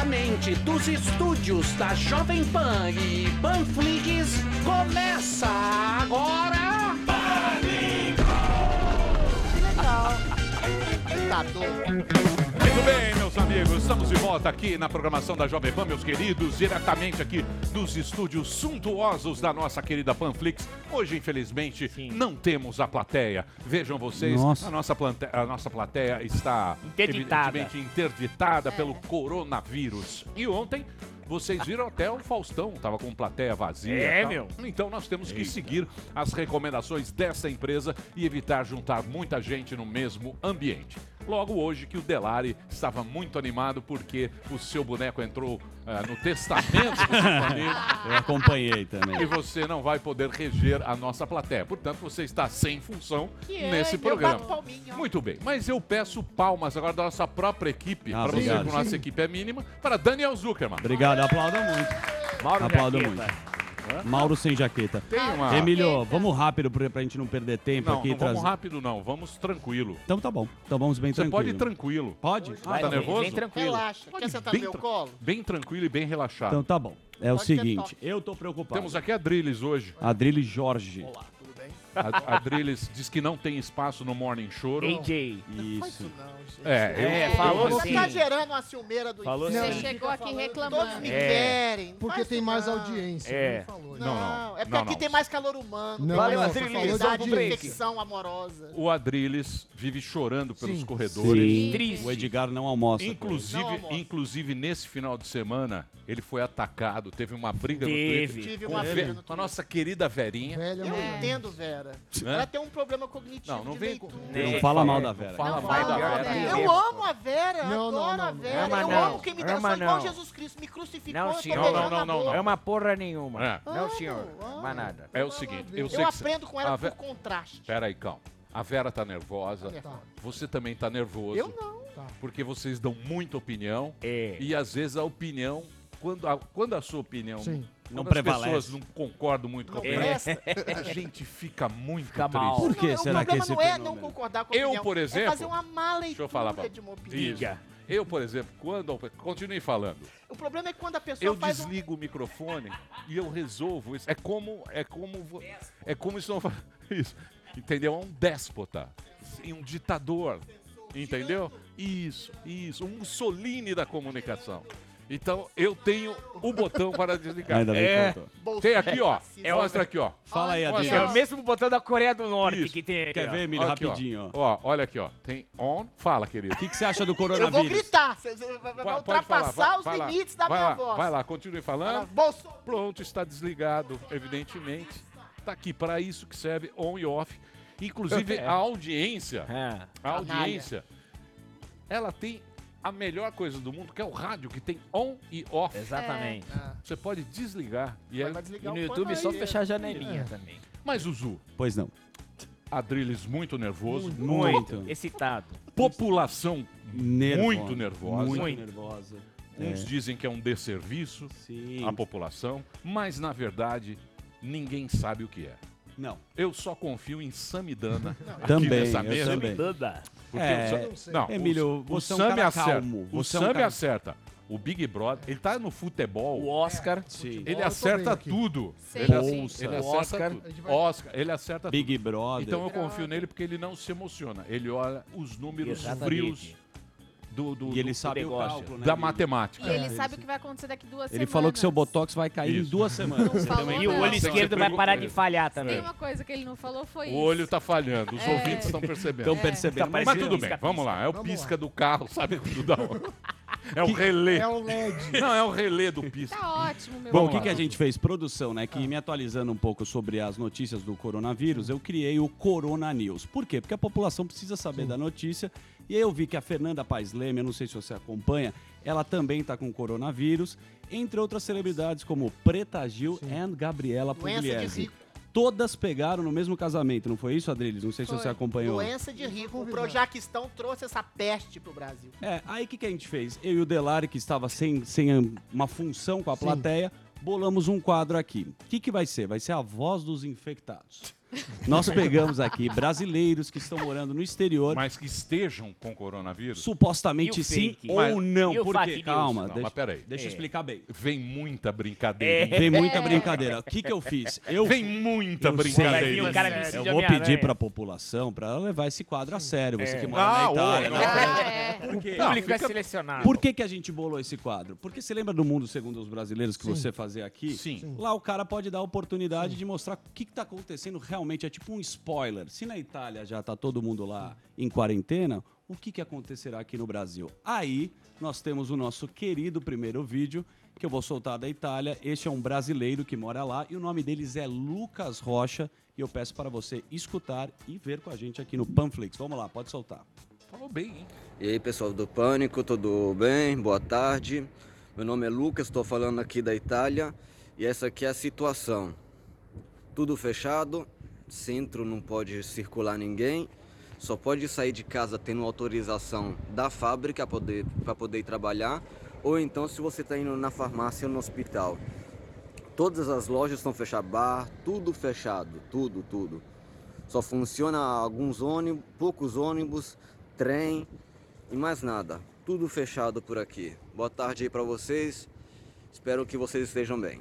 Diretamente dos estúdios da Jovem Pan e Panflix, começa agora... Tá doido. Muito bem, meus amigos, estamos de volta aqui na programação da Jovem Pan, meus queridos, diretamente aqui dos estúdios suntuosos da nossa querida Panflix. Hoje, infelizmente, não temos a plateia. Vejam vocês, Nossa. A, nossa plante- a nossa plateia está Interditada. evidentemente interditada pelo coronavírus. E ontem. Vocês viram até o Faustão, tava com plateia vazia. É, meu. Então nós temos que seguir as recomendações dessa empresa e evitar juntar muita gente no mesmo ambiente. Logo hoje que o Delari estava muito animado porque o seu boneco entrou ah, no testamento do seu amigo Eu acompanhei também. e você não vai poder reger a nossa plateia. Portanto, você está sem função nesse eu programa. Muito bem, mas eu peço palmas agora da nossa própria equipe, Ah, para você, que a nossa equipe é mínima, para Daniel Zuckerman. Obrigado, aplauda muito. Mauro Aplaudo muito. Mauro sem jaqueta. Tem uma... Emílio, vamos rápido pra, pra gente não perder tempo Não, aqui. não vamos trazer- rápido não, vamos tranquilo. Então tá bom. Então vamos bem Você pode tranquilo. ir tranquilo. Pode? Vai, tá vem- nervoso? Vem tranquilo. Relaxa. Quer sentar no bem meu tra- colo? Bem tranquilo e bem relaxado. Então tá bom. É o Pode seguinte, eu tô preocupado. Temos aqui a Drilis hoje. Adrilho Jorge. Olá, bem? A, a Drilis diz que não tem espaço no Morning Show. AJ. Não faz Isso. isso não, gente. É, eu, É, falou eu- Você assim. tá gerando uma ciumeira do Falou assim. Você chegou aqui Todos reclamando. me É. querem. Porque Faz tem isso mais não. audiência. É. ele falou. Não, Não, não. é porque Não, aqui não. tem mais calor humano. Não, Valeu, de Idade de audiência. infecção amorosa. O Adriles vive chorando pelos Sim. corredores. Sim. Triste. O Edgar não almoça. Inclusive, Não, amor. inclusive, nesse final de semana, ele foi atacado, teve uma briga Teve. no Twitter Tive com, uma Ve- briga no com a Twitter. nossa querida Verinha. Velha Eu entendo, Vera. Né? Ela tem um problema cognitivo Não, não de vem com- Não fala mal da Vera. Fala mal da Vera. Eu amo a Vera, Não, adoro não, a não, não. Vera. Ama eu não. amo quem me Ama só igual não. Jesus Cristo. Me crucificou, Não, senhor. Não, não, não, não. É uma porra nenhuma. É. Não, senhor. Mas nada. É o seguinte, eu sei Eu aprendo com ela por contraste. Pera aí, calma. A Vera tá nervosa. Tá. Você também tá nervoso. Eu não. Porque vocês dão muita opinião. É. E às vezes a opinião, quando a, quando a sua opinião Sim. Não quando prevalece. as pessoas não concordam muito com a opinião, presta. a gente fica muito Fica triste. mal. Por que Não, será o que problema esse não é não concordar com a Eu, opinião. por exemplo- É fazer uma má leitura Deixa eu falar de uma opinião. Diga. Eu, por exemplo, quando. Continue falando. O problema é quando a pessoa Eu faz um... desligo o microfone e eu resolvo isso. É como. É como. É como isso. não Isso. Entendeu? É um déspota. e Um ditador. Entendeu? Isso, isso. Um Mussolini da comunicação. Então eu tenho o botão para desligar. Ainda bem que É. Bolsonaro tem aqui, ó. fascista. Mostra aqui, ó. Fala aí, Olha É o mesmo botão da Coreia do Norte Isso. que tem aqui. Quer ó. ver, Emílio, Aqui, ó. rapidinho? ó. Ó, olha aqui, ó. Tem on. Fala, querido. O que, que você acha do Eu vou coronavírus? gritar. Você vai, Vai- ultrapassar vai- os vai lá. limites da vai minha lá, voz. Vai lá, continue falando. Bolso... Pronto, está desligado, evidentemente. Está aqui para isso que serve on e off. Inclusive, É. a audiência, Ah, a audiência, ela tem a melhor coisa do mundo, que é o rádio, que tem on e off. exatamente. Ah, Você pode desligar. E aí, vai E desligar no o YouTube é só aí. fechar a janelinha também. mas o Zu, Pois não. Adriles muito nervoso, Muito. Excitado. população Nervosa. Muito nervosa. Muito, Muito. nervosa. uns dizem que é um desserviço Sim. à população, mas na verdade ninguém sabe o que é. Não. Eu só confio em Samidana aqui Também, nessa eu mesa. também. Porque É, o Sam- não, Emílio, o, o você é um Sam cara acerta. calmo, O você é um Sam cara- acerta. O Big Brother, ele tá no futebol. O Oscar. Sim. Ele acerta tudo. Sim. Ele, Bolsa. ele O acerta Oscar. tudo. Oscar, ele acerta Big tudo. Brother. Então eu confio nele porque ele não se emociona. Ele olha os números Exatamente. frios do, do, E ele do- sabe o negócio. cálculo, né? da Emílio? matemática. E ele É, sabe o que vai acontecer daqui duas Ele semanas. falou que seu botox vai cair Isso. em duas semanas. Não falou E o olho esquerdo vai parar ele. de falhar Tem também. uma coisa que ele não falou, foi O isso. olho tá falhando, os É. ouvintes estão percebendo. Estão percebendo. Tá Mas Mas tudo bem, vamos lá. É o pisca do carro, sabe quando dá um... É o relé. É o LED. Não, é o relé do pisca. Tá ótimo, meu Bom, o que, que a gente fez? Produção, né? Que me atualizando um pouco sobre as notícias do coronavírus, eu criei o Corona News. Por quê? Porque a população precisa saber da notícia. E aí eu vi que a Fernanda Paes Leme, eu não sei se você acompanha, ela também está com coronavírus, entre outras celebridades como Preta Gil e Gabriela Doença de Pugliese. rico. Todas pegaram no mesmo casamento, não foi isso, Adriles? Não sei se Foi. você acompanhou. Doença de rico. O. Projaquistão trouxe essa peste pro Brasil. É, aí o que, que a gente fez? Eu e o Delari, que estava sem, sem uma função com a Sim. plateia, bolamos um quadro aqui. O que, que vai ser? Vai ser a voz dos infectados. Nós pegamos aqui brasileiros que estão morando no exterior, Mas que estejam com coronavírus? supostamente o sim fake? ou não. E o Por fake quê? news? Calma, Não, deixa, mas peraí. deixa eu É. explicar bem. Vem muita brincadeira. Vem muita brincadeira. O que, que eu fiz? Eu Vem muita Eu sei. Vai vir brincadeira. cara vestido Eu de vou Homem-Aranha. pedir pra população pra ela levar esse quadro a sério. Você É. que mora Ah, na Itália. ô, né? É. Por quê? O público é selecionado. Por que, que a gente bolou esse quadro? Porque você lembra do Mundo Segundo os Brasileiros que você fazia aqui? Sim. Lá o cara pode dar a oportunidade de mostrar o que está acontecendo realmente. É tipo um spoiler. Se na Itália já está todo mundo lá em quarentena, o que, que acontecerá aqui no Brasil? Aí nós temos o nosso querido primeiro vídeo que eu vou soltar da Itália. Este é um brasileiro que mora lá e o nome deles é Lucas Rocha. E eu peço para você escutar e ver com a gente aqui no Panflix. Vamos lá, pode soltar. Falou bem, hein? E aí pessoal do Pânico, tudo bem? Boa tarde. Meu nome é Lucas, estou falando aqui da Itália e essa aqui é a situação. Tudo fechado, centro não pode circular ninguém, só pode sair de casa tendo autorização da fábrica para poder, pra poder trabalhar, ou então se você está indo na farmácia ou no hospital. Todas as lojas estão fechadas, bar, tudo fechado, tudo, tudo. Só funciona alguns ônibus, poucos ônibus, trem e mais nada. Tudo fechado por aqui. Boa tarde aí pra vocês. Espero que vocês estejam bem.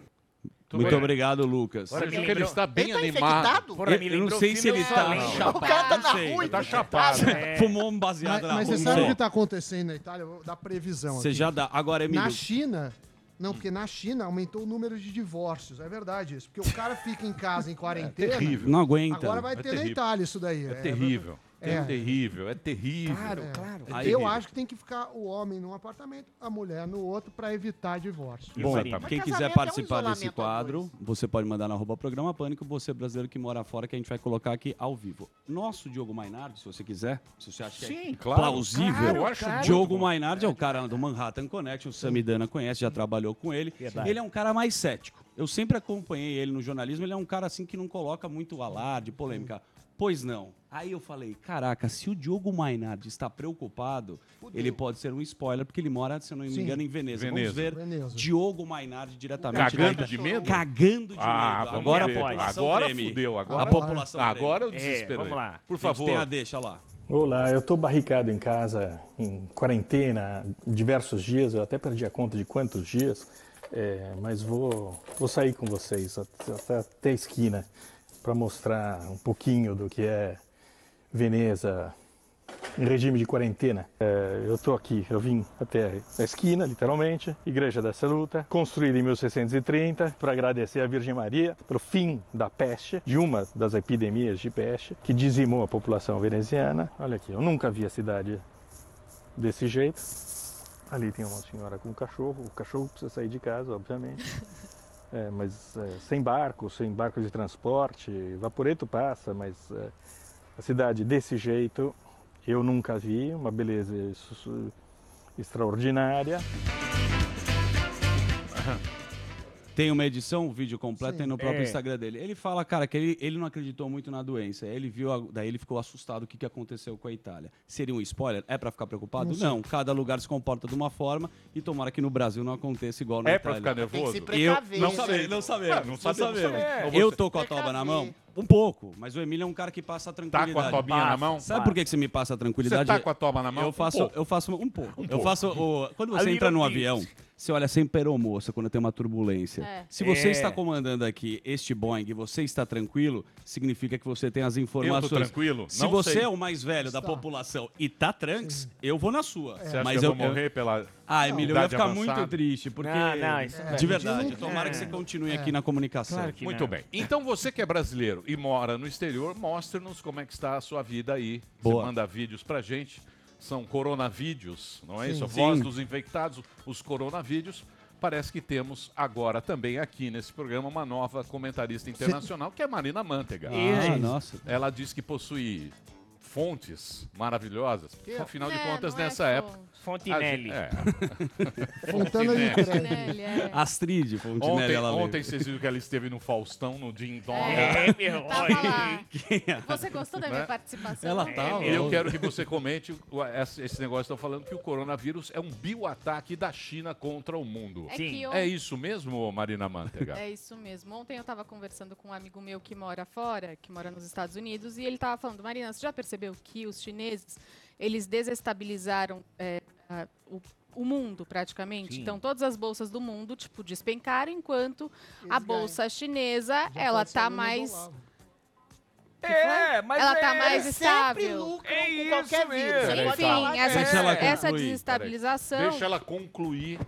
Muito obrigado, Lucas. Agora Você me ele está bem Ele tá animado. infectado? Porra, me Eu não sei se ele tá Além. chapado. O cara tá na rua. Tá chapado. É. Fumou um baseado Mas, na mas rua. você não sabe o que está acontecendo na Itália? Eu vou dar previsão Você aqui. já dá. Agora, Emílio. Na China... Não, porque na China aumentou o número de divórcios. É verdade isso. Porque o cara fica em casa em quarentena. terrível. Não aguenta. Agora vai É ter terrível. na Itália isso daí. É terrível. É, É. terrível, é terrível. Claro, É. claro. É Eu acho que tem que ficar o homem num apartamento, a mulher no outro, para evitar divórcio. Bom, Exatamente. quem quiser é um participar desse isolamento a quadro, você pode mandar na arroba programa Pânico, você brasileiro que mora fora, que a gente vai colocar aqui ao vivo. Nosso Diogo Mainardi, se você quiser, se você acha que é Sim, claro. plausível. Claro, eu acho muito Diogo. Mainardi é o cara do Manhattan Connection, o Samidana conhece, já trabalhou com ele. Verdade. Ele é um cara mais cético. Eu sempre acompanhei ele no jornalismo, ele é um cara assim que não coloca muito alarde, polêmica. Pois não. Aí eu falei, caraca, se o Diogo Mainardi está preocupado, ele pode ser um spoiler, porque ele mora, se eu não me Sim. engano, em Veneza. Veneza. Vamos ver Veneza. Diogo Mainardi diretamente. Cagando de medo? Cagando de Ah, medo. Agora ver. população Agora treme. fudeu, agora- A população. Agora eu É, desesperei. vamos lá. Por gente tem a favor. deixa lá. Olá, eu estou barricado em casa, em quarentena, diversos dias, eu até perdi a conta de quantos dias, é, mas vou, vou sair com vocês até, até- até a esquina para mostrar um pouquinho do que é Veneza em regime de quarentena. É, eu estou aqui, eu vim até a esquina, literalmente, Igreja da Saluta, construída em 1630 para agradecer a Virgem Maria pelo fim da peste, de uma das epidemias de peste que dizimou a população veneziana. Olha aqui, eu nunca vi a cidade desse jeito. Ali tem uma senhora com um cachorro, o cachorro precisa sair de casa, obviamente. É, mas é, sem barco, sem barco de transporte, vaporeto passa, mas é, a cidade desse jeito eu nunca vi, uma beleza extraordinária. Tem uma edição, um vídeo completo, Sim. tem no próprio É. Instagram dele. Ele fala, cara, que ele, ele não acreditou muito na doença. Ele viu, a- daí ele ficou assustado o que, que aconteceu com a Itália. Seria um spoiler? É pra ficar preocupado? Não, cada lugar se comporta de uma forma e tomara que no Brasil não aconteça igual na É pra Itália. ficar Tem que nervoso? se Eu não né? sabe, não sabemos, Ah, não não sabemos sabemos. também. Eu Você- tô com a toba na mão? Um pouco, mas o Emílio é um cara que passa a Tá tranquilidade. com a tobinha na mão? Sabe por que, que você me passa a Você tranquilidade? tá com a toba na mão? Eu faço, Um pouco. eu faço um pouco. eu pouco. faço o, quando A você entra little no bit. avião, você olha sempre para a aeromoça quando tem uma turbulência. É. Se você É. está comandando aqui este Boeing e você está tranquilo, significa que você tem as Eu informações. tô tranquilo? Se Não você sei. é o mais velho da Está. população e tá tranks, eu vou na sua. Você acha Mas que eu vou morrer pela... Ah, Emílio, eu ia ficar avançada? muito triste, porque Não, não, isso É, de verdade, tomara é. que você continue aqui na comunicação. Claro Muito não. bem. Então você que é brasileiro e mora no exterior, mostre-nos como é que está a sua vida aí. Boa. Você manda vídeos pra gente. São coronavídeos, não é Sim. isso? A Sim. voz dos infectados, os coronavídeos. Parece que temos agora também aqui nesse programa uma nova comentarista internacional, que é Marina Mantega. Ah, nossa. Ela diz que possui fontes maravilhosas, porque afinal de É, contas, não é nessa época, fonte. Fontinelli. É. Fontana de Fontinelli. É. Astrid Fontinelli, Ontem, ela lembra. ontem vocês viram que ela esteve no Faustão, no Ding Dong. É, meu. Olha. lá. Você gostou da minha Né? participação? Ela tava. E eu quero que você comente esse negócio que estão falando que o coronavírus é um bioataque da China contra o mundo. É Sim. É isso mesmo, Marina Manteiga? É isso mesmo. Ontem eu tava conversando com um amigo meu que mora fora, que mora nos Estados Unidos, e ele tava falando, Marina, você já percebeu que os chineses, eles desestabilizaram é, a- o, o mundo, praticamente? Sim. Então, todas as bolsas do mundo, tipo, despencaram, enquanto Eles a ganham. bolsa chinesa, Já ela tá mais... É, mas Ela tá é, mais estável. É isso qualquer mesmo. Enfim, essa, essa desestabilização... Deixa ela concluir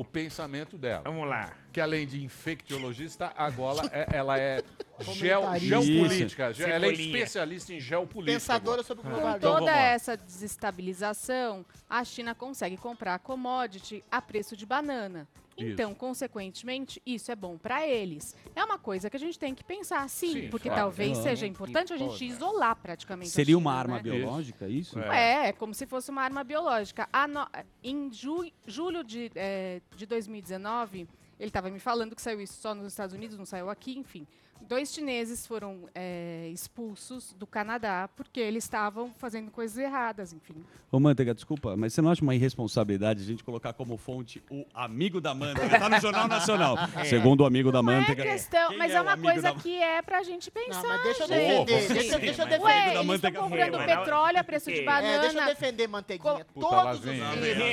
o pensamento dela. Vamos lá. Que além de infectologista, agora é- ela é geo, Comentarista. geopolítica. Ge- Ela é Cebolinha. especialista em geopolítica. Pensadora sobre o Com. Então, toda vamos lá. essa desestabilização, a China consegue comprar commodity a preço de banana. Isso. Então, consequentemente, isso é bom para eles. É uma coisa que a gente tem que pensar, sim, Sim, porque claro. talvez Ah. seja importante a gente isolar praticamente. Seria China, uma arma né? biológica, isso? É. É, é como se fosse uma arma biológica. A no- Em ju- julho de, eh, de 2019, ele estava me falando que saiu isso só nos Estados Unidos, não saiu aqui, enfim. Dois chineses foram eh, expulsos do Canadá porque eles estavam fazendo coisas erradas, enfim. Ô, Manteiga, desculpa, mas você não acha uma irresponsabilidade a gente colocar como fonte o amigo da Manteiga? Tá no Jornal Nacional. Segundo o amigo da Não é Manteiga. questão, mas é é, uma coisa da- que é pra gente pensar, Não, mas deixa eu defender. você Deixa, deixa eu mas- defender. Ué, da eles estão manteiga comprando petróleo a preço de É, banana. É, deixa eu defender, manteiguinha. Puta, Todos os vem.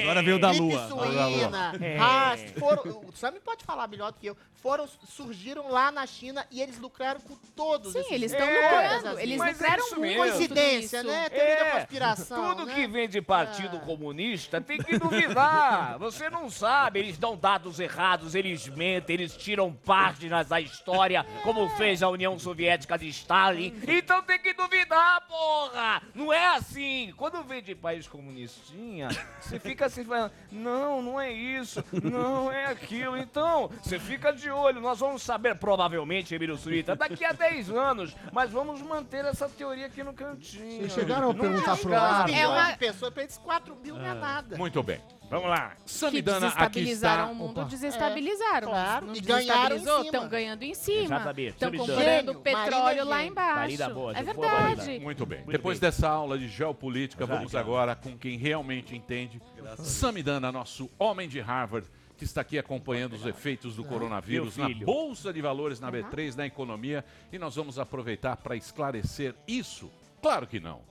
Agora veio da lua. suína, É. rastro, foram, o Sammy pode falar melhor do que eu, foram, surgiram lá na China e eles lucraram com todos Sim, esses eles estão É, lucrando. Eles Mas é lucraram isso muito. mesmo. Coincidência, né? Teoria da É, conspiração, Tudo né? que vem de Partido Ah. Comunista tem que duvidar. Você não sabe, eles dão dados errados, eles mentem, eles tiram páginas da história, como fez a União Soviética de Stalin. Então tem que duvidar, porra! Não é assim. Quando vem de país comunistinha, você fica assim falando, não, não é isso, não é aquilo. Então, você fica de olho, nós vamos saber provavelmente, Emílio Daqui a 10 anos, mas vamos manter essa teoria aqui no cantinho. Vocês chegaram a Não perguntar descarta. pro Olavo. É uma- de pessoas, pra eles 4 mil não é nada. Muito bem. Vamos lá. que Samidana aqui desestabilizaram está. o mundo, Opa. desestabilizaram. É, claro, Não e ganharam em desestabilizou, cima. Estão ganhando em cima. Exatamente. Estão Samidana. comprando Gênio, petróleo Marina lá gênio. embaixo. Marina boa, é boa, Marina. verdade. Muito bem. Muito Depois bem. dessa aula de geopolítica, Já, vamos agora com quem realmente entende. Samidana, nosso homem de Harvard, que está aqui acompanhando os efeitos do coronavírus na. Bolsa de Valores, na B3, na economia. E nós vamos aproveitar para esclarecer isso? Claro que não.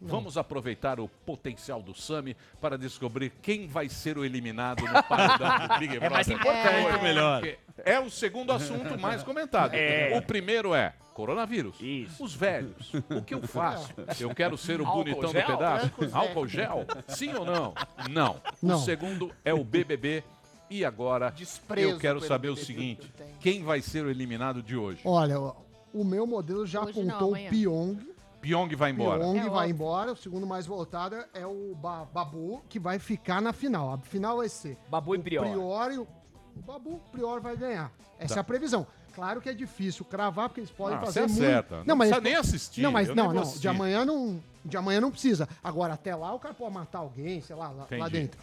Vamos aproveitar o potencial do Sami para descobrir quem vai ser o eliminado no paredão do Big Brother. É mais importante. Hoje, melhor. É o segundo assunto mais comentado. É. O primeiro é coronavírus. Isso. Os velhos. O que eu faço? Eu quero ser o Álcool bonitão gel? do pedaço? Gel. Álcool gel? Sim ou não? Não. Não. O segundo é o BBB. E agora Desprezo eu quero saber o seguinte: quem vai ser o eliminado de hoje? Olha, o meu modelo já Hoje não, apontou o amanhã. Pyong. Pyong vai embora. Pyong É vai embora. O segundo mais votado é o Ba- Babu, que vai ficar na final. A final vai ser Babu e o Prior. Prior e o, o Babu, o Prior vai ganhar. Essa Tá. é a previsão. Claro que é difícil cravar, porque eles podem Ah, fazer você muito... acerta. Não mas precisa eles nem assistir, Não, mas não, não. assistir. De amanhã não, de amanhã não precisa. Agora, até lá, o cara pode matar alguém, sei lá, lá, lá dentro.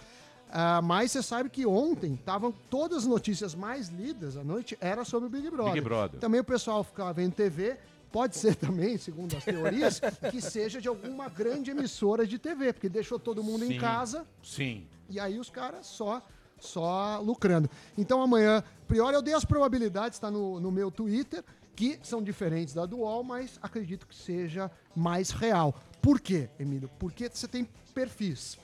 Ah, mas você sabe que ontem estavam todas as notícias mais lidas à noite era sobre o Big Brother. Big Brother. Também o pessoal ficava vendo TV. Pode ser também, segundo as teorias, que seja de alguma grande emissora de TV, porque deixou todo mundo Sim. em casa Sim. e aí os caras só só lucrando. Então amanhã, priori eu dei as probabilidades, está no, no meu Twitter, que são diferentes da do UOL, mas acredito que seja mais real. Por quê, Emílio? Porque você tem perfis.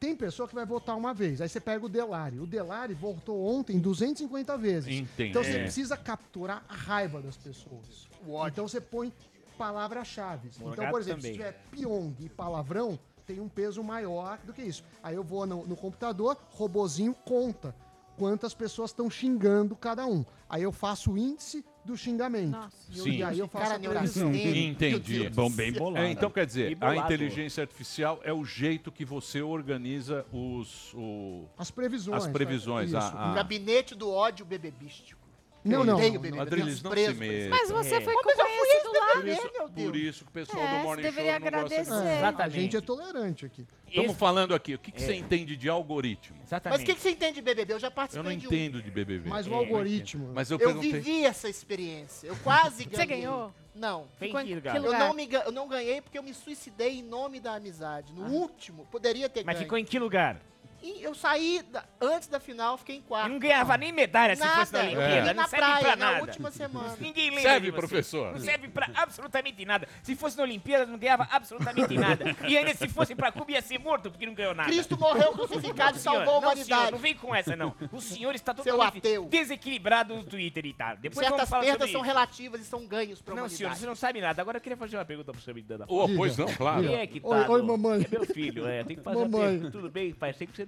Tem pessoa que vai votar uma vez, aí você pega o Delari. O Delari votou ontem 250 vezes. Entendi. Então você É. precisa capturar a raiva das pessoas. Então você põe palavras-chave. Então, por exemplo, se também. tiver piong e palavrão, tem um peso maior do que isso. Aí eu vou no, no computador, robozinho conta quantas pessoas estão xingando cada um. Aí eu faço o índice do xingamento. Nossa. E, Sim. e aí eu faço Cara a previsão. Entendi. Bom, bem bolado. É, então quer dizer, a inteligência artificial é o jeito que você organiza os, o- As previsões. as previsões. Isso. a- a- Gabinete do ódio bebebístico. Não, Eu não. odeio não, BBB, não. Adriles, não se meta. Mas você É. foi Mas eu fui conhecido lá. Por isso, meu Deus. por isso que o pessoal É, do você Morning Show deveria não gosta agradecer. É, a Exatamente. gente é tolerante aqui. Estamos falando aqui, o que, que É. você entende de algoritmo? Mas Exatamente. o que, que você entende de BBB? Eu já Eu participei não de um. entendo de BBB. Mas o É, algoritmo. Mas eu Eu perguntei. vivi essa experiência. Eu quase ganhei. Você ganhou? Não. Tem Ficou em que. Eu lugar? não, me, ga- eu não ganhei porque eu me suicidei em nome da amizade. No último, poderia ter Mas ganho. ficou em que lugar? E eu saí da- antes da final, fiquei em E quarto. não ganhava nem medalha se fosse na Nada. Eu Olimpíada. vivi Não na serve praia pra na nada. última semana. Ninguém lembra Serve, de você. professor? Não serve pra absolutamente nada. Se fosse na Olimpíada, não ganhava absolutamente nada. E ainda se fosse pra Cuba, ia ser morto, porque não ganhou nada. Cristo morreu crucificado e Senhor, salvou a não, senhor, humanidade. não vem com essa, não. O senhor está totalmente desequilibrado no Twitter e tal. Depois Certas vamos falar perdas sobre são isso. relativas e são ganhos pra Não, humanidade. senhor, você não sabe nada. Agora eu queria fazer uma pergunta pro senhor Midana. Oh, pois não, claro. Quem é que tá? Oi, oi, no- mamãe. É meu filho, é. Tem que fazer uma Mamãe. pergunta. Tudo bem, pai? Sei que você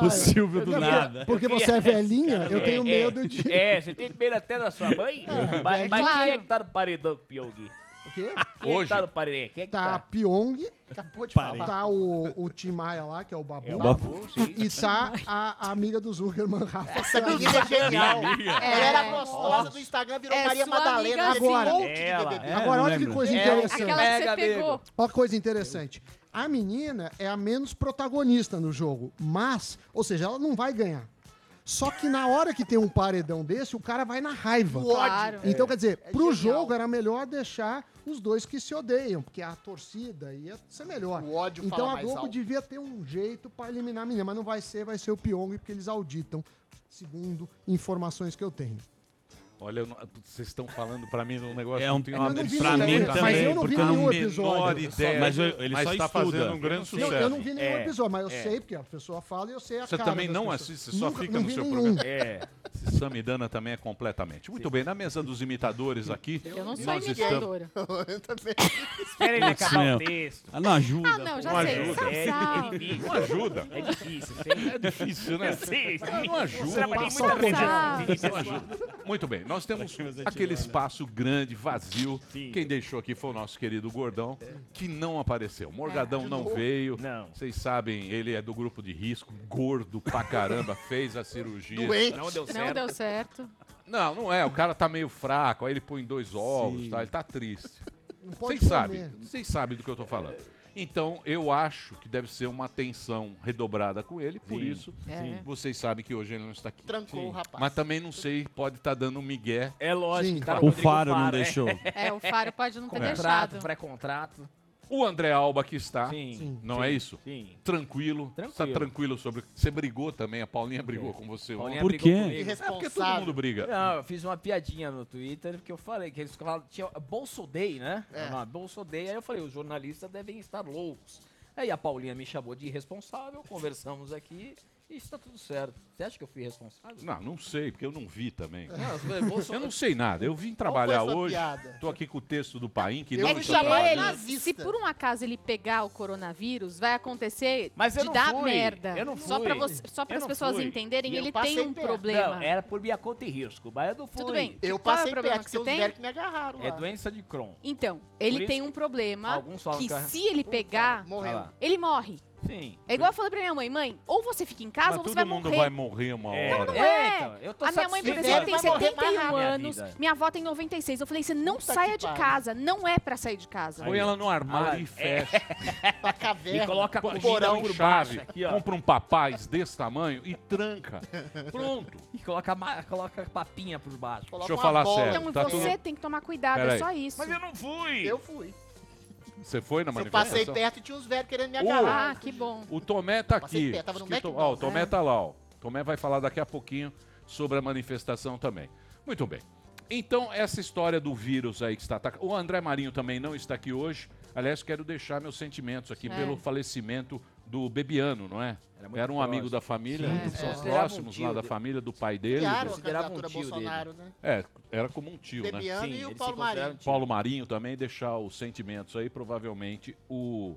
Ah, O Silvio do é, nada. Porque você é velhinha, eu tenho É, medo de. É, você tem medo até da sua mãe? mas mas quem é que tá no paredão com o Pyong? O quê? Quem é Hoje? tá no paredão? Quem é que Tá a tá? Pyong, Acabou de falar. tá o, o Tim Maia lá, que é o Babu. É o Babu, sim. E tá a, a amiga do Zuckerman, Rafa. Essa menina é genial. Ela era gostosa do Instagram, virou É Maria sua Madalena. amiga, esse Agora. monte de Ela, BBB. é. Agora, olha que coisa É, interessante. Aquela que você pegou. Olha que coisa interessante. A menina é a menos protagonista no jogo, mas, ou seja, ela não vai ganhar. Só que na hora que tem um paredão desse, o cara vai na raiva. Claro. Então, quer dizer, É pro genial. jogo era melhor deixar os dois que se odeiam, porque a torcida ia ser melhor. O ódio então a Globo devia ter um jeito pra eliminar a menina, mas não vai ser, vai ser o Pyong, porque eles auditam, segundo informações que eu tenho. Olha, eu não- vocês estão falando pra mim num negócio É um- não tenho Eu não pra mim também, mas eu não vi eu não- nenhum episódio. ideia. Mas eu- ele mas só tá estuda. fazendo um grande sucesso. eu não vi nenhum É, episódio, mas eu é. sei, porque a pessoa fala e eu sei a Você também não pessoas. assiste, você só Nunca- fica no seu nenhum. programa. É. Esse Samidana também é completamente. Muito bem, na mesa dos imitadores aqui. Eu não sou nós estamos- imitadora. Espera ele acabar o texto. Ah, não ajuda. Ah, não, já sei. ajuda. É, é difícil. Não ajuda. É difícil. É difícil, né? Não ajuda. Passa muita Não ajuda. Muito bem, nós temos aquele espaço grande, vazio. Quem deixou aqui foi o nosso querido Gordão, que não apareceu. Morgadão não veio. Não. Vocês sabem, ele é do grupo de risco, gordo pra caramba, fez a cirurgia. Doente. Não deu Não certo. deu certo. Não, não é. O cara tá meio fraco, aí ele põe dois ovos, tá? Ele tá triste. Não pode Vocês sabem, vocês sabem do que eu tô falando. Então, eu acho que deve ser uma atenção redobrada com ele, por Sim. isso, É. vocês sabem que hoje ele não está aqui. Trancou o rapaz. Mas também não sei, pode estar dando um migué. É lógico. Sim. tá no O Rodrigo Faro não é. deixou. É, o Faro pode não ter Contrato, deixado. pré-contrato. O André Alba que está, Sim. Não Sim. é isso? Sim. Tranquilo. Está Tranquilo. tranquilo sobre. Você brigou também, a Paulinha brigou com você Paulinha. Por brigou quê? comigo. É porque todo mundo briga. Não, eu fiz uma piadinha no Twitter que eu falei que eles falaram, tinha Bolso Day, né? É. Não, Bolso Day. Aí eu falei, os jornalistas devem estar loucos. Aí a Paulinha me chamou de irresponsável, conversamos aqui e está tudo certo. Você acha que eu fui responsável? Não, não sei, porque eu não vi também. Não, eu falei, Bolso... Eu não sei nada. Eu vim Qual trabalhar foi hoje. piada? Tô aqui com o texto do Paim, que Eu não de ele, nazista. se por um acaso ele pegar o coronavírus, vai acontecer Mas eu de não dar fui, merda. eu não Só fui. pra, você, só Eu para as não pessoas fui. entenderem, E eu ele passei tem um perto. problema. Não, era por minha conta e risco, mas eu não fui. Tudo bem. Eu Qual é o passei problema perto, que você tem? velhos que me agarraram lá. É doença de Crohn. Então, ele tem isso um problema alguns falam que que é- se ele pegar, Morreu. Ah lá. ele morre. Sim. É igual eu falei pra minha mãe, mãe, ou você fica em casa Mas ou você todo vai mundo morrer. vai morrer uma É, hora. Não É, é. então, eu tô a minha mãe, por exemplo, tem Vai morrer mais 71 rápido. Minha anos, vida. minha avó tem 96. Eu falei, você não Puta saia de casa, não é pra sair de casa. Põe ela no armário Ah, e fecha. Pra E caverna. coloca a porão por chave, baixo aqui, ó. compra um papaz desse tamanho e tranca. Pronto. E coloca, coloca papinha por baixo. Coloca Deixa eu uma falar bola. sério. Então tá você tudo- tem que tomar cuidado, Pera é só isso. Mas eu não fui. Eu fui. Você foi na Eu manifestação? passei perto e tinha uns velhos querendo me Ô, agarrar. Ah, que bom. O Tomé tá aqui. perto, tava no to-. Ó, o Tomé tá lá, ó. O Tomé vai falar daqui a pouquinho sobre a manifestação também. Muito bem. Então, essa história do vírus aí que está atacando. O André Marinho também não está aqui hoje. Aliás, quero deixar meus sentimentos aqui É. pelo falecimento do Bebiano, não é? Era muito Era um amigo próximo. da família, Sim, um é. um próximos tio lá da família, do pai dele. A considerava um tio dele. Bolsonaro, né? É, era como um tio, né? Bebiano Sim, e ele o Paulo Marinho. um tio. Paulo Marinho também, deixar os sentimentos aí. Provavelmente o,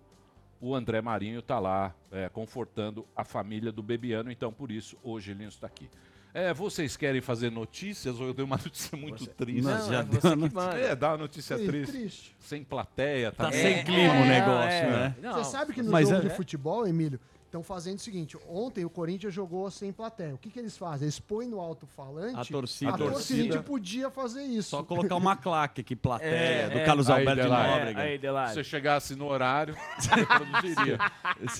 o André Marinho está lá é, confortando a família do Bebiano, então por isso hoje ele não está aqui. É, vocês querem fazer notícias ou eu dei uma notícia muito triste? Não, já é deu você a que notícia. É, dá uma notícia Triste, triste. triste. Sem plateia, tá? Tá sem clima o é, negócio, é. né? Não, Você sabe que no Mas jogo é- de futebol, Emílio, estão fazendo o seguinte: ontem o Corinthians jogou sem plateia. O que, que eles fazem? Eles põem no alto-falante. A torcida. A A torcida podia fazer isso. Só colocar uma claque aqui, plateia, É, do é. Carlos Aí, Alberto de Delari. Nóbrega. Aí, Delari. Se você chegasse no horário, você produziria.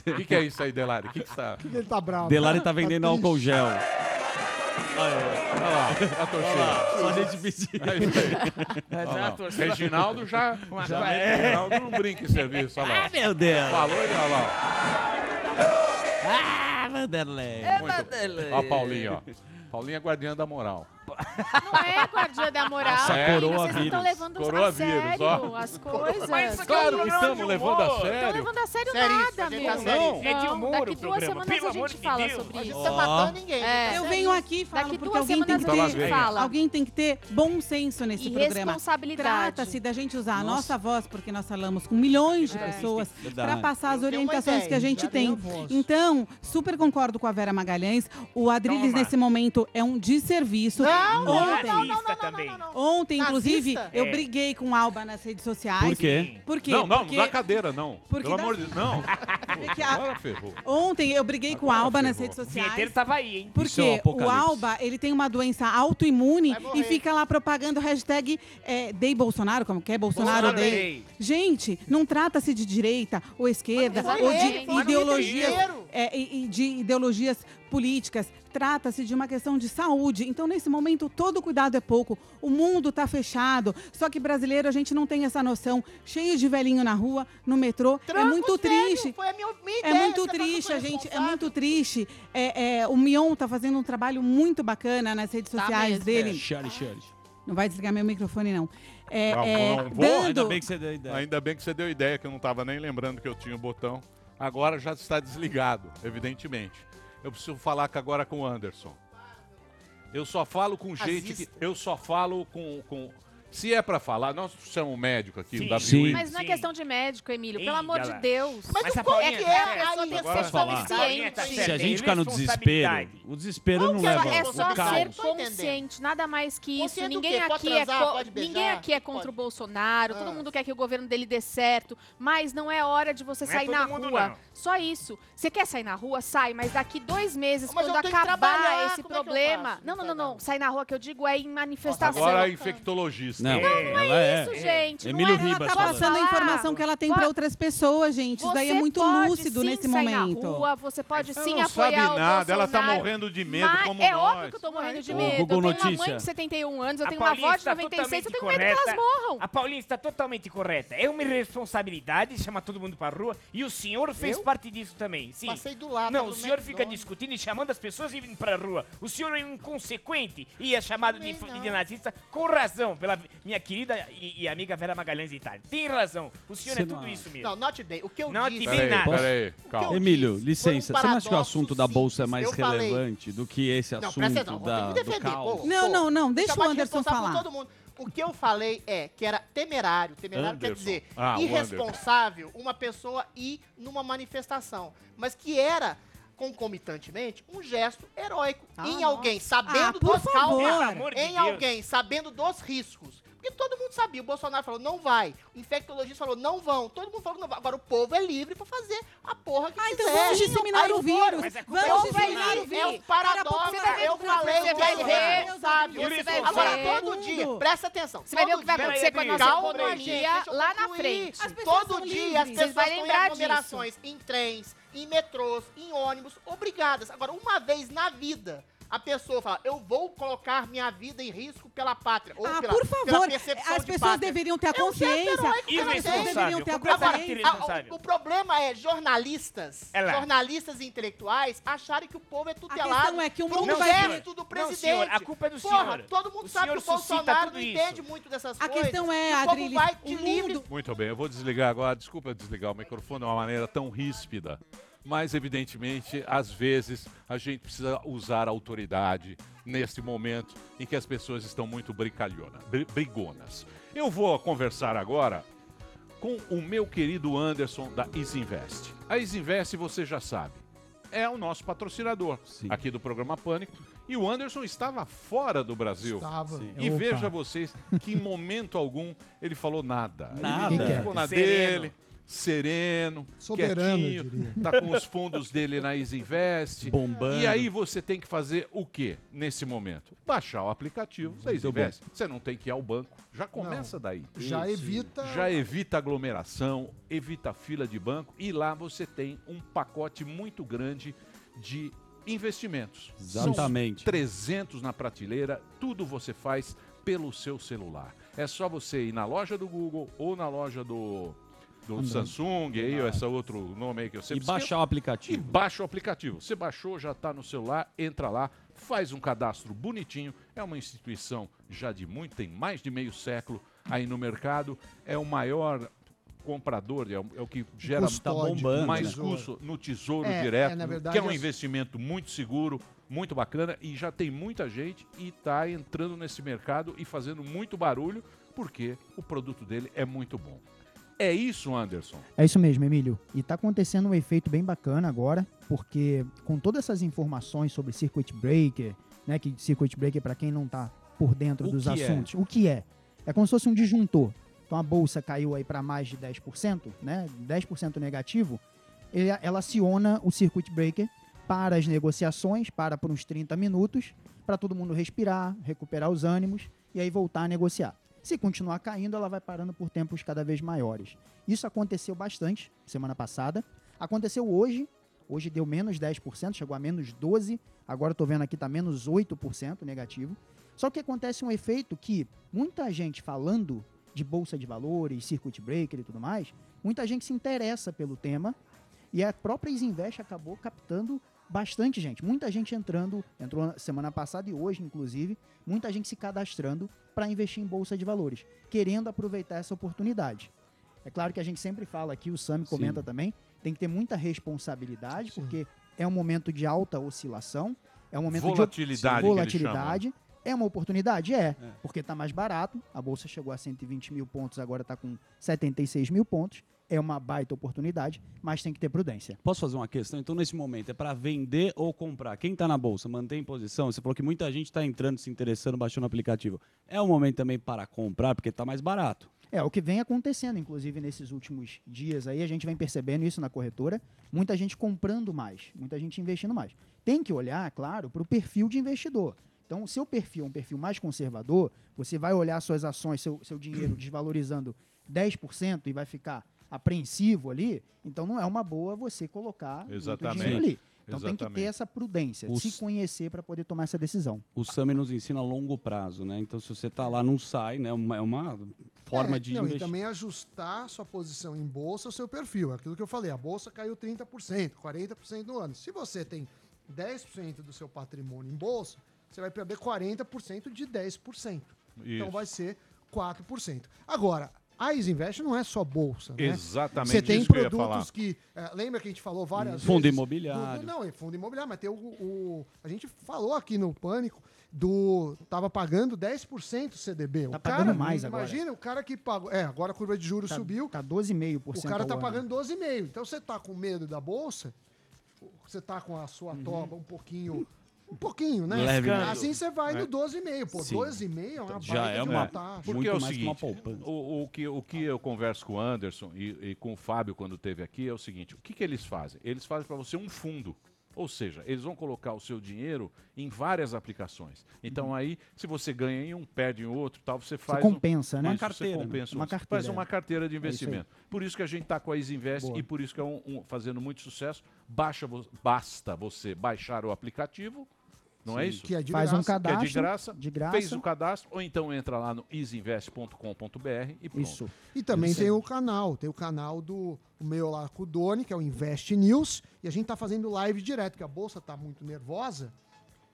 O que, que é isso aí, Delari? O que, que está. Por que ele tá bravo? Delari tá vendendo triste. álcool gel. Olha lá, a torcida. Só a gente pedir. É isso aí. Mas Olha a lá. torcida- Reginaldo já. já É. Reginaldo não brinca em serviço. Olha lá. Ah, meu Deus. Falou ele, olha lá. Ah, Vanderlei. Muito. Ó, a Paulinha, ó. Paulinha é guardiã da moral. Não é guardiã da moral. Essa menina, coroa Vocês não estão levando Coroa a sério vírus, ó. as coisas. Mas Claro é que estamos levando a sério. levando a sério Seríssimo, nada, meu. tá sério. Não. É de humor daqui duas programa, semanas pelo a gente fala Deus. sobre A gente isso. não tá matando ninguém. É. Eu venho aqui e falo Daqui porque alguém tem, que ter, fala. alguém tem que ter bom senso nesse E programa. responsabilidade. Trata-se da gente usar a nossa voz, porque nós falamos com milhões de É. pessoas, para passar as orientações que a gente tem. Então, super concordo com a Vera Magalhães. O Adriles, nesse momento, é um desserviço. Não, Ontem, Nazista também. ontem inclusive, Nazista? eu É. briguei com o Alba nas redes sociais. Por quê? Por quê? Não, não, porque, não dá cadeira, não. porque Pelo dá- amor de Deus, não. porque a- Agora ferrou. Ontem eu briguei com o Agora Alba nas ferrou. redes O vinheteiro sociais. tava aí, hein? Porque Isso é um o apocalipse. Alba, ele tem uma doença autoimune Vai morrer. e fica lá propagando hashtag é, Dei Bolsonaro, como que é? Bolsonaro, Bolsonaro Dei. Gente, não trata-se de direita ou esquerda Mas ou ele de foi ideologias, é, e- e de ideologias políticas. Trata-se de uma questão de saúde. Então, nesse momento, todo cuidado é pouco. O mundo está fechado. Só que brasileiro, a gente não tem essa noção. Cheio de velhinho na rua, no metrô. é Tranca muito triste. Foi a minha, minha É ideia, muito que eu triste, a gente. É muito triste. É, é, o Mion tá fazendo um trabalho muito bacana nas redes Tá sociais mesmo, dele. Shari, shari. Não vai desligar meu microfone, não. É, Não, é, não vou. Ainda dando. bem que você deu ideia. Ainda bem que você deu ideia, que eu não estava nem lembrando que eu tinha o botão. Agora já está desligado, evidentemente. Eu preciso falar que agora com o Anderson. Eu só falo com gente que. Nazista. Eu só falo com. com se é pra falar, nós somos um médico aqui, Sim. o Sim. Mas não é Sim. questão de médico, Emílio. Pelo amor de galera. Deus. Mas, Mas a é Paulinha que tá é? certa. A pessoa tem que ser falar. Paulinha tá consciente. Se a gente ficar no desespero, Responsabilidade. o desespero não é leva a É só ser caos. Consciente, nada mais que isso. Consciente do Ninguém quê? Pode aqui, é transar, co- pode beijar? ninguém aqui é contra Pode. o Bolsonaro, todo Ah. mundo quer que o governo dele dê certo, mas não é hora de você Não é sair todo na mundo, rua. não. Só isso. Você quer sair na rua? Sai, mas daqui dois meses, Mas quando eu tenho que acabar trabalhar, esse como é que eu problema. faço? Não, não, Não não, Sair na rua que eu digo é em manifestação. Agora é infectologista. Não, Não, ela é. Isso, gente. Emílio não é, Ribas Ela tá passando a informação que ela tem para outras pessoas, gente. Isso daí é Você muito pode lúcido sim nesse sair momento. Na rua, você pode Ela sim não sabe apoiar o nada, ela tá morrendo de medo mas como é nós. óbvio que eu tô morrendo de medo. Google eu tenho uma Notícia. mãe de 71 anos, eu A tenho uma Paulinha avó de está 96, eu tenho totalmente medo que elas correta. morram. A Paulinha está totalmente correta. É uma irresponsabilidade chamar todo mundo pra rua e o senhor fez Eu? parte disso também. Sim. Passei do lado. Não, o senhor fica discutindo e chamando as pessoas e indo pra rua. O senhor é um inconsequente e é chamado de, de não. nazista com razão pela minha querida e, e amiga Vera Magalhães de Itália. Tem razão. O senhor Você é não tudo acha? isso mesmo. Não, not day. O que eu Not disse... Peraí, nada. peraí, calma. Emílio, licença, um você não acha que o assunto da Bolsa é mais. Eu falei- relevante do que esse Não, assunto presta atenção, da, do caos? pô, Não, pô. não, não, deixa o de Anderson falar. todo mundo. O que eu falei é que era temerário. Temerário quer Anderson. dizer Ah, irresponsável uma pessoa ir numa manifestação. Mas que era, concomitantemente, um gesto heróico Ah, em nossa. alguém sabendo Ah, dos favor. De Em Deus. alguém sabendo dos riscos. Porque todo mundo sabia. O Bolsonaro falou, não vai. O infectologista falou, não vão. Todo mundo falou que não vai. Agora o povo é livre pra fazer a porra que Ah, então quiser. vamos disseminar o vírus. É Vamos disseminar o vírus. É um paradoxo. Você Eu falei é vai ver. irresponsável. Você vai ver. Agora, Todo dia, presta atenção. Você vai ver o que vai acontecer com a nossa economia lá na frente. Todo dia as Vocês pessoas vão estão em lembrar disso. aglomerações, em trens, em metrôs, em ônibus, obrigadas. Agora, uma vez na vida, a pessoa fala, eu vou colocar minha vida em risco pela pátria. Ou Ah, pela, por favor, percepção as pessoas pátria. deveriam ter a É um consciência. heróico As pessoas Irresponsável, deveriam ter a consciência. o, o problema é jornalistas, É jornalistas e intelectuais acharem que o povo é tutelado questão é que o por um mundo vai- gesto do Não, presidente. senhor, a culpa é do Porra, senhor. todo mundo O sabe que o Bolsonaro não entende muito dessas A coisas. questão é, o povo Adriles, vai de o livre mundo... Muito bem, eu vou desligar agora. Desculpa eu desligar o microfone de uma maneira tão ríspida. Mas, evidentemente, às vezes a gente precisa usar a autoridade nesse momento em que as pessoas estão muito brigonas. Eu vou conversar agora com o meu querido Anderson da Isinvest. A Isinvest, você já sabe, é o nosso patrocinador Sim. aqui do programa Pânico. E o Anderson estava fora do Brasil. Estava. E Opa. veja vocês que em momento algum ele falou nada. Nada. Ele ficou na Sereno. dele, sereno, Soberano, quietinho, tá com os fundos dele na Easy Invest. Bombando. E aí você tem que fazer o quê nesse momento? Baixar o aplicativo da Easy Muito bom. Invest. Você não tem que ir ao banco. Já começa daí. Já evita. Já evita aglomeração, evita fila de banco e lá você tem um pacote muito grande de investimentos. Exatamente. São 300 na prateleira, tudo você faz pelo seu celular. É só você ir na loja do Google ou na loja do, do Android. Samsung, aí, ou esse outro nome aí que eu sempre E baixar o E aplicativo. baixa o aplicativo. Você baixou, já está no celular, entra lá, faz um cadastro bonitinho. É uma instituição já de muito, tem mais de meio século aí no mercado. É o maior comprador, é o, é o que gera Custódio Tá bombando, mais Tesouro. custo no Tesouro É, Direto, é, na verdade, que é um investimento muito seguro, muito bacana e já tem muita gente e está entrando nesse mercado e fazendo muito barulho porque o produto dele é muito bom. É isso, Anderson. É isso mesmo, Emílio. E tá acontecendo um efeito bem bacana agora, porque com todas essas informações sobre circuit breaker, né, que circuit breaker para quem não tá por dentro O dos é? assuntos, o que é? É como se fosse um disjuntor. Então a bolsa caiu aí para mais de 10%, né? 10% negativo. Ela aciona o circuit breaker para as negociações, para por uns 30 minutos, para todo mundo respirar, recuperar os ânimos e aí voltar a negociar. Se continuar caindo, ela vai parando por tempos cada vez maiores. Isso aconteceu bastante semana passada. Aconteceu hoje. Hoje deu menos 10%, chegou a menos 12%. Agora tô vendo aqui tá menos 8% negativo. Só que acontece um efeito que muita gente falando de bolsa de valores, circuit breaker e tudo mais, muita gente se interessa pelo tema e a própria Isinvest acabou captando bastante gente. Muita gente entrando, entrou na semana passada e hoje, inclusive, muita gente se cadastrando para investir em bolsa de valores, querendo aproveitar essa oportunidade. É claro que a gente sempre fala aqui, o Sami comenta também, tem que ter muita responsabilidade, porque é um momento de alta oscilação, é um momento Volatilidade, de volatilidade. É uma oportunidade? É, porque está mais barato. A bolsa chegou a 120 mil pontos, agora está com 76 mil pontos. É uma baita oportunidade, mas tem que ter prudência. Posso fazer uma questão? Então, nesse momento, é para vender ou comprar? Quem está na bolsa, mantém posição? Você falou que muita gente está entrando, se interessando, baixando o aplicativo. É o momento também para comprar, porque está mais barato. É, o que vem acontecendo, inclusive, nesses últimos dias aí, a gente vem percebendo isso na corretora, muita gente comprando mais, muita gente investindo mais. Tem que olhar, claro, para o perfil de investidor. Então, o seu perfil é um perfil mais conservador, você vai olhar suas ações, seu, seu dinheiro desvalorizando 10% e vai ficar apreensivo ali, então não é uma boa você colocar muito Exatamente. dinheiro ali. Então tem que ter Exatamente. essa prudência, Os- se conhecer para poder tomar essa decisão. O Sami nos ensina a longo prazo, né? Então, se você está lá, não sai, né? É uma forma É, de não, e também ajustar sua posição em bolsa ao seu perfil. É Aquilo que eu falei, a bolsa caiu 30%, 40% no ano. Se você tem 10% do seu patrimônio em bolsa, você vai perder 40% de 10%. Então Isso. vai ser 4%. Agora, a Isinvest não é só bolsa, né? Exatamente Você tem isso que eu ia produtos falar. que... é, lembra que a gente falou várias Fundo vezes? imobiliário. do- do- não, é fundo imobiliário, mas tem o, o- A gente falou aqui no Pânico do... Tava pagando 10% CDB. Tá o cara, pagando mais agora. Imagina o cara que pagou... É, agora a curva de juros Tá, subiu. Tá 12,5%. O cara tá ano. pagando 12,5. Então você tá com medo da bolsa, você tá com a sua Uhum. toba um pouquinho. Um pouquinho, né? Leve. Assim você vai É. no 12,5. Pô, Sim. 12,5 é uma Já é de uma- taxa. Porque Muito é o mais que uma seguinte, o, o que, o que eu converso com o Anderson e, e com o Fábio quando teve aqui é o seguinte: o que, que eles fazem? Eles fazem para você um fundo. Ou seja, eles vão colocar o seu dinheiro em várias aplicações. Então aí, se você ganha em um, perde em outro, tal, você faz compensa, um, né? Isso, Uma carteira, Você né? compensa Uma carteira, Faz é. uma carteira de aí. investimento. por isso que a gente está com a Isinvest e por isso que é um, um- fazendo muito sucesso. Baixa, basta você baixar o aplicativo, não é Sim. isso? Que é de Faz um graça. que é cadastro. de graça, de graça. fez o cadastro, ou então entra lá no easyinvest.com.br e pronto. Isso. E também tem o canal. Tem o canal do o meu lá com o Doni, que é o Invest News. E a gente tá fazendo live direto, porque a bolsa tá muito nervosa.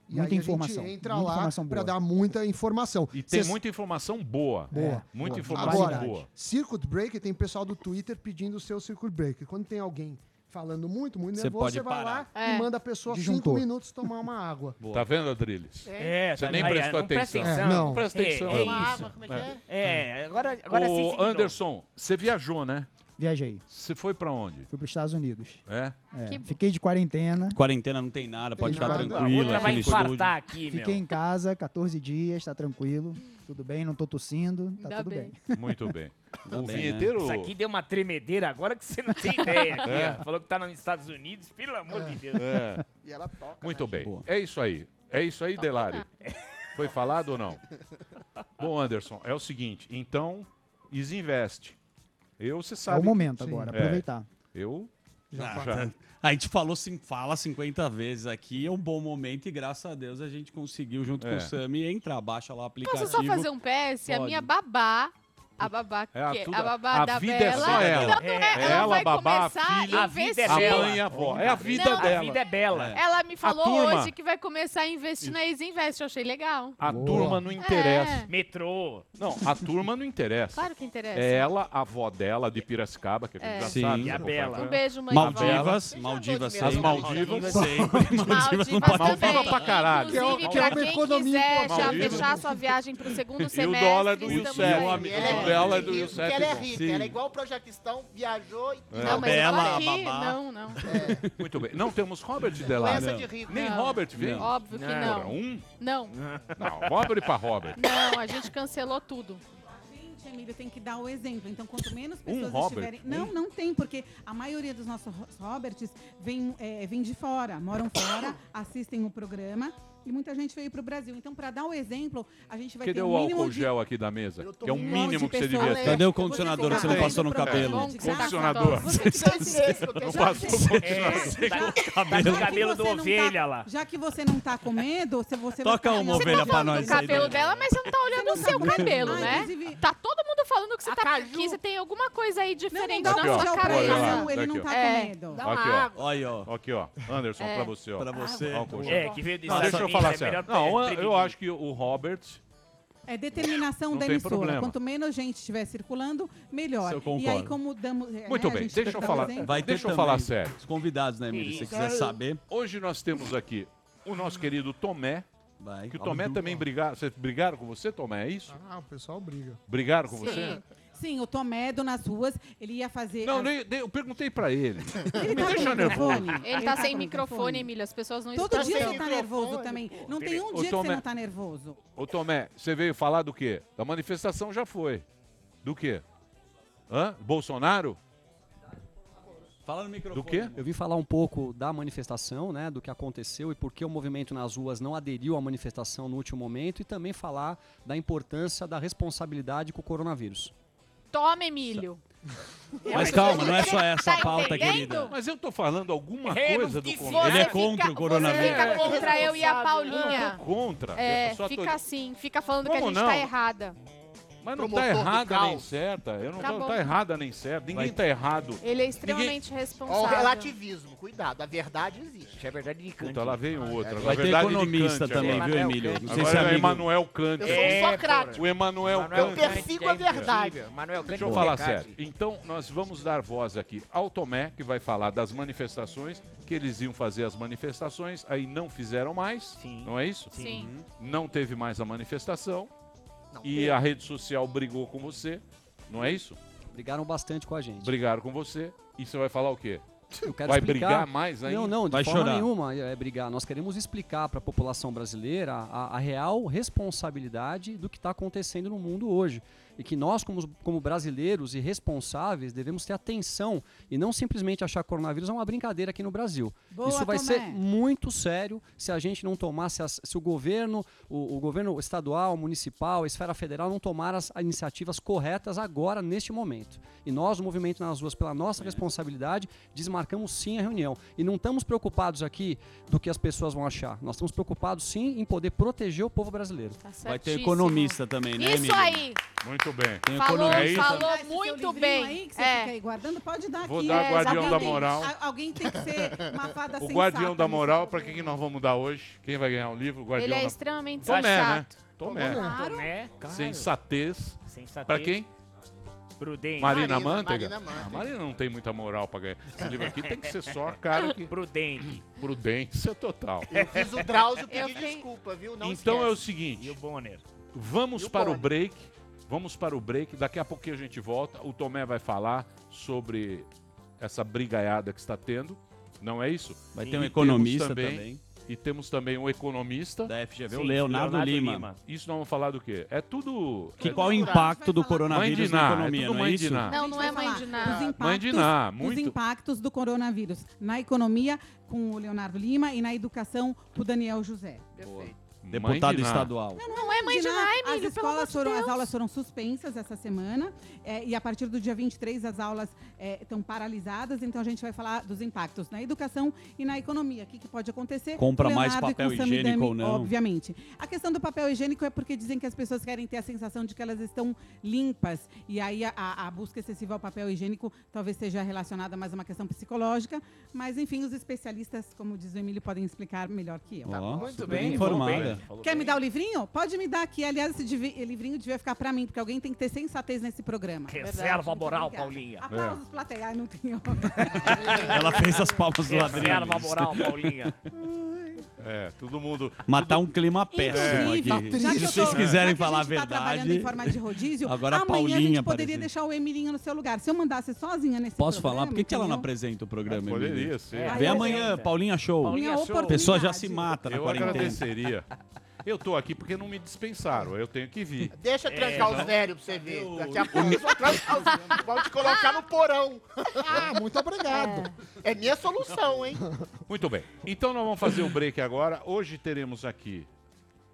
E Muita aí informação, a gente entra muita lá informação para dar muita informação. E tem Cês- muita informação boa. Boa. Muita boa. informação Agora, boa. Circuit Breaker tem pessoal do Twitter pedindo o seu Circuit Breaker. Quando tem alguém falando muito, muito Você nervoso, pode você vai parar. lá É. e manda a pessoa cinco Disjuntor. minutos tomar uma água. Tá vendo, Adriles? É, Você tá- nem aí, prestou não presta atenção. É, não. Presta É, atenção. é Uma isso. água, como é que é? É, agora, agora sim, Ô. Anderson, você viajou, né? Viajei. Você foi pra onde? Fui para os Estados Unidos. É? É, Que- Fiquei de quarentena. Quarentena não tem nada, pode Tem ficar nada. tranquilo. outra vai infartar aqui, meu. Fiquei em casa 14 dias, tá tranquilo. Tudo bem, não tô tossindo, tá Ainda tudo bem. bem. Muito bem. O bem, né? vinheteiro. Isso aqui deu uma tremedeira agora que você não tem ideia. Aqui, É. Falou que tá nos Estados Unidos, pelo amor de Deus. É, E ela toca. muito né? bem. Boa. É isso aí. É isso aí, Delário. Foi falado ou não? Bom, Anderson, é o seguinte. Então, Isinvest. Eu, você É sabe. o momento sim. agora, É. aproveitar. Eu Ah, já. A gente falou, sim, fala 50 vezes aqui, é um bom momento e graças a Deus a gente conseguiu, junto com É. o Sami, entrar. Baixa lá o aplicativo. Posso só fazer um PS? A Pode. minha babá, a babá, é a, tudo, a babá a da vida é Bela. É só ela. Não, é, ela, é ela vai babá, filha, é a investir. A mãe a avó. É a vida não, dela. A vida é bela. Ela me falou turma, hoje que vai começar a investir na Exinvest. Eu achei legal. A Boa. turma não interessa. É. Metrô. Não, a turma não interessa. Claro que interessa. É ela, a avó dela, de Piracicaba, que é, gente é. já Sim. sabe. E a Bela. Um beijo, mãe. Maldivas. Maldivas. As Maldivas. Sempre. Maldivas Maldiva pra caralho. Inclusive, pra quem quiser já fechar sua viagem pro segundo semestre. E o dólar do 1,7. Bela e do Youssef. porque ela é bom. rica. Sim. Ela é igual o Projetistão, viajou e... Não, mas Bela, tô aqui. babá. Não, não. Muito bem. Não temos Robert Doença Delário. de rico. Nem Não. Robert veio. Não. Óbvio que Não. Não. Um? Não, Não, Robert pra Robert. não, a gente cancelou tudo. Gente, Emílio, tem que dar o exemplo. Então, quanto menos Um pessoas Robert, estiverem... Não, não tem, porque a maioria dos nossos ro- Roberts vem, é, vem de fora, moram fora, assistem o programa e muita gente veio para o Brasil. Então, para dar o exemplo, a gente vai Cadê ter o um mínimo álcool de... gel aqui da mesa? Que é o com um mínimo que você devia ter. Cadê o condicionador que você não passou no cabelo? Tá com Condicionador. Não passou condicionador. tá, tá cabelo. com o do ovelha lá. Já que você não tá com medo, se você Toca vai uma ovelha Do nós aí. cabelo Dani. dela, mas você não tá olhando o seu cabelo, Ah, né? Tá todo mundo falando que você tá caju. aqui, você tem alguma coisa aí diferente na o sua cabeça. não. Ele não ó. tá É. com medo. Dá uma Aqui, ó. água. Olha, ó. Aqui, ó. Anderson, É. pra você, ó. Pra você. É, que veio de Não, deixa eu Estados falar é sério. Não, eu acho que o Robert. É determinação Não da tem emissora. problema. Quanto menos gente estiver circulando, melhor. Eu E aí, como damos. é, Muito né, bem, deixa eu o falar. Vai ter Deixa eu também falar sério. Os convidados, né, Emílio? Se você quiser saber, Hoje nós temos aqui o nosso querido Tomé. vai. Que o Tomé também brigaram. Vocês brigaram com você, Tomé? É isso? Ah, o pessoal briga. Brigaram com Sim. você? Sim, o Tomedo nas ruas, ele ia fazer. Não, as- nem- nem- eu perguntei pra ele. Ele Me tá deixa com nervoso. microfone? Ele tá sem com microfone, Emílio, as pessoas não Todo estão dia sem você tá microfone, nervoso também. pô. Não tem um Ô, dia que Tomé. você não tá nervoso. Ô Tomé, você veio falar do quê? Da manifestação já foi. Do quê? Hã? Bolsonaro? Fala no microfone. Do quê? Eu vim falar um pouco da manifestação, né, do que aconteceu e por que o movimento nas ruas não aderiu à manifestação no último momento e também falar da importância da responsabilidade com o coronavírus. Toma, Emílio. Mas calma, não é só essa a Tá pauta, entendendo? querida. Mas eu tô falando alguma É, coisa não do disse Congresso. Ele é Você contra fica- o coronavírus. Você fica contra eu e a. Paulinha. Eu tô contra. É, Eu só tô- fica assim, fica falando que a Como gente não? tá errada. Mas não tá do errada nem certa. Eu não Tá tô, bom. tá errada nem certa. Ninguém Vai- tá errado. Ele é extremamente Ó, o responsável. relativismo. Cuidado, a verdade existe. É verdade de Kant. Puta, lá veio outra. Vai Na ter economista Kant também, agora. viu, Emílio? Não sei se é é o. Emanuel Kant. Eu sou um É, Socrate. O Emanuel Manuel Kant. Eu persigo a verdade. Manuel Kant Deixa eu é falar sério. Então, nós vamos dar voz aqui ao Tomé, que vai falar das manifestações, que eles iam fazer as manifestações, aí não fizeram mais, Sim. não é isso? Sim. Não teve mais a manifestação Não, e a rede social brigou com você, não é isso? Brigaram bastante com a gente. Brigaram com você e você vai falar o quê? Eu quero Vai explicar- brigar mais ainda? Não, não, de Vai forma chorar. nenhuma é brigar. Nós queremos explicar para a população brasileira a, a real responsabilidade do que está acontecendo no mundo hoje. E que nós, como, como brasileiros e responsáveis, devemos ter atenção e não simplesmente achar que coronavírus é uma brincadeira aqui no Brasil. Boa, Isso vai Tomé. ser muito sério se a gente não tomar, se, as- se o governo, o, o governo estadual, municipal, a esfera federal não tomar as iniciativas corretas agora, neste momento. E nós, o Movimento nas Ruas, pela nossa responsabilidade, desmarcamos sim a reunião. E não estamos preocupados aqui do que as pessoas vão achar. Nós estamos preocupados sim em poder proteger o povo brasileiro. Tá Vai ter economista também, né, Isso Emílio? aí. Muito bem. Tem Falou, É isso? falou esse seu muito bem. Aí, que você É. fica aí guardando, pode dar Vou aqui. dar É, Guardião da Alguém tem- Moral. a- alguém tem que ser uma fada O Guardião da Moral, para quem que nós vamos dar hoje? Quem vai ganhar o livro? O Guardião Ele é da extremamente Tomé, né? sensato. Tomé. Claro. Tomé, claro. Sensatez. Sensatez. Para quem? Prudente. Marina, Marina, Manteiga? Marina Manteiga. A Marina não tem muita moral pra ganhar. Esse livro aqui tem que ser só cara que. Prudente. Prudência total. Eu fiz o Drauzio pedir tenho- desculpa, viu? Não então é o esquece. E seguinte: o Bonner. vamos E o para o Bonner? break. Vamos para o break. Daqui a pouquinho a gente volta. O Tomé vai falar sobre essa brigaiada que está tendo. Não é isso? Vai ter um economista também. E temos também um economista. Da FGV, o Leonardo Lima. Isso nós vamos falar do quê? É tudo... Que é qual o impacto do coronavírus na Ná, economia, é tudo não é isso? Não, não é mãe de nada. impactos, Mãe de Ná, dos muito. impactos do coronavírus na economia com o Leonardo Lima e na educação com o Daniel José. Deputado Ná. estadual. Não é mãe de nada, As Emílio, pelo amor escolas de foram, as Deus. aulas foram suspensas essa semana é, e a partir do dia 23 as aulas estão paralisadas, então a gente vai falar dos impactos na educação e na economia. O que, que pode acontecer? Compra mais e papel higiênico ou não. Obviamente. A questão do papel higiênico é porque dizem que as pessoas querem ter a sensação de que elas estão limpas e aí a, a busca excessiva ao papel higiênico talvez seja relacionada mais a uma questão psicológica, mas enfim, os especialistas, como diz o Emílio, podem explicar melhor que eu. Ó, Muito bem, informada. bem, falou Quer me bem. dar o livrinho? Pode me dar aqui. Aliás, esse divi- livrinho devia ficar pra mim, porque alguém tem que ter sensatez nesse programa. Reserva Muito moral, obrigada. Paulinha. Aplausos, plateia. Ai, não tenho. Ela fez as palmas do. Reserva moral, Paulinha. É, todo mundo... Matar um clima péssimo Inclusive, aqui. já que Se eu vocês tô- quiserem que falar a a gente tá trabalhando verdade. em forma de rodízio, Agora a amanhã a gente Paulinha poderia apareceu. deixar o Emilinho no seu lugar. Se eu mandasse sozinha nesse Posso programa, falar? Por que, que ela não apresenta o programa? É, poderia ser. Vem eu- amanhã, Paulinha Show. Paulinha Show. A pessoa já se mata na Eu quarentena. agradeceria. Eu tô aqui porque não me dispensaram, eu tenho que vir. Deixa É, trancar os velhos pra você ver. Daqui a pouco eles vão trancar os Vão te colocar no porão. Ah, muito obrigado. É minha solução, hein? Muito bem. Então nós vamos fazer o break agora. Hoje teremos aqui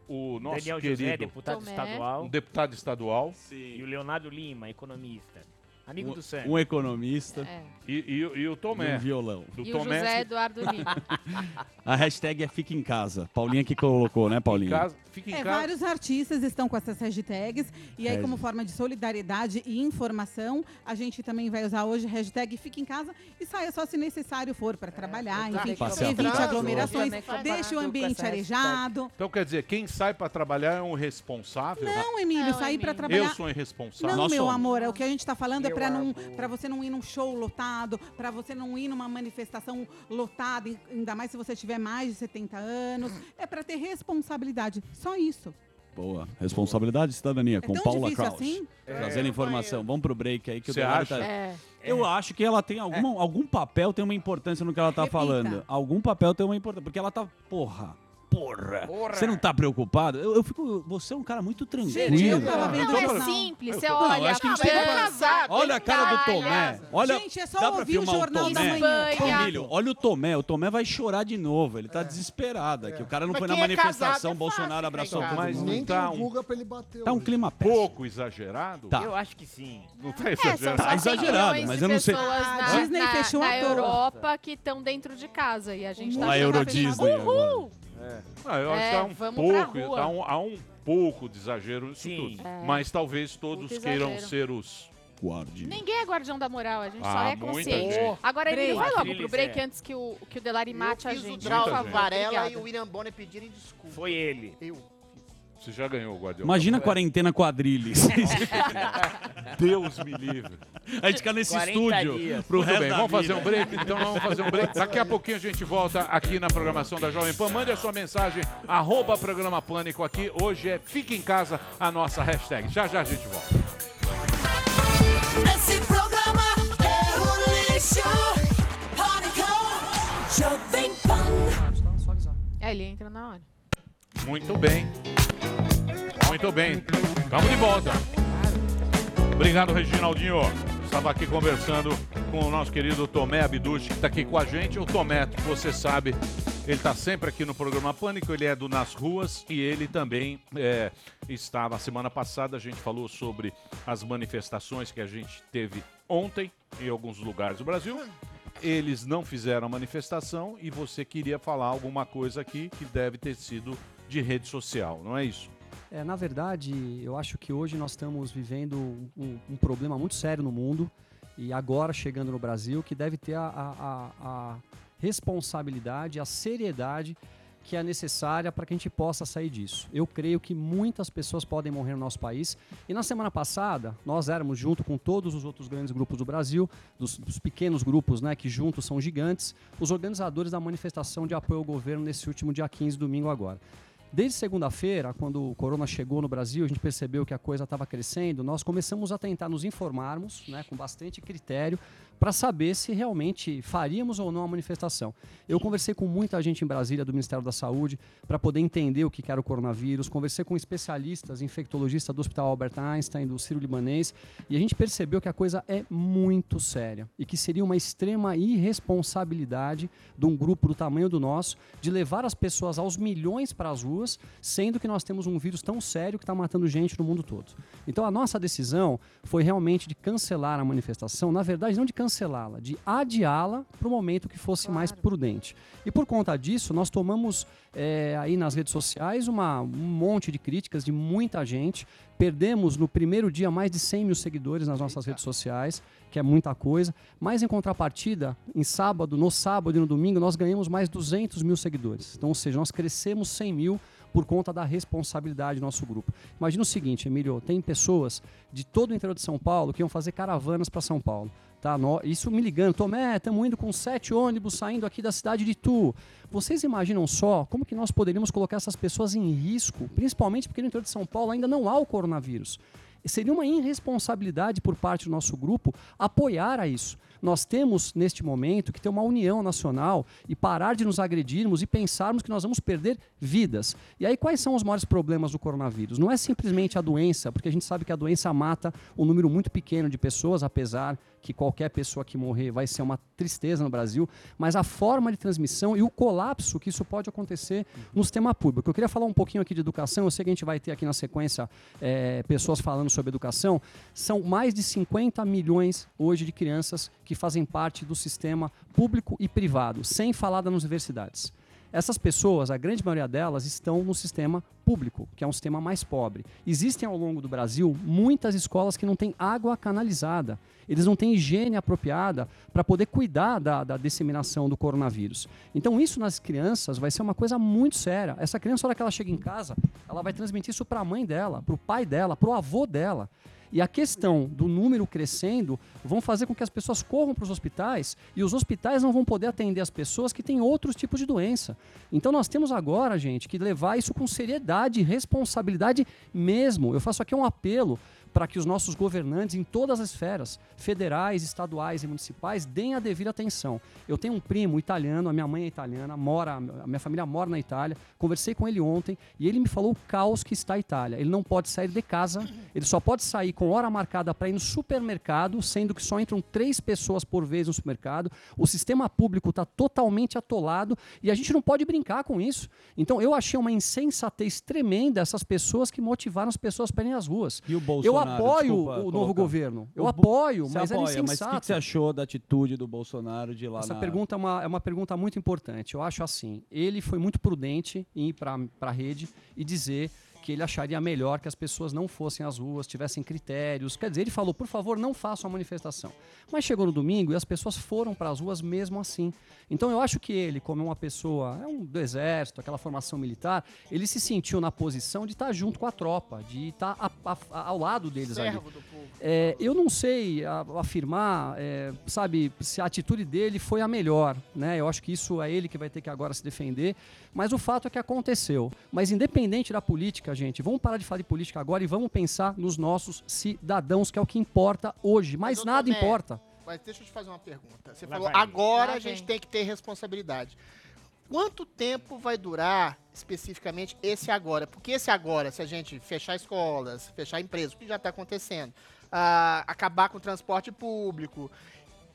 o nosso Daniel querido José, deputado Tomé. estadual. um deputado estadual E o Leonardo Lima, economista. Amigo do Sam. Um economista É. e, e, e o e Tomé. um violão. Do E o Tomé. José Eduardo Lima. A hashtag é Fica em Casa. Paulinha que colocou, né, Em Paulinha? casa, fica em É, casa. vários artistas estão com essas hashtags. E aí, É. como forma de solidariedade e informação, a gente também vai usar hoje hashtag Fique em Casa e saia só se necessário for para trabalhar. exato. enfim, Passear evite aglomerações, deixe o ambiente arejado. Então quer dizer, quem sai pra trabalhar é um responsável? Não, Emílio, Não, sair para trabalhar. Eu sou irresponsável. Não, Nós meu somos. amor, é o que a gente tá falando é para não, para você não ir num show lotado, para você não ir numa manifestação lotada, e- ainda mais se você tiver mais de 70 anos, é para ter responsabilidade. Só isso. Boa. Responsabilidade e cidadania, É com tão Paula Kraus. assim? Trazendo informação. Vamos pro break aí que Você o acha? tá... É. Eu acho que ela tem alguma, algum papel, tem uma importância no que ela tá Repita. falando. Algum papel tem uma importância. Porque ela tá. Porra. Porra. Porra. Você não tá preocupado? Eu, eu fico. Você é um cara muito tranquilo. Gente, eu tava vendo Não, é simples. Você Não, olha, acho que a gente que- casado, Olha a cara do Tomé. Olha, Gente, é só ouvir o Jornal da Tomé? Manhã. Filho, olha o Tomé. O Tomé vai chorar de novo. Ele tá desesperado aqui. O cara não Mas foi na é manifestação. casado é Bolsonaro abraçou todo Mas Nem tá um pra ele bater. Tá um clima péssimo. Pouco exagerado? Tá. Eu acho que sim. Não tá É, exagerado? Tá 100 exagerado, mas eu não sei- na, Disney na- fechou na toa. Europa que estão dentro de casa e a gente tá A tá Euro. Disney. agora. Uhul! Ah, eu acho É, que há um vamos pra pouco, rua. um, há um pouco de exagero nisso Sim. tudo. É. Mas talvez todos Muito queiram exagero. ser os. Guarde. Ninguém é guardião da moral, a gente só Ah, é muita consciente. gente. Agora, Emílio, Break. vai logo Aquiles, pro break é. antes que o, que o Delari Eu mate a fiz o gente. Drauzio favor. Varela Obrigada. e o William Bonner pedirem desculpa. Foi ele. Eu. Você já ganhou o Guardião. Imagina a quarentena quadrilhas. Deus me livre. a gente fica nesse 40 estúdio dias. pro Muito resto bem, da vamos vida. fazer um break? Então vamos fazer um break. Daqui a pouquinho a gente volta aqui na programação da Jovem Pan. Mande a sua mensagem, arroba programa Pânico aqui. Hoje é Fique em Casa, a nossa hashtag. Já já a gente volta. Esse programa é um lixo. Pânico, Jovem Pan. É, ele entra na hora. Muito bem. Muito bem. Estamos de volta. Obrigado, Reginaldinho. Estava aqui conversando com o nosso querido Tomé Abduch, que está aqui com a gente. O Tomé, você sabe, ele está sempre aqui no programa Pânico, ele é do Nas Ruas e ele também é, estava, semana passada, a gente falou sobre as manifestações que a gente teve ontem em alguns lugares do Brasil. Eles não fizeram a manifestação e você queria falar alguma coisa aqui que deve ter sido de rede social, não é isso? É, na verdade, eu acho que hoje nós estamos vivendo um, um- problema muito sério no mundo e agora chegando no Brasil que deve ter a, a- a- a responsabilidade, a seriedade que é necessária para que a gente possa sair disso. Eu creio que muitas pessoas podem morrer no nosso país e na semana passada nós éramos junto com todos os outros grandes grupos do Brasil, dos, dos pequenos grupos, né, que juntos são gigantes, os organizadores da manifestação de apoio ao governo nesse último dia 15, domingo agora. Desde segunda-feira, quando o corona chegou no Brasil, a gente percebeu que a coisa estava crescendo, nós começamos a tentar nos informarmos, né, com bastante critério, para saber se realmente faríamos ou não a manifestação. Eu conversei com muita gente em Brasília do Ministério da Saúde para poder entender o que era o coronavírus, conversei com especialistas, infectologistas do Hospital Albert Einstein, do Ciro Libanês, e a gente percebeu que a coisa é muito séria e que seria uma extrema irresponsabilidade de um grupo do tamanho do nosso de levar as pessoas aos milhões para as ruas, sendo que nós temos um vírus tão sério que está matando gente no mundo todo. Então a nossa decisão foi realmente de cancelar a manifestação, na verdade não de cancelá-la, de adiá-la para o momento que fosse mais prudente. E por conta disso, nós tomamos eh, aí nas redes sociais uma, um monte de críticas de muita gente. Perdemos no primeiro dia mais de 100 mil seguidores nas nossas redes sociais, que é muita coisa. Mas em contrapartida, em sábado, no sábado e no domingo, nós ganhamos mais 200 mil seguidores. Então, ou seja, nós crescemos 100 mil por conta da responsabilidade do nosso grupo. Imagina o seguinte, Emílio, tem pessoas de todo o interior de São Paulo que iam fazer caravanas para São Paulo. Tá, nó- isso me ligando, Tomé, estamos indo com sete ônibus saindo aqui da cidade de Itu. Vocês imaginam só como que nós poderíamos colocar essas pessoas em risco, principalmente porque no interior de São Paulo ainda não há o coronavírus. Seria uma irresponsabilidade por parte do nosso grupo apoiar a isso. Nós temos, neste momento, que ter uma união nacional e parar de nos agredirmos e pensarmos que nós vamos perder vidas. E aí, quais são os maiores problemas do coronavírus? Não é simplesmente a doença, porque a gente sabe que a doença mata um número muito pequeno de pessoas, apesar que qualquer pessoa que morrer vai ser uma tristeza no Brasil, mas a forma de transmissão e o colapso que isso pode acontecer no sistema público. Eu queria falar um pouquinho aqui de educação, eu sei que a gente vai ter aqui na sequência eh, pessoas falando sobre educação. São mais de 50 milhões hoje de crianças que fazem parte do sistema público e privado, sem falar das universidades. Essas pessoas, a grande maioria delas, estão no sistema público, que é um sistema mais pobre. Existem ao longo do Brasil muitas escolas que não têm água canalizada. Eles não têm higiene apropriada para poder cuidar da, da disseminação do coronavírus. Então, isso nas crianças vai ser uma coisa muito séria. Essa criança, na hora que ela chega em casa, ela vai transmitir isso para a mãe dela, para o pai dela, para o avô dela. E a questão do número crescendo vão fazer com que as pessoas corram para os hospitais e os hospitais não vão poder atender as pessoas que têm outros tipos de doença. Então nós temos agora, gente, que levar isso com seriedade e responsabilidade mesmo. Eu faço aqui um apelo para que os nossos governantes em todas as esferas, federais, estaduais e municipais, deem a devida atenção. Eu tenho um primo italiano, a minha mãe é italiana, mora, a minha família mora na Itália. Conversei com ele ontem e ele me falou o caos que está a Itália. Ele não pode sair de casa, ele só pode sair com hora marcada para ir no supermercado, sendo que só entram três pessoas por vez no supermercado. O sistema público está totalmente atolado e a gente não pode brincar com isso. Então eu achei uma insensatez tremenda essas pessoas que motivaram as pessoas para irem às ruas. E o eu Bolsonaro, apoio desculpa o novo colocar. governo. Eu O apoio, mas apoia, é mas o insensato. que, você achou da atitude do Bolsonaro de lá Essa na... pergunta é uma, é uma pergunta muito importante. Eu acho assim, ele foi muito prudente em ir para a rede e dizer que ele acharia melhor que as pessoas não fossem às ruas, tivessem critérios. Quer dizer, ele falou, por favor, não façam a manifestação. Mas chegou no domingo e as pessoas foram para as ruas mesmo assim. Então eu acho que ele, como uma pessoa é um do exército, aquela formação militar, ele se sentiu na posição de estar junto com a tropa, de estar ao lado deles ali. Servo do povo. É, eu não sei a- afirmar, é, sabe, se a atitude dele foi a melhor, né? Eu acho que isso é ele que vai ter que agora se defender, mas o fato é que aconteceu. Mas independente da política, gente, vamos parar de falar de política agora e vamos pensar nos nossos cidadãos, que é o que importa hoje. Mais Mas, nada Tomé, importa. Mas deixa eu te fazer uma pergunta. Você Lá falou, vai. agora Lá a gente vem. tem que ter responsabilidade. Quanto tempo vai durar especificamente esse agora? Porque esse agora, se a gente fechar escolas, fechar empresas, o que já está acontecendo, ah, acabar com o transporte público,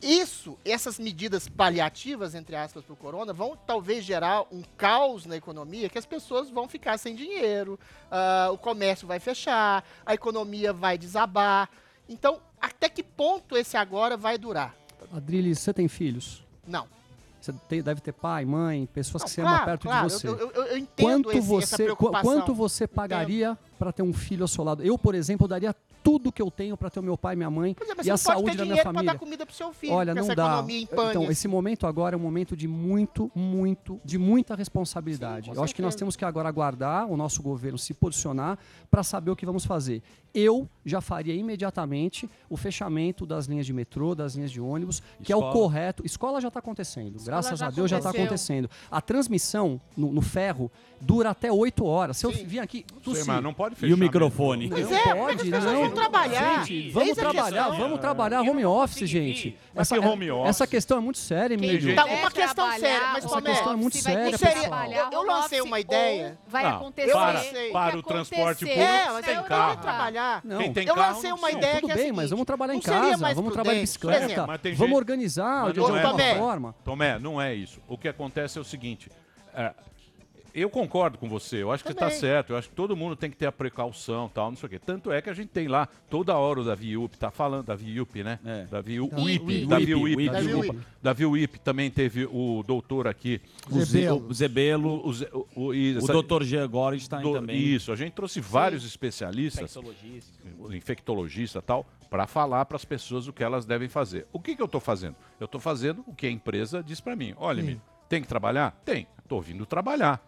isso, essas medidas paliativas, entre aspas, para o corona, vão talvez gerar um caos na economia que as pessoas vão ficar sem dinheiro, ah, o comércio vai fechar, a economia vai desabar. Então, até que ponto esse agora vai durar? Adriles, você tem filhos? Não. Você tem- deve ter pai, mãe, pessoas Não, que você claro, ama perto claro, de você. eu- eu- eu entendo quanto esse- você, quanto você pagaria para ter um filho ao seu lado. Eu, por exemplo, daria tudo que eu tenho para ter o meu pai e minha mãe é, e a saúde da minha dinheiro pra família. dar comida pro seu filho, Olha, não dá. Então, assim. esse momento agora é um momento de muito, muito, de muita responsabilidade. Sim, eu acho que nós temos que agora aguardar o nosso governo se posicionar para saber o que vamos fazer. Eu já faria imediatamente o fechamento das linhas de metrô, das linhas de ônibus, que é o Escola. correto. Escola já está acontecendo. Graças já a Deus já está acontecendo. A transmissão no, no ferro dura até 8 horas. Se eu vir aqui. Tossir- não pode E fechar. o microfone? não Pois é, é pode, não. vão trabalhar? Gente, vamos trabalhar, questão. vamos trabalhar home office, gente. Essa, que home office? essa questão é muito séria, Emílio. Tá, uma questão trabalhar, séria, mas Essa questão é muito office vai ter séria, pessoal. trabalhar Eu- lancei uma ideia. Vai Não, acontecer. para- para o transporte público É, mas carro. vou trabalhar. Não. Quem tem Eu carro lancei não uma precisa. ideia Tudo que é bem, mas seguinte, vamos trabalhar em não casa, vamos trabalhar em prudente, por exemplo, bicicleta, Mas vamos gente- organizar Mas de não alguma é. Tomé. forma. Tomé, não é isso. O que acontece é o seguinte. é, eu concordo com você, eu acho que você está Também. certo, eu acho que todo mundo tem que ter a precaução tal, não sei o quê. Tanto é que a gente tem lá, toda hora o Davi Up tá falando, Davi Up, né? É. Davi Uip, Ui. Davi Uip, Uip, Uip. Davi desculpa. Uip. Davi Uip também teve o doutor aqui. Zebelo. o Zebelo, O, Ze- o, o, e o Dr. Jean Gorenstein do- também. Isso, a gente trouxe vários especialistas, infectologista e tal, para falar para as pessoas o que elas devem fazer. O que, que eu estou fazendo? Eu estou fazendo o que a empresa diz para mim. Olha, tem que trabalhar? Tem. Estou vindo trabalhar.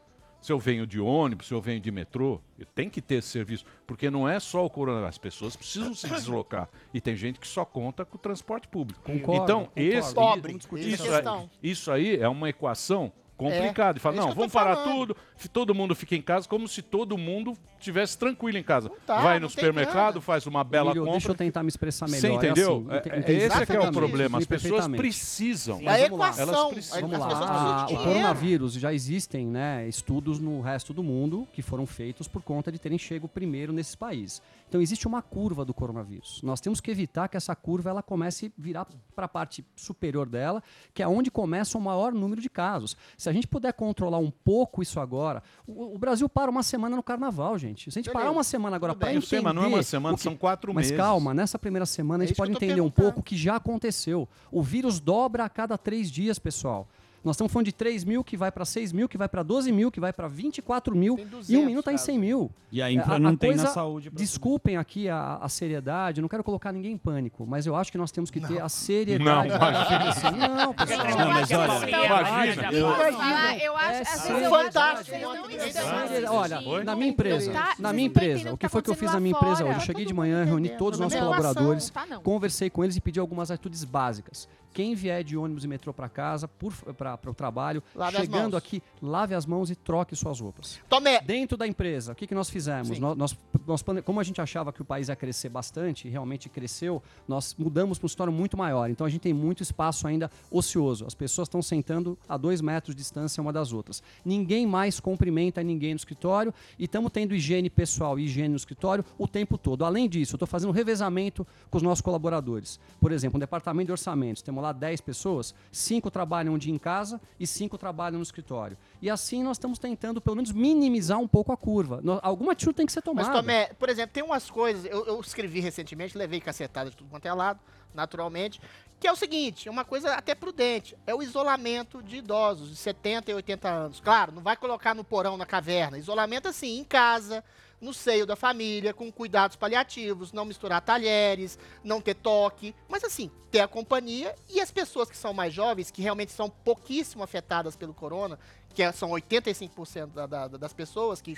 Se eu venho de ônibus, se eu venho de metrô, eu tenho que ter esse serviço. Porque não é só o coronavírus. As pessoas precisam se deslocar. E tem gente que só conta com o transporte público. Concordo, então, concordo. esse, Pobre, isso, essa aí, questão. isso aí é uma equação complicada. E fala, é não, vamos parar falando. tudo, f- todo mundo fica em casa, como se todo mundo tivesse tranquilo em casa. tá, Vai no supermercado, faz uma bela Emílio, deixa eu compra. tentar me expressar melhor. Você entendeu? assim, É- é- entendi esse é que é o problema. As pessoas precisam. A Mas vamos lá. equação. Elas a- precisam- Vamos lá. Ah, o coronavírus já existem né, estudos no resto do mundo que foram feitos por conta de terem chego primeiro nesses países. Então existe uma curva do coronavírus. Nós temos que evitar que essa curva ela comece a virar para a parte superior dela, que é onde começa o maior número de casos. Se a gente puder controlar um pouco isso agora, o, o Brasil para uma semana no carnaval, gente. Se a gente parar uma semana agora para entender, sei, mas não é uma semana, que- são quatro mas meses. calma, nessa primeira semana a É gente pode entender um pouco o que já aconteceu. O vírus dobra a cada três dias, pessoal. Nós estamos falando de 3 mil, que vai para 6 mil, que vai para 12 mil, que vai para 24 mil. E 200 um minuto está em 100 mil. E a infra não tem na saúde pra Desculpem aqui a, a seriedade, não quero colocar ninguém em pânico, mas eu acho que nós temos que ter a seriedade. Não, imagina. Não, pessoal. Não, mas olha, Imagina. Eu, falar, eu acho, É sério. Fantástico, não Olha, na minha empresa, Tá? na minha não empresa, o que foi que eu fiz tá na minha empresa hoje? Eu cheguei de todo manhã, reuni todos os nossos é colaboradores, tá não. conversei com eles e pedi algumas atitudes básicas. Quem vier de ônibus e metrô para casa, para o trabalho, Lave chegando aqui, lave as mãos e troque suas roupas. Tomé, Dentro da empresa, o que, que nós fizemos? Nós, nós, nós como a gente achava que o país ia crescer bastante, e realmente cresceu, nós mudamos para um escritório muito maior. Então a gente tem muito espaço ainda ocioso. As pessoas estão sentando a dois metros de distância uma das outras. Ninguém mais cumprimenta ninguém no escritório e estamos tendo higiene pessoal e higiene no escritório o tempo todo. Além disso, eu estou fazendo um revezamento com os nossos colaboradores. Por exemplo, no departamento de orçamentos, temos lá 10 pessoas, cinco trabalham um dia em casa e cinco trabalham no escritório. E assim nós estamos tentando, pelo menos, minimizar um pouco a curva. No- Alguma atitude tem que ser Mas, tomada. Tomé, por exemplo, tem umas coisas, eu, eu escrevi recentemente, levei cacetada de tudo quanto é lado, naturalmente, que é o seguinte, é uma coisa até prudente, é o isolamento de idosos de 70 e 80 anos. Claro, não vai colocar no porão, na caverna, isolamento assim, em casa, no seio da família, com cuidados paliativos, não misturar talheres, não ter toque, mas assim, ter a companhia e as pessoas que são mais jovens, que realmente são pouquíssimo afetadas pelo corona, que é- são 85% da- da- das pessoas que,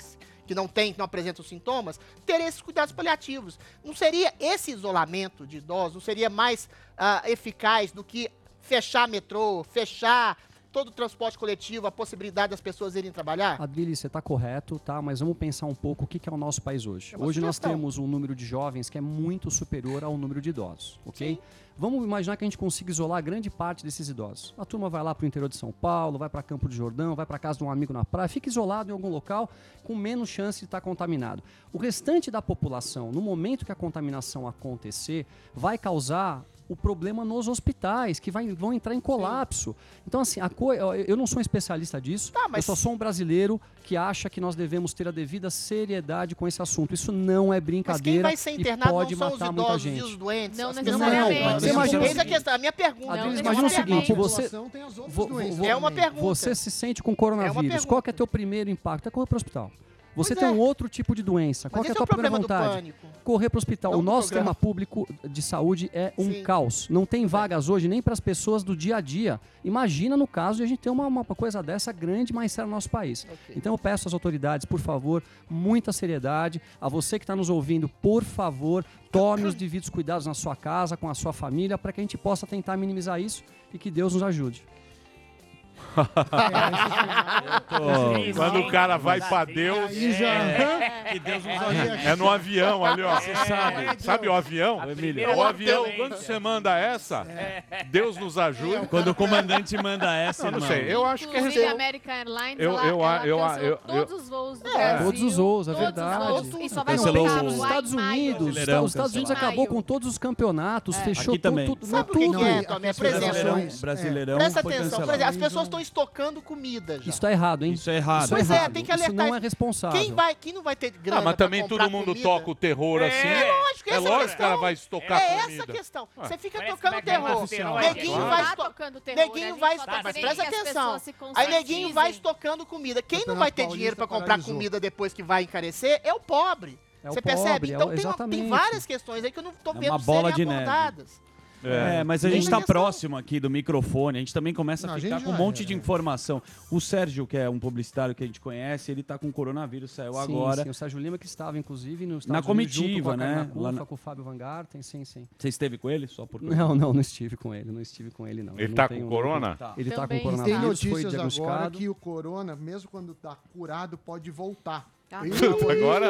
que não têm, que não apresentam sintomas, ter esses cuidados paliativos. Não seria esse isolamento de idosos, não seria mais ah, eficaz do que fechar metrô, fechar todo o transporte coletivo, a possibilidade das pessoas irem trabalhar? Advili, você está correto, tá? Mas vamos pensar um pouco o que, que é o nosso país hoje. É Hoje nós sugestão. temos um número de jovens que é muito superior ao número de idosos, ok? Vamos imaginar que a gente consiga isolar grande parte desses idosos. A turma vai lá para o interior de São Paulo, vai para Campo de Jordão, vai para casa de um amigo na praia, fica isolado em algum local com menos chance de estar contaminado. O restante da população, no momento que a contaminação acontecer, vai causar o problema nos hospitais, que vai- vão entrar em colapso. Então, assim, a coi- eu- eu não sou um especialista disso, Tá, eu mas- só sou um brasileiro que acha que nós devemos ter a devida seriedade com esse assunto. Isso não é Mas brincadeira quem vai ser internado pode não são os matar muita idosos gente. e os doentes. Não as necessariamente. pessoas- Não, você imagina- Eis a questão, a minha pergunta. Adriles, é imagina o seguinte, você- população tem as outras Vo- doenças vo- É uma pergunta. Você se sente com coronavírus. pergunta. Qual que é teu primeiro impacto? É correr para o hospital. Você Pois tem é. um outro tipo de doença. Qual Mas que é a é tua problema do vontade? Correr para o hospital. Não o nosso sistema público de saúde é um Sim. caos. Não tem vagas hoje nem para as pessoas do dia a dia. Imagina no caso de a gente ter uma, uma coisa dessa grande, mais séria no nosso país. Então eu peço às autoridades, por favor, muita seriedade. A você que está nos ouvindo, por favor, tome os devidos cuidados na sua casa, com a sua família, para que a gente possa tentar minimizar isso e que Deus nos ajude. Quando o cara vai pra Deus. Já- É, Que Deus nos é no avião ali, ó. Você sabe. Sabe o avião? Emílio. O avião, quando você manda essa, Deus nos ajude. Quando o comandante manda essa, Não, não sei. Eu acho que é. American Airlines, Eu- eu- eu- todos os voos do É, Brasil. todos os voos, é verdade. e só vai voltar o- lá Os em Estados. Unidos, os Estados Unidos acabou com todos os campeonatos, É. fechou tudo, Sabe o que é, Tomé? Brasileirão, Presta atenção, as pessoas estão estocando comida já. Isso tá errado, hein? Isso é errado. Isso é Pois é, errado. tem que Isso alertar não é isso. responsável. Quem, vai, quem não vai ter grana Ah, mas também todo mundo comida? toca o terror assim. É lógico, É essa lógico que questão. ela vai estocar É comida. essa a questão. Ué. Você fica Parece tocando que vai ganhar terror. oficial. Neguinho Claro. vai Tá esto- tocando terror, né? Neguinho gente vai estocar. Mas presta que as atenção. pessoas se Aí Neguinho vai conscientizem. estocando comida. Quem não Campeonato vai ter dinheiro pra comprar paralisou. comida depois que vai encarecer é o pobre. É o Você pobre, percebe? é Então o- tem, uma- tem exatamente. várias questões aí que eu não tô É vendo uma bola de serem neve. abordadas. É, mas a Tem gente tá questão- próximo aqui do microfone, a gente também começa a Não, ficar gente com um já monte é, de informação. O Sérgio, que é um publicitário que a gente conhece, ele tá com coronavírus, saiu Sim, agora. sim, o Sérgio Lima que estava, inclusive, no Na Estados comitiva, com a né? Karina Cufa, Lá na- com o Fábio Van Garten, sim, sim. Você esteve com ele? Só por Não, não, não estive com ele, não estive com ele, não. Ele tá não com corona? Tá. Ele tá com Também Tem coronavírus, foi notícias agora que o corona, mesmo quando tá curado, pode voltar. Ah, E o Agora,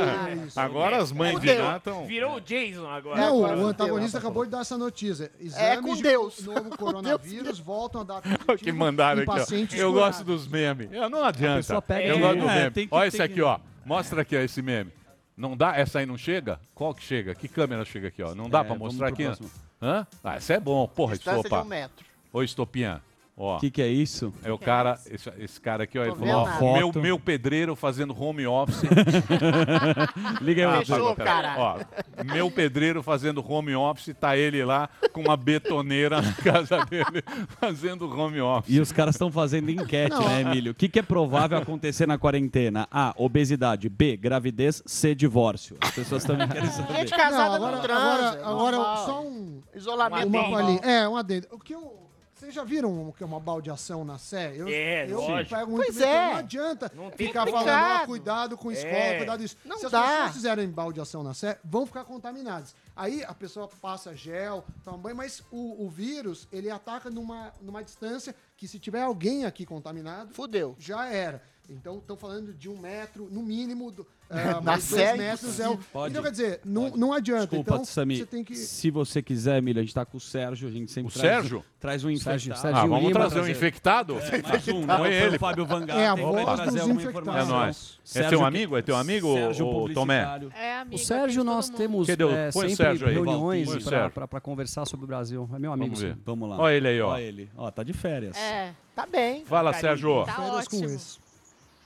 agora as mães de. Ná estão. Virou o Jason agora. Não, agora o antagonista acabou de dar essa notícia. É Exames com de Deus. novo coronavírus voltam a dar positivo que mandaram aqui, ó. Eu gosto dos memes. Eu não adianta. pega Eu gosto do É, meme. tem que- Olha esse que- aqui, ó. Mostra aqui ó, esse meme. Não dá? Essa aí não chega? Qual que chega? Que câmera chega aqui, ó? Não dá É, pra vamos mostrar aqui? próximo. Hã? Ah, esse é bom. Porra, Distância de estopa. um metro. Ô, Estopinha. Ó. O que, que é isso? É o cara, esse, esse cara aqui, ó, ele Tô falou, vendo ó, nada. meu, Foto. meu pedreiro fazendo home office. Liga aí, Fechou, caralho. Ó, meu pedreiro fazendo home office, tá ele lá com uma betoneira na casa dele fazendo home office. E os caras estão fazendo enquete, Não, né, Emílio? O que, que é provável acontecer na quarentena? A. Obesidade. B. Gravidez. C. Divórcio. As pessoas também querem saber. Gente casada Não, não, agora, transa. agora, agora normal. só um, Isolamento uma normal. palhinha. É, um adendo. O que eu, vocês já viram o que é uma baldeação na Sé? Eu, É, eu lógico. pego muito Pois metrô, é. Não adianta Não ficar complicado. falando, ó, cuidado com escola, É. cuidado isso. Não Se as dá. pessoas fizerem baldeação na Sé, vão ficar contaminadas. Aí a pessoa passa gel, toma banho, mas o, o vírus, ele ataca numa, numa distância que se tiver alguém aqui contaminado, Fudeu. já era. Então, estão falando de um metro, no mínimo, do, é, Na série, metros é o... Pode. Então, quer dizer, não, não adianta. Desculpa, então, Sami. você tem que... Se você quiser, Emílio, a gente tá com o Sérgio. A gente sempre O traz, Sérgio? traz um infectado. Sérgio Ah, vamos Lima, trazer um infectado? É, mais um, Põe né? ele. O Fábio É a voz dos infectados. É nóis. É teu amigo? É teu amigo, Sérgio Tomé? É amigo. O Sérgio, nós temos Cadê é, sempre Sérgio reuniões para conversar sobre o Brasil. É meu amigo. Vamos ver. Vamos lá. Olha ele aí, ó. Olha ele. Ó, tá de férias. É, Tá bem. Fala, Sérgio. tá Férias com ótimo.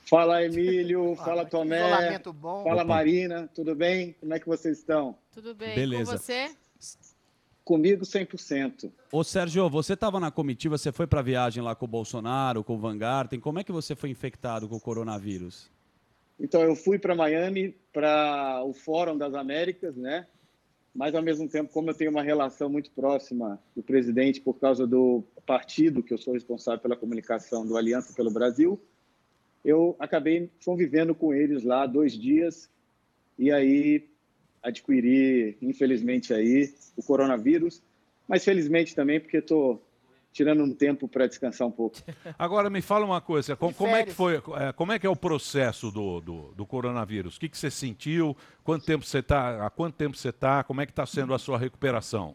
Fala Emílio, fala Tomé, Isolamento bom. fala Opa. Marina, tudo bem? Como é que vocês estão? Tudo bem. Beleza. Com você? Comigo 100%. Ô, Sérgio, você tava na comitiva, você foi pra viagem lá com o Bolsonaro, com o Van Garten. Como é que você foi infectado com o coronavírus? Então eu fui para Miami para o Fórum das Américas, né? Mas ao mesmo tempo, como eu tenho uma relação muito próxima do presidente por causa do partido que eu sou responsável pela comunicação do Aliança pelo Brasil, eu acabei convivendo com eles lá dois dias e aí adquiri, infelizmente aí, o coronavírus, mas felizmente também porque estou tirando um tempo para descansar um pouco. Agora me fala uma coisa, com- De como é que foi, é, como é que é o processo do, do, do coronavírus? O que, que você sentiu? Quanto tempo você tá? Há quanto tempo você está? Como é que está sendo a sua recuperação?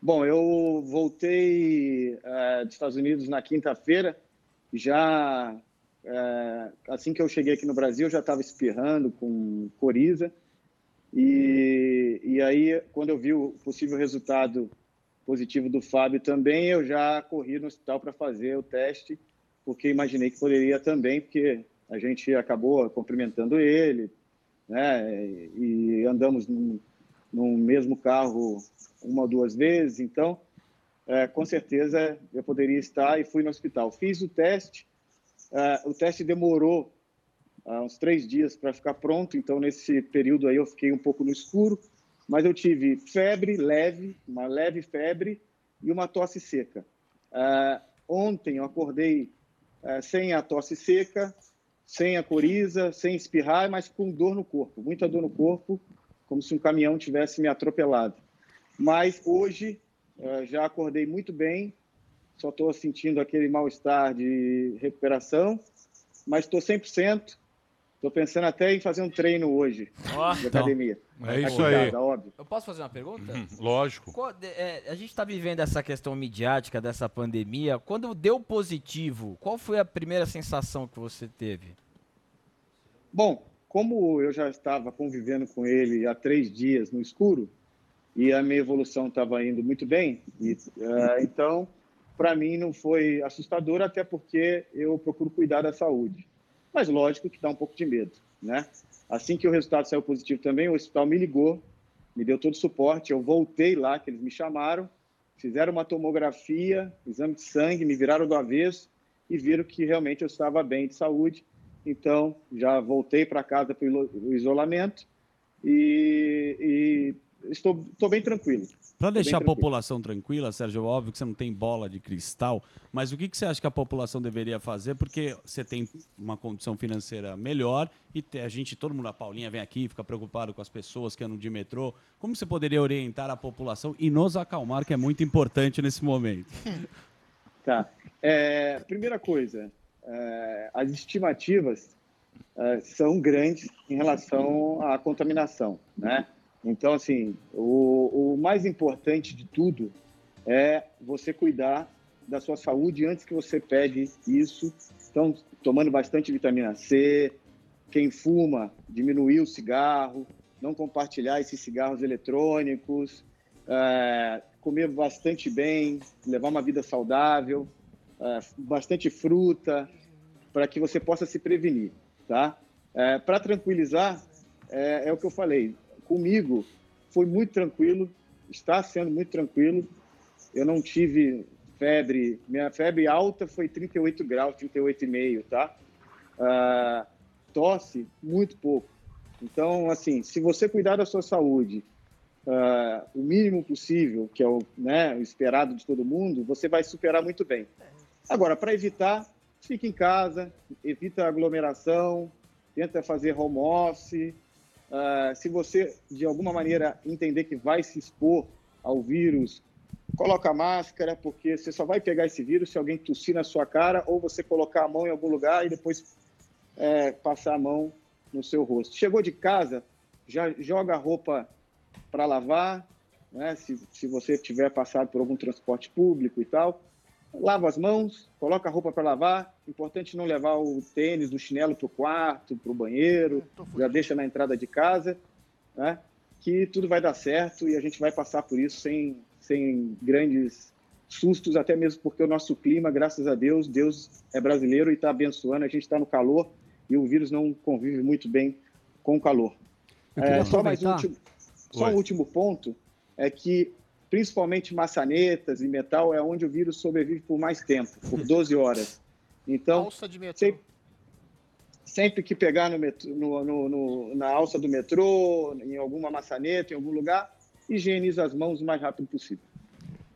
Bom, eu voltei eh, dos Estados Unidos na quinta-feira. Já eh, assim que eu cheguei aqui no Brasil, eu já estava espirrando com coriza. E, e aí, quando eu vi o possível resultado positivo do Fábio também, eu já corri no hospital para fazer o teste, porque imaginei que poderia também, porque a gente acabou cumprimentando ele, né? E andamos num mesmo carro uma ou duas vezes, então, é, com certeza eu poderia estar e fui no hospital. Fiz o teste, é, o teste demorou há uns três dias para ficar pronto, então nesse período aí eu fiquei um pouco no escuro, mas eu tive febre leve, uma leve febre e uma tosse seca. Ah, ontem eu acordei sem a tosse seca, sem a coriza, sem espirrar, mas com dor no corpo, muita dor no corpo, como se um caminhão tivesse me atropelado. Mas hoje já acordei muito bem, só estou sentindo aquele mal-estar de recuperação, mas estou 100%. Estou pensando até em fazer um treino hoje Ó. de academia. É isso Aqui em aí. casa, óbvio. Eu posso fazer uma pergunta? Uhum, lógico. Qual- é, a gente está vivendo essa questão midiática dessa pandemia. Quando deu positivo, qual foi a primeira sensação que você teve? Bom, como eu já estava convivendo com ele há três dias no escuro e a minha evolução estava indo muito bem, e, eh, então para mim não foi assustador, até porque eu procuro cuidar da saúde. Mas lógico que dá um pouco de medo, né? Assim que o resultado saiu positivo também, o hospital me ligou, me deu todo o suporte, eu voltei lá, que eles me chamaram, fizeram uma tomografia, exame de sangue, me viraram do avesso e viram que realmente eu estava bem de saúde. Então, já voltei para casa para o isolamento e, e estou, estou bem tranquilo. Para deixar a tranquilo. população tranquila, Sérgio, é óbvio que você não tem bola de cristal, mas o que, que você acha que a população deveria fazer? Porque você tem uma condição financeira melhor e a gente, todo mundo, a Paulinha vem aqui, fica preocupado com as pessoas que andam de metrô. Como você poderia orientar a população e nos acalmar, que é muito importante nesse momento? Tá. É, primeira coisa, é, as estimativas é, são grandes em relação à contaminação, né? Então, assim, o, o mais importante de tudo é você cuidar da sua saúde antes que você pegue isso. Então, tomando bastante vitamina C, quem fuma, diminuir o cigarro, não compartilhar esses cigarros eletrônicos, é, comer bastante bem, levar uma vida saudável, é, bastante fruta, para que você possa se prevenir, tá? para tranquilizar, é, é o que eu falei. Comigo foi muito tranquilo, está sendo muito tranquilo. Eu não tive febre, minha febre alta foi 38 graus, 38,5, tá? Ah, tosse, muito pouco. Então, assim, se você cuidar da sua saúde, ah, o mínimo possível, que é o, né, o esperado de todo mundo, você vai superar muito bem. Agora, para evitar, fique em casa, evita aglomeração, tenta fazer home office. Ah, se você, de alguma maneira, entender que vai se expor ao vírus, coloca máscara, porque você só vai pegar esse vírus se alguém tossir na sua cara ou você colocar a mão em algum lugar e depois é, passar a mão no seu rosto. Chegou de casa, já joga a roupa para lavar, né? se, se você tiver passado por algum transporte público e tal, lava as mãos, coloca a roupa para lavar. Importante não levar o tênis, o chinelo para o quarto, para o banheiro, já deixa na entrada de casa, né? que tudo vai dar certo e a gente vai passar por isso sem, sem grandes sustos, até mesmo porque o nosso clima, graças a Deus, Deus é brasileiro e está abençoando, a gente está no calor e o vírus não convive muito bem com o calor. É, só mais um último, só um último ponto é que principalmente maçanetas e metal é onde o vírus sobrevive por mais tempo, por 12 horas. Então, Alça de metrô. sempre, sempre que pegar no metrô- no- no- no- na alça do metrô, em alguma maçaneta, em algum lugar, higieniza as mãos o mais rápido possível.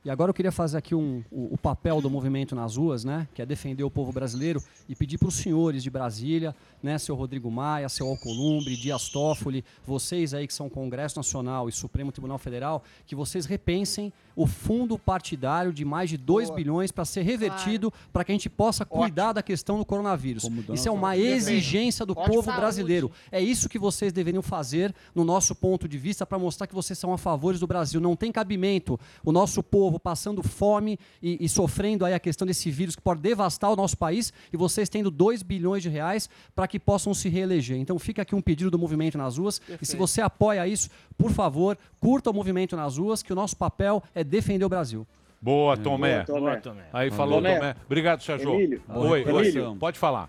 E agora eu queria fazer aqui um, o, o papel do movimento nas ruas, né? Que é defender o povo brasileiro e pedir para os senhores de Brasília, né? Seu Rodrigo Maia, seu Alcolumbre, Dias Toffoli, vocês aí que são Congresso Nacional e Supremo Tribunal Federal, que vocês repensem o fundo partidário de mais de 2 bilhões para ser revertido para que a gente possa cuidar da questão do coronavírus. Isso é uma exigência do Ótimo. povo Saúde. brasileiro. É isso que vocês deveriam fazer no nosso ponto de vista para mostrar que vocês são a favores do Brasil. Não tem cabimento o nosso povo passando fome e, e sofrendo aí a questão desse vírus que pode devastar o nosso país e vocês tendo 2 bilhões de reais para que possam se reeleger. Então fica aqui um pedido do movimento nas ruas. E se Perfeito. você apoia isso, por favor, curta o movimento nas ruas, que o nosso papel é defender o Brasil. Boa, Tomé. Boa, Tomé. Aí falou, Tomé. Tomé. Obrigado, Sérgio. Emílio. Oi, Emílio. Pode falar.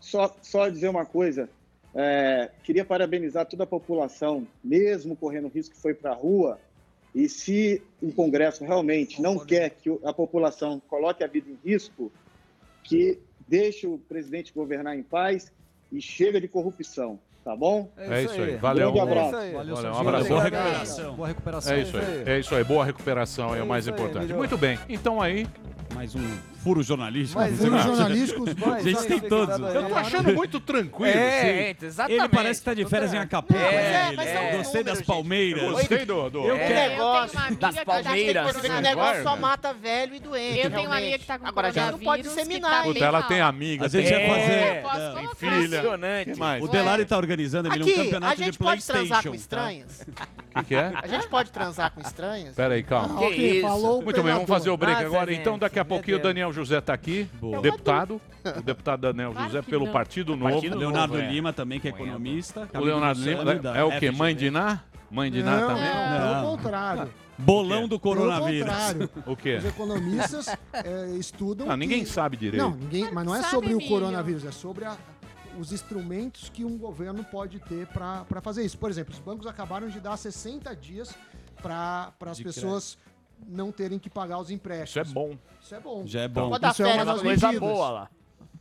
Só, só dizer uma coisa, é, queria parabenizar toda a população, mesmo correndo risco, que foi para a rua. E se o Congresso realmente não quer que a população coloque a vida em risco, que deixe o presidente governar em paz e chega de corrupção, tá bom? É isso aí, valeu. Grande abraço. Valeu, um abraço. Boa recuperação. Boa recuperação. É isso aí, é isso aí, boa recuperação é o mais importante. Muito bem, então aí... Mais um furo jornalístico. Mais Furo um. jornalístico. Mas A gente tem todos. aí. Eu tô achando muito tranquilo, É, sim. exatamente. Ele parece que tá de férias em Acapulco. É, né? mas Ele- é um Gostei das Palmeiras. Gostei do... do... Eu O quero. negócio Das Palmeiras. Esse negócio só mata velho e doente. Eu tenho uma amiga que tá com Agora a gente não pode disseminar. que tá hein? Puta, ela tem amiga, A gente ia fazer. Posso tem filha. Impressionante. que mais? O Delari tá organizando, Emílio, um a campeonato de gente pode transar PlayStation. com estranhas? O que, que é? A gente pode transar com estranhas? Pera aí, calma. Ah, o Muito bem, vamos fazer o break agora. gente, Então, daqui a pouquinho o. Daniel José tá aqui, Boa. deputado. O deputado Daniel José que pelo não. Partido Novo. Partido Leonardo Lima também, que é economista. O Leonardo Lima é o quê? Mãe de Iná? Mãe de Iná Não, também? pelo Não. contrário. Bolão do coronavírus. O quê? Os economistas é, estudam. Não, ninguém que- sabe direito. Não, ninguém, mas não é Sabe, sobre o Emílio. coronavírus, é sobre a- os instrumentos que um governo pode ter para fazer isso. Por exemplo, os bancos acabaram de dar 60 dias para as pessoas não terem que pagar os empréstimos. Isso é bom. Isso é bom. Já é bom. Pode dar Isso é uma das Coisa medidas. boa lá.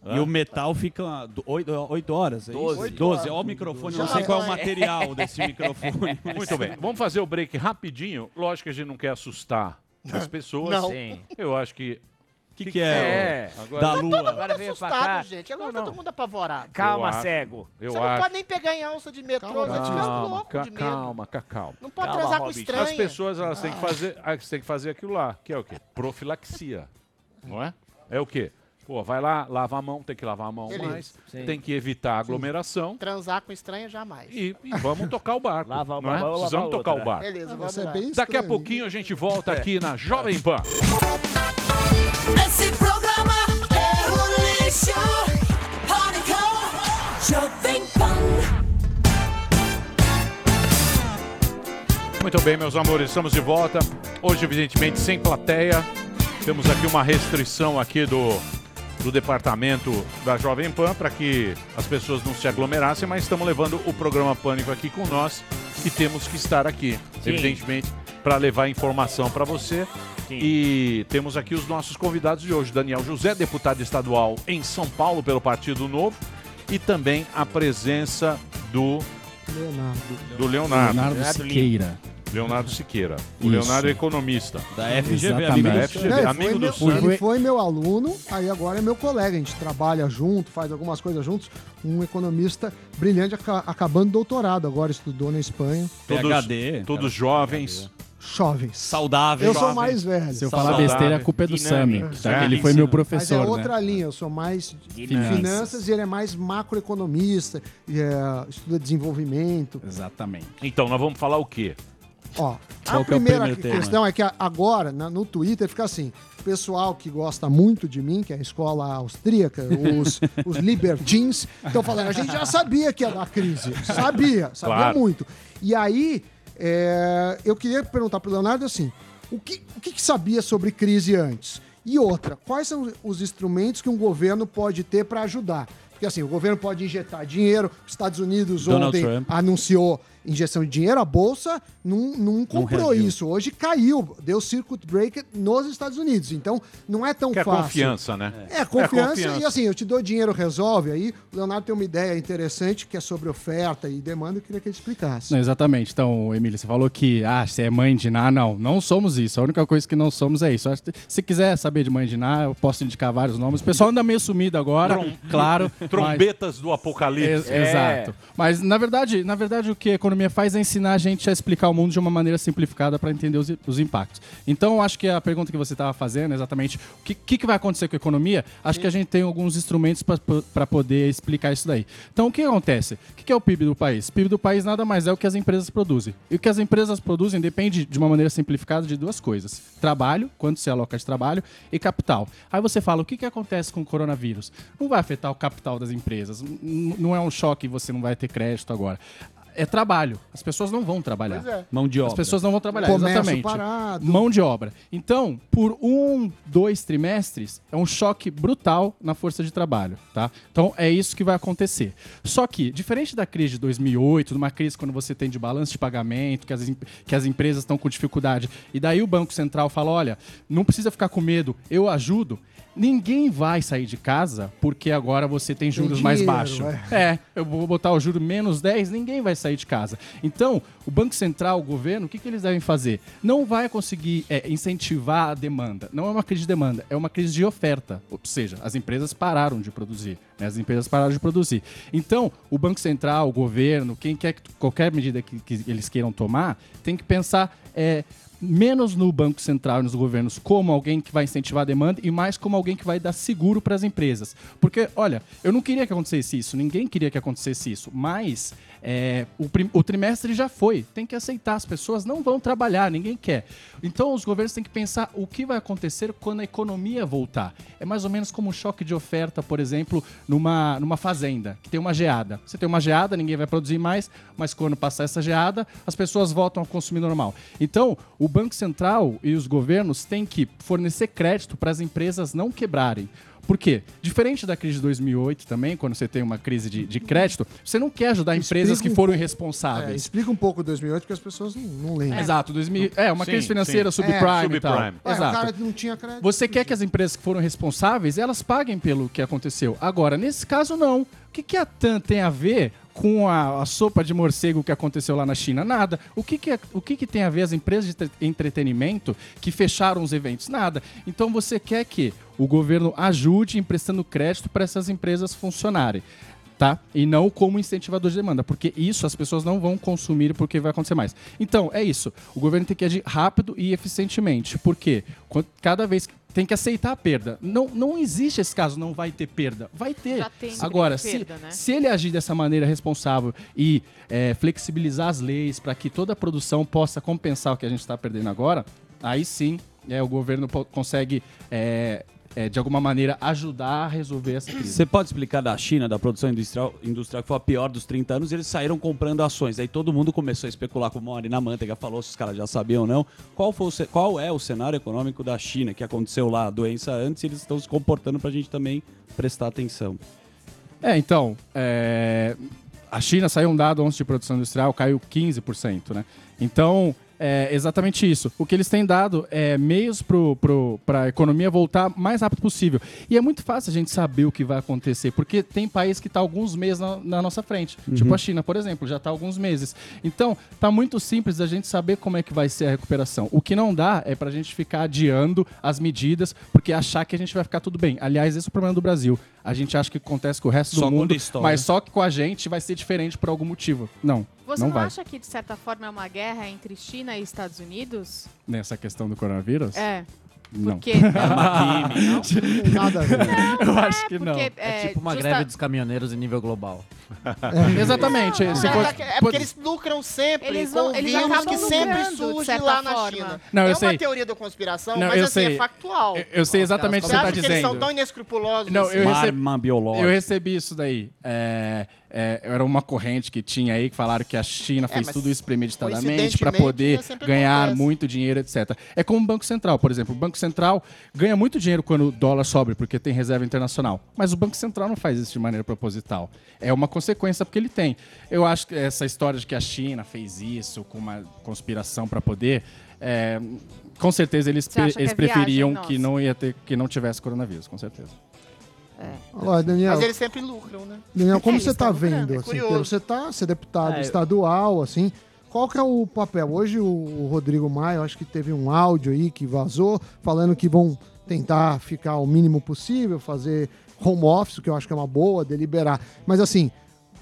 E o metal fica 8 horas, é Doze. isso? 12. Olha o microfone, não sei qual é o material desse microfone. Muito bem, vamos fazer o break rapidinho. Lógico que a gente não quer assustar as pessoas. Não. Sim. Eu acho que. O que, que é? É. o- Da lua. Agora vem pra cá. Assustado, gente. Agora Não, tá não. todo mundo apavorado. Calma, Eu cego. Eu Você não acho. pode nem pegar em alça de metrô, Calma, você fica Calma, louco ca- de medo. calma, ca- calma. Não pode Calma, transar com Robin. estranha. As pessoas elas têm que fazer, elas têm que fazer aquilo lá, que é o quê? Profilaxia, não é? É o quê? Pô, vai lá, lava a mão, tem que lavar a mão Beleza. mais, Sim. tem que evitar a aglomeração Transar com estranha, jamais. e, e vamos tocar o barco, Lava não é? uma mão, lava Precisamos tocar outra. o barco. Beleza, vamos Você é lá. bem Daqui a estranho. pouquinho a gente volta aqui na Jovem Pan. Esse programa é um lixo. Pânico, Jovem Pan. Muito bem, meus amores, estamos de volta. Hoje, evidentemente, sem plateia. Temos aqui uma restrição aqui do, do departamento da Jovem Pan para que as pessoas não se aglomerassem, mas estamos levando o programa Pânico aqui com nós e temos que estar aqui, Sim. evidentemente, para levar informação para você. Sim. E temos aqui os nossos convidados de hoje, Daniel José, deputado estadual em São Paulo pelo Partido Novo, e também a presença do, Leonardo. do Leonardo. Leonardo Siqueira. Leonardo Siqueira. O Isso. Leonardo é economista. Da FGV, amigo Da do FGV, amigo foi do meu, Sam. ele foi meu aluno, aí agora é meu colega. A gente trabalha junto, faz algumas coisas juntos. Um economista brilhante, aca- acabando doutorado agora, estudou na Espanha. Todos, PhD. todos jovens. Jovens. Saudável. Eu sou jovem. mais velho. Se eu falar Saudável, besteira, a culpa é do dinâmico. É. que ele foi meu Mas é professor, outra né? linha, eu sou mais Finanças. finanças e ele é mais macroeconomista, e, é, estuda desenvolvimento. Exatamente. Então, nós vamos falar o quê? Ó, Qual a que é o primeira primeiro tema? questão é que a- agora, na- no Twitter, fica assim: o pessoal que gosta muito de mim, que é a escola austríaca, os, os libertins, estão falando, a gente já sabia que ia dar crise. Sabia, sabia Claro. muito. E aí, é, eu queria perguntar para o Leonardo assim: o que, o que, que sabia sobre crise antes? E outra, quais são os instrumentos que um governo pode ter para ajudar? Porque assim, o governo pode injetar dinheiro, os Estados Unidos Donald ontem Trump. anunciou injeção de dinheiro, a bolsa não, não comprou reagiu. isso. Hoje caiu, deu circuit breaker nos Estados Unidos. Então não é tão Que é fácil. confiança, né? É, confiança, confiança. e assim, eu te dou dinheiro, resolve. Aí o Leonardo tem uma ideia interessante que é sobre oferta e demanda, eu queria que ele explicasse. Não, exatamente. Então, Emília, você falou que, ah, você é mãe de Ná. Não, não somos isso. A única coisa que não somos é isso. Se quiser saber de mãe de Ná, eu posso indicar vários nomes. O pessoal anda meio sumido agora, Trom- claro. mas- Trombetas do apocalipse. Ex- Exato. Mas, na verdade, na verdade, o que a economia faz é ensinar a gente a explicar o mundo de uma maneira simplificada para entender os, os impactos. Então, acho que a pergunta que você estava fazendo exatamente o que, que, que vai acontecer com a economia, acho que a gente tem alguns instrumentos para poder explicar isso daí. Então, o que acontece? O que, que é o PIB do país? O PIB do país nada mais é o que as empresas produzem. E o que as empresas produzem depende, de uma maneira simplificada, de duas coisas. Trabalho, quanto se aloca de trabalho, e capital. Aí você fala, o que, que acontece com o coronavírus? Não vai afetar o capital das empresas. N- Não é um choque, você não vai ter crédito agora. É trabalho. As pessoas não vão trabalhar. Pois é. Mão de As obra. pessoas não vão trabalhar, Comércio exatamente. parado. Mão de obra. Então, por um, dois trimestres, é um choque brutal na força de trabalho, tá? Então, é isso que vai acontecer. Só que, diferente da crise de 2008, numa crise quando você tem de balanço de pagamento, que as, que as empresas estão com dificuldade, e daí o Banco Central fala, olha, não precisa ficar com medo, eu ajudo. Ninguém vai sair de casa porque agora você tem juros mais dinheiro, baixos. é. É, eu vou botar o juro menos 10, ninguém vai sair de casa. Então, o Banco Central, o governo, o que, que eles devem fazer? Não vai conseguir é, incentivar a demanda. Não é uma crise de demanda, é uma crise de oferta. Ou seja, as empresas pararam de produzir. né? As empresas pararam de produzir. Então, o Banco Central, o governo, quem quer que qualquer medida que, que eles queiram tomar, tem que pensar é, menos no Banco Central e nos governos como alguém que vai incentivar a demanda e mais como alguém que vai dar seguro para as empresas. Porque, olha, eu não queria que acontecesse isso, ninguém queria que acontecesse isso, mas é, o, o trimestre já foi, tem que aceitar, as pessoas não vão trabalhar, ninguém quer. Então os governos têm que pensar o que vai acontecer quando a economia voltar. É mais ou menos como um choque de oferta, por exemplo, numa, numa fazenda, que tem uma geada. Você tem uma geada, ninguém vai produzir mais, mas quando passar essa geada, as pessoas voltam a consumir normal. Então, o Banco Central e os governos têm que fornecer crédito para as empresas não quebrarem. Por quê? Diferente da crise de 2008 também, quando você tem uma crise de, de crédito, você não quer ajudar empresas que foram irresponsáveis. É, explica um pouco 2008, porque as pessoas não, não lembram. Exato, 2000, é uma Sim, crise financeira sim. subprime É. e tal. Subprime. É, o Exato. cara não tinha crédito. Você quer que as empresas que foram responsáveis, elas paguem pelo que aconteceu. Agora, nesse caso, não. O que, que a TAM tem a ver com a, a sopa de morcego que aconteceu lá na China? Nada. O que, que, é- o que, que tem a ver as empresas de entre- entretenimento que fecharam os eventos? Nada. Então você quer que o governo ajude emprestando crédito para essas empresas funcionarem. Tá? E não como incentivador de demanda, porque isso as pessoas não vão consumir porque vai acontecer mais. Então, é isso. O governo tem que agir rápido e eficientemente. Por quê? Quando- Cada vez que tem que aceitar a perda. Não, não existe esse caso, não vai ter perda. Vai ter. Já tem Agora, perda, se, né? se ele agir dessa maneira responsável e é, flexibilizar as leis para que toda a produção possa compensar o que a gente está perdendo agora, aí sim é, o governo consegue, é, é, de alguma maneira, ajudar a resolver essa crise. Você pode explicar da China, da produção industrial, industrial que foi a pior dos 30 anos, e eles saíram comprando ações. Aí todo mundo começou a especular, como a Marina Manteiga falou, se os caras já sabiam ou não. Qual, foi o qual é o cenário econômico da China, que aconteceu lá a doença antes, e eles estão se comportando para a gente também prestar atenção? É, então, é, a China saiu um dado ontem de produção industrial, caiu 15%, né? Então, é exatamente isso. O que eles têm dado é meios para a economia voltar mais rápido possível. E é muito fácil a gente saber o que vai acontecer, porque tem país que está alguns meses na, na nossa frente. Uhum. Tipo a China, por exemplo, já está alguns meses. Então, tá muito simples a gente saber como é que vai ser a recuperação. O que não dá é para a gente ficar adiando as medidas, porque achar que a gente vai ficar tudo bem. Aliás, esse é o problema do Brasil. A gente acha que acontece com o resto Só do mundo, mas só que com a gente vai ser diferente por algum motivo. Não, Você não, não, vai. acha que, de certa forma, é uma guerra entre China e Estados Unidos? Nessa questão do coronavírus? É. Não. Porque- Não. Nada a ver. Eu acho que não. porque, É tipo uma justa- greve dos caminhoneiros em nível global. Exatamente. Não, se é, fosse- porque- é porque eles lucram sempre Eles com vão- eles vírus acabam que sempre lucrando, de surge certa lá na forma. China. Não, eu é uma sei. teoria da conspiração, Não, mas eu assim, sei. é factual. Eu, eu sei exatamente o que você acha está que dizendo. eles são tão inescrupulosos Não, assim? eu Uma recebi, biológica. eu recebi isso daí. É, é, era uma corrente que tinha aí que falaram que a China fez mas tudo isso premeditadamente para poder né, ganhar acontece. muito dinheiro, etc. É como o Banco Central, por exemplo. O Banco Central ganha muito dinheiro quando o dólar sobe, porque tem reserva internacional. Mas o Banco Central não faz isso de maneira proposital. É uma consequência porque ele tem. Eu acho que essa história de que a China fez isso com uma conspiração para poder. é, com certeza eles, Você acha que eles é viagem preferiam nossa? que não ia ter que não tivesse coronavírus, com certeza. Olha, Daniel, Mas eles sempre lucram, né? Daniel, como É, você eles tá tão lucrando, vendo? é assim, curioso. pelo- você tá, você é deputado É, estadual, assim. Qual que é o papel? Hoje o, Rodrigo Maia, eu acho que teve um áudio aí que vazou, falando que vão tentar ficar o mínimo possível, fazer home office, que eu acho que é uma boa, deliberar. Mas assim,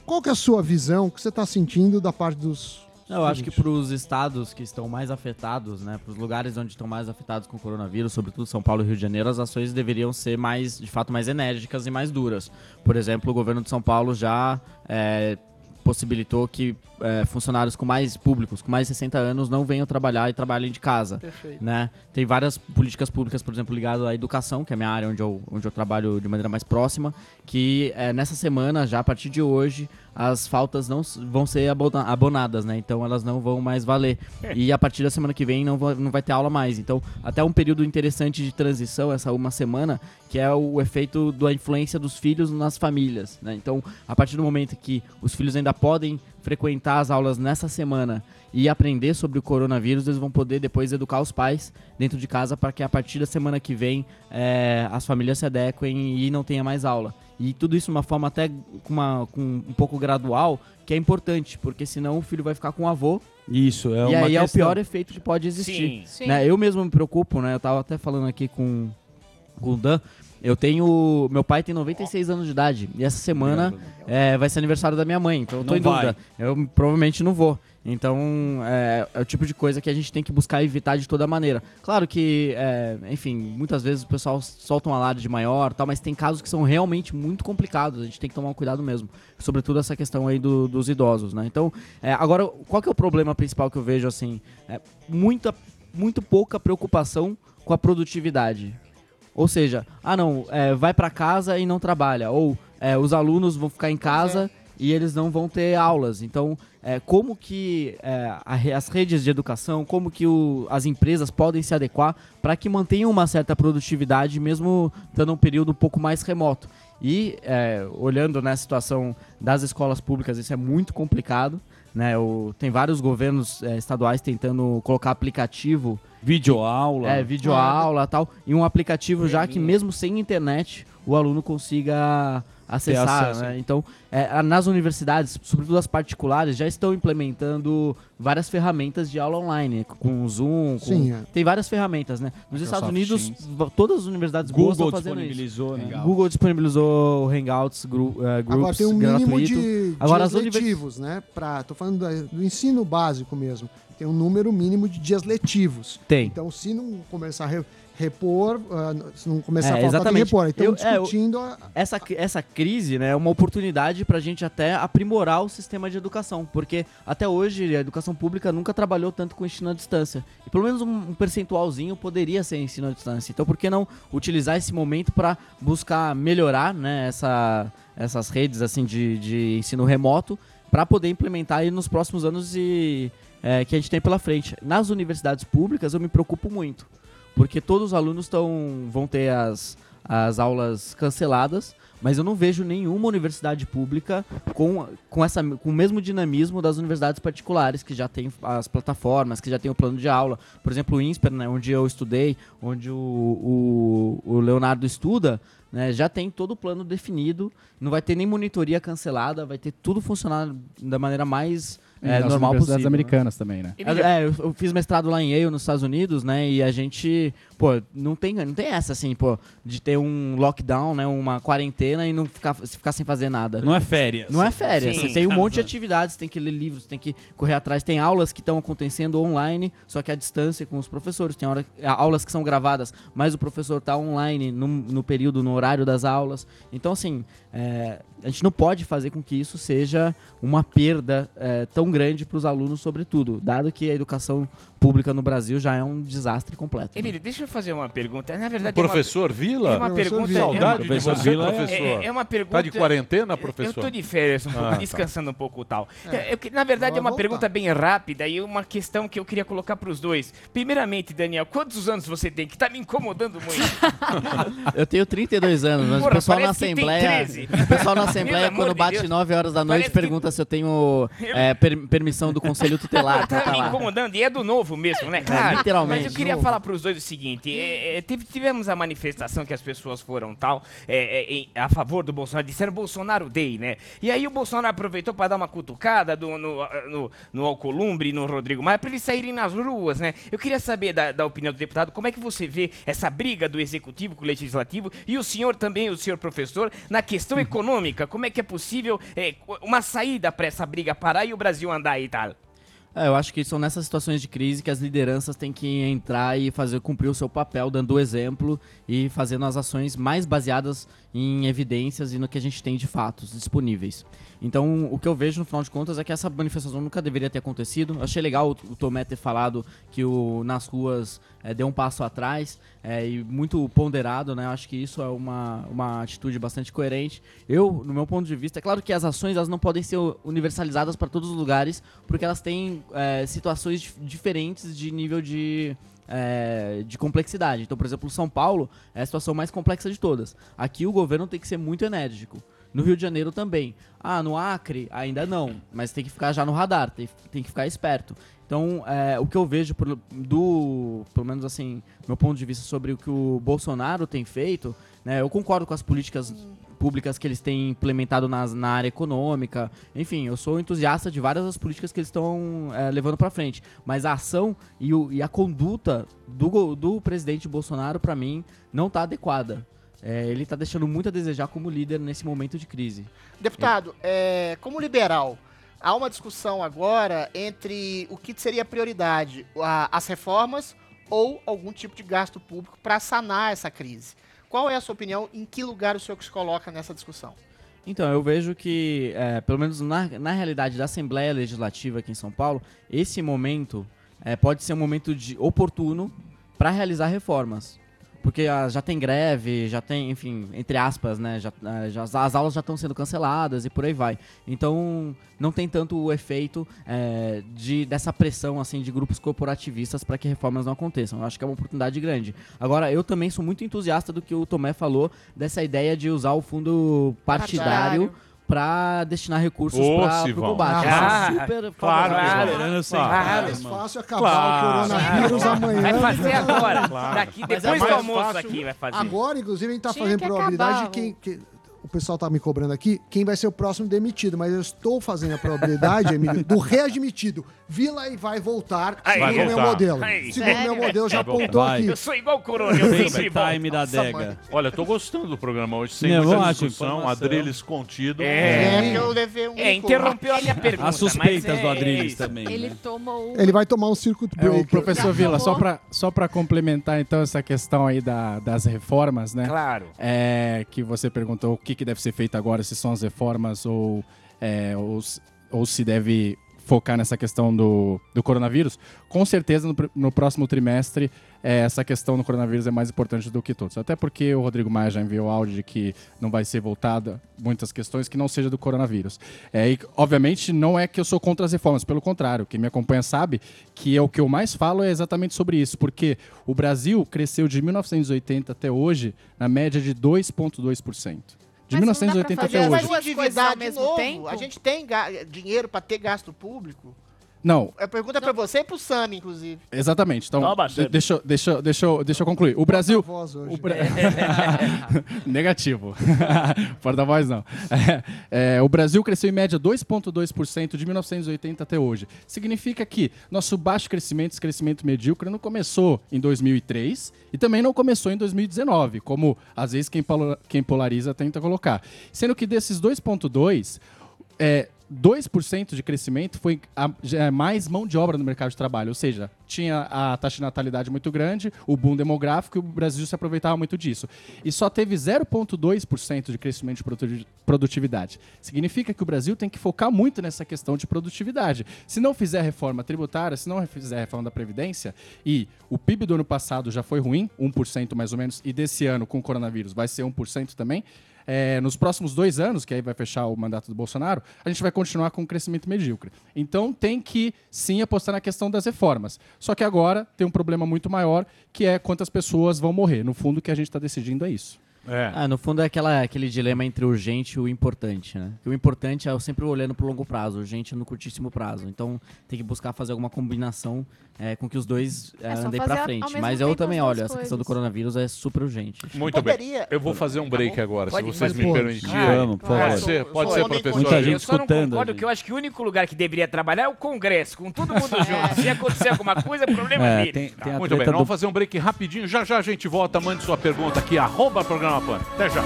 qual que é a sua visão, o que você está sentindo da parte dos. Eu acho que para os estados que estão mais afetados, né, para os lugares onde estão mais afetados com o coronavírus, sobretudo São Paulo e Rio de Janeiro, as ações deveriam ser mais, de fato, mais enérgicas e mais duras. Por exemplo, o governo de São Paulo já é, possibilitou que é, funcionários com mais públicos, com mais de 60 anos, não venham trabalhar e trabalhem de casa. Perfeito. Né? Tem várias políticas públicas, por exemplo, ligadas à educação, que é a minha área onde eu, onde eu trabalho de maneira mais próxima, que é, nessa semana, já a partir de hoje, as faltas não vão ser abona- abonadas, né? Então elas não vão mais valer. E a partir da semana que vem não, va- não vai ter aula mais. Então, até um período interessante de transição, essa uma semana, que é o efeito da influência dos filhos nas famílias, né? Então, a partir do momento que os filhos ainda podem frequentar as aulas nessa semana e aprender sobre o coronavírus, eles vão poder depois educar os pais dentro de casa para que a partir da semana que vem eh, as famílias se adequem e não tenha mais aula. E tudo isso de uma forma até com, uma, com um pouco gradual, que é importante, porque senão o filho vai ficar com o avô Isso, é e uma aí é o questão. pior efeito que pode existir. Sim. Sim. Né? Eu mesmo me preocupo, né? Eu tava até falando aqui com, com o Dan. Eu tenho. Meu pai tem 96 anos de idade. E essa semana é, vai ser aniversário da minha mãe. Então eu tô Não em vai. dúvida. Eu provavelmente não vou. Então é, é o tipo de coisa que a gente tem que buscar evitar de toda maneira. Claro que, é, enfim, muitas vezes o pessoal solta um alarde maior tal, mas tem casos que são realmente muito complicados. A gente tem que tomar um cuidado mesmo. Sobretudo essa questão aí do- dos idosos, né? Então, é, agora, qual que é o problema principal que eu vejo, assim? É muita, muito pouca preocupação com a produtividade. Ou seja, ah não, é, vai para casa e não trabalha. Ou é, os alunos vão ficar em casa e eles não vão ter aulas. Então, é, como que é, as redes de educação, como que o- as empresas podem se adequar para que mantenham uma certa produtividade, mesmo estando um período um pouco mais remoto. E é, olhando na situação das escolas públicas, isso é muito complicado. Né? O- tem vários governos é, estaduais tentando colocar aplicativo. Videoaula. É, videoaula e tal. E um aplicativo já que mesmo sem internet o aluno consiga acessar. né? Então, é, nas universidades, sobretudo as particulares, já estão implementando várias ferramentas de aula online, com o Zoom, com- Sim, é. tem várias ferramentas, né? Nos Microsoft Estados Unidos, Teams. todas as universidades boas Google estão fazendo disponibilizou, isso. né? Google disponibilizou o Hangouts, gru, eh, Groups Agora tem um mínimo gratuito. de Agora as dias univers- letivos, né? Pra, tô falando do ensino básico mesmo. Tem um número mínimo de dias letivos. Tem. Então, se não começar a re- repor, ah, se não começar É, a faltar, que exatamente. repor. Então, Eu- é, eu- discutindo a- essa, essa crise né, é uma oportunidade para a gente até aprimorar o sistema de educação, porque até hoje a educação pública nunca trabalhou tanto com ensino à distância. E pelo menos um, um percentualzinho poderia ser ensino à distância. Então por que não utilizar esse momento para buscar melhorar né, essa, essas redes assim de, de ensino remoto para poder implementar aí nos próximos anos e, é, que a gente tem pela frente. Nas universidades públicas eu me preocupo muito porque todos os alunos tão, vão ter as, as aulas canceladas, mas eu não vejo nenhuma universidade pública com, com, essa, com o mesmo dinamismo das universidades particulares, que já tem as plataformas, que já tem o plano de aula. Por exemplo, o INSPER, né, onde eu estudei, onde o, o, o Leonardo estuda, né, já tem todo o plano definido, não vai ter nem monitoria cancelada, vai ter tudo funcionar da maneira mais é, nas normal universidades possível. né? americanas também, né? É, eu, eu fiz mestrado lá em Yale, nos Estados Unidos, né? E a gente, pô, não tem, não tem essa, assim, pô, de ter um lockdown, né? Uma quarentena e não ficar, se ficar sem fazer nada. Não é férias. Não é férias. Sim. Você tem um monte de atividades, tem que ler livros, tem que correr atrás. Tem aulas que estão acontecendo online, só que à distância com os professores. Tem hora, aulas que são gravadas, mas o professor tá online no, no período, no horário das aulas. Então, assim, é, a gente não pode fazer com que isso seja uma perda é, tão grande para os alunos, sobretudo, dado que a educação pública no Brasil já é um desastre completo. Emílio, deixa eu fazer uma pergunta. Na verdade, Professor é uma, Vila? É uma Professor pergunta. Vila. é Saudade de você, Vila é- professor. É, é uma pergunta. Tá de quarentena, Eu professor? tô de férias, um pouco, Ah, tá. descansando um pouco e tal. Eu que- na verdade, é uma pergunta bem rápida e uma questão que eu queria colocar para os dois. Primeiramente, Daniel, quantos anos você tem? Que tá me incomodando muito. Eu tenho 32 anos, mas Porra, o pessoal na que Assembleia. 13. O pessoal na Assembleia, quando de bate Deus. 9 horas da noite, Parece que- pergunta se eu tenho é, per- permissão do Conselho Tutelar. pra tá tá me incomodando, e é do novo mesmo, né? Claro. literalmente, Mas eu queria falar para os dois o seguinte: é, é, teve- tivemos a manifestação que as pessoas foram tal, é, é, a favor do Bolsonaro, disseram Bolsonaro Day, né? E aí o Bolsonaro aproveitou para dar uma cutucada do- no, no, no Alcolumbre e no Rodrigo Maia para eles saírem nas ruas, né? Eu queria saber da, da opinião do deputado, como é que você vê essa briga do executivo com o legislativo e o senhor também, o senhor professor, na questão econômica, como é que é possível é, uma saída para essa briga parar e o Brasil andar e tal? É, eu acho que são nessas situações de crise que as lideranças têm que entrar e fazer cumprir o seu papel, dando o exemplo e fazendo as ações mais baseadas em evidências e no que a gente tem de fatos disponíveis. Então, o que eu vejo no final de contas é que essa manifestação nunca deveria ter acontecido. Eu achei legal o, Tomé ter falado que o nas ruas é, deu um passo atrás é, e muito ponderado, né? Acho que isso é uma, uma atitude bastante coerente. Eu, no meu ponto de vista, é claro que as ações elas não podem ser universalizadas para todos os lugares, porque elas têm é, situações dif- diferentes de nível de, é, de complexidade. Então, por exemplo, São Paulo é a situação mais complexa de todas. Aqui o governo tem que ser muito enérgico. No Rio de Janeiro também. Ah, no Acre ainda não, mas tem que ficar já no radar, tem, tem que ficar esperto. Então, é, o que eu vejo por- do, pelo menos assim, meu ponto de vista sobre o que o Bolsonaro tem feito, né, eu concordo com as políticas públicas que eles têm implementado nas, na área econômica. Enfim, eu sou entusiasta de várias das políticas que eles estão é, levando para frente. Mas a ação e, o- e a conduta do, do presidente Bolsonaro, para mim, não está adequada. É, ele está deixando muito a desejar como líder nesse momento de crise. Deputado, é, como liberal, há uma discussão agora entre o que seria prioridade, as reformas ou algum tipo de gasto público para sanar essa crise. Qual é a sua opinião? Em que lugar o senhor se coloca nessa discussão? Então, eu vejo que, é, pelo menos na, na realidade da Assembleia Legislativa aqui em São Paulo, esse momento é, pode ser um momento de oportuno para realizar reformas. Porque ah, já tem greve, já tem, enfim, entre aspas, né? Já, ah, já- as aulas já estão sendo canceladas e por aí vai. Então, não tem tanto o efeito é, de, dessa pressão assim de grupos corporativistas para que reformas não aconteçam. Eu acho que é uma oportunidade grande. Agora, eu também sou muito entusiasta do que o Tomé falou dessa ideia de usar o fundo partidário Partidário. Para destinar recursos Ô, para o combate. Ah, sou super claro, favorável. claro, claro. É mais fácil acabar o coronavírus amanhã. Vai fazer agora. Claro. Daqui, depois é do almoço fácil- aqui vai fazer. Agora, inclusive, a gente tá Tinha fazendo que probabilidade acabar, de quem. que- o pessoal tá me cobrando aqui, quem vai ser o próximo demitido, mas eu estou fazendo a probabilidade, Emílio, do readmitido. Vila e vai voltar, Aí. segundo Vai o meu voltar. modelo. Aí. Segundo o meu Sério? modelo, já Vai voltar. apontou Vai. aqui. Eu sou igual o Corona, eu sempre volto. Time da Nossa, adega. Olha, eu tô gostando do programa hoje, sem Não, muita eu acho discussão, informação. Adriles contido. É. eu levei um. É, interrompeu a minha pergunta. As suspeitas mas é do Adriles isso. também. Ele né? tomou Ele vai tomar um circuit É, breaker. o professor Vila, só para só pra complementar então essa questão aí da- das reformas, né? Claro. É, que você perguntou o que, que deve ser feito agora, se são as reformas ou, é, ou se deve focar nessa questão do, do coronavírus. Com certeza, no, no próximo trimestre, é, essa questão do coronavírus é mais importante do que todos. Até porque o Rodrigo Maia já enviou áudio de que não vai ser voltada muitas questões que não seja do coronavírus. É, e, obviamente, não é que eu sou contra as reformas, pelo contrário. Quem me acompanha sabe que é o que eu mais falo é exatamente sobre isso, porque o Brasil cresceu de 1980 até hoje na média de 2,2%. De 1980 até Mas hoje. vai de novo. tempo? A gente tem dinheiro para ter gasto público? Não, A pergunta é para você e para o Sami, inclusive. Exatamente. Então, Toma, de- Sami. deixa, eu- deixa, deixa, deixa eu concluir. O Brasil. voz hoje. o Bra- Negativo. Porta-voz não. É, é, o Brasil cresceu em média 2,2% de 1980 até hoje. Significa que nosso baixo crescimento, esse crescimento medíocre, não começou em 2003 e também não começou em 2019, como às vezes quem, polo- quem polariza tenta colocar. Sendo que desses 2,2%, é, 2% de crescimento foi a- é mais mão de obra no mercado de trabalho, ou seja, tinha a taxa de natalidade muito grande, o boom demográfico e o Brasil se aproveitava muito disso. E só teve 0,2% de crescimento de produti- produtividade. Significa que o Brasil tem que focar muito nessa questão de produtividade. Se não fizer reforma tributária, se não fizer reforma da Previdência, e o PIB do ano passado já foi ruim, 1% mais ou menos, e desse ano com o coronavírus vai ser 1% também, é, nos próximos dois anos, que aí vai fechar o mandato do Bolsonaro, a gente vai continuar com um crescimento medíocre. Então tem que sim apostar na questão das reformas. Só que agora tem um problema muito maior, que é quantas pessoas vão morrer. No fundo, o que a gente está decidindo é isso. Ah, no fundo é aquela, aquele dilema entre o urgente e o importante, né? Que o importante é eu sempre olhando pro longo prazo, o urgente no curtíssimo prazo. Então tem que buscar fazer alguma combinação é, com que os dois é, É andem pra frente. Mas eu tempo também olho, essa questão do coronavírus é super urgente. Muito bem. Eu vou fazer um break agora, Pode- se vocês me permitirem. Por favor. Pode ser, pode ser, eu professor. Muita gente eu só não escutando, concordo gente. que eu acho que o único lugar que deveria trabalhar é o Congresso, com todo mundo junto. Se acontecer alguma coisa, é problema É, dele. tem- tem Muito bem, nós vamos do- fazer um break rapidinho. Já já a gente volta. Mande sua pergunta aqui, arroba programa Pan. Até já.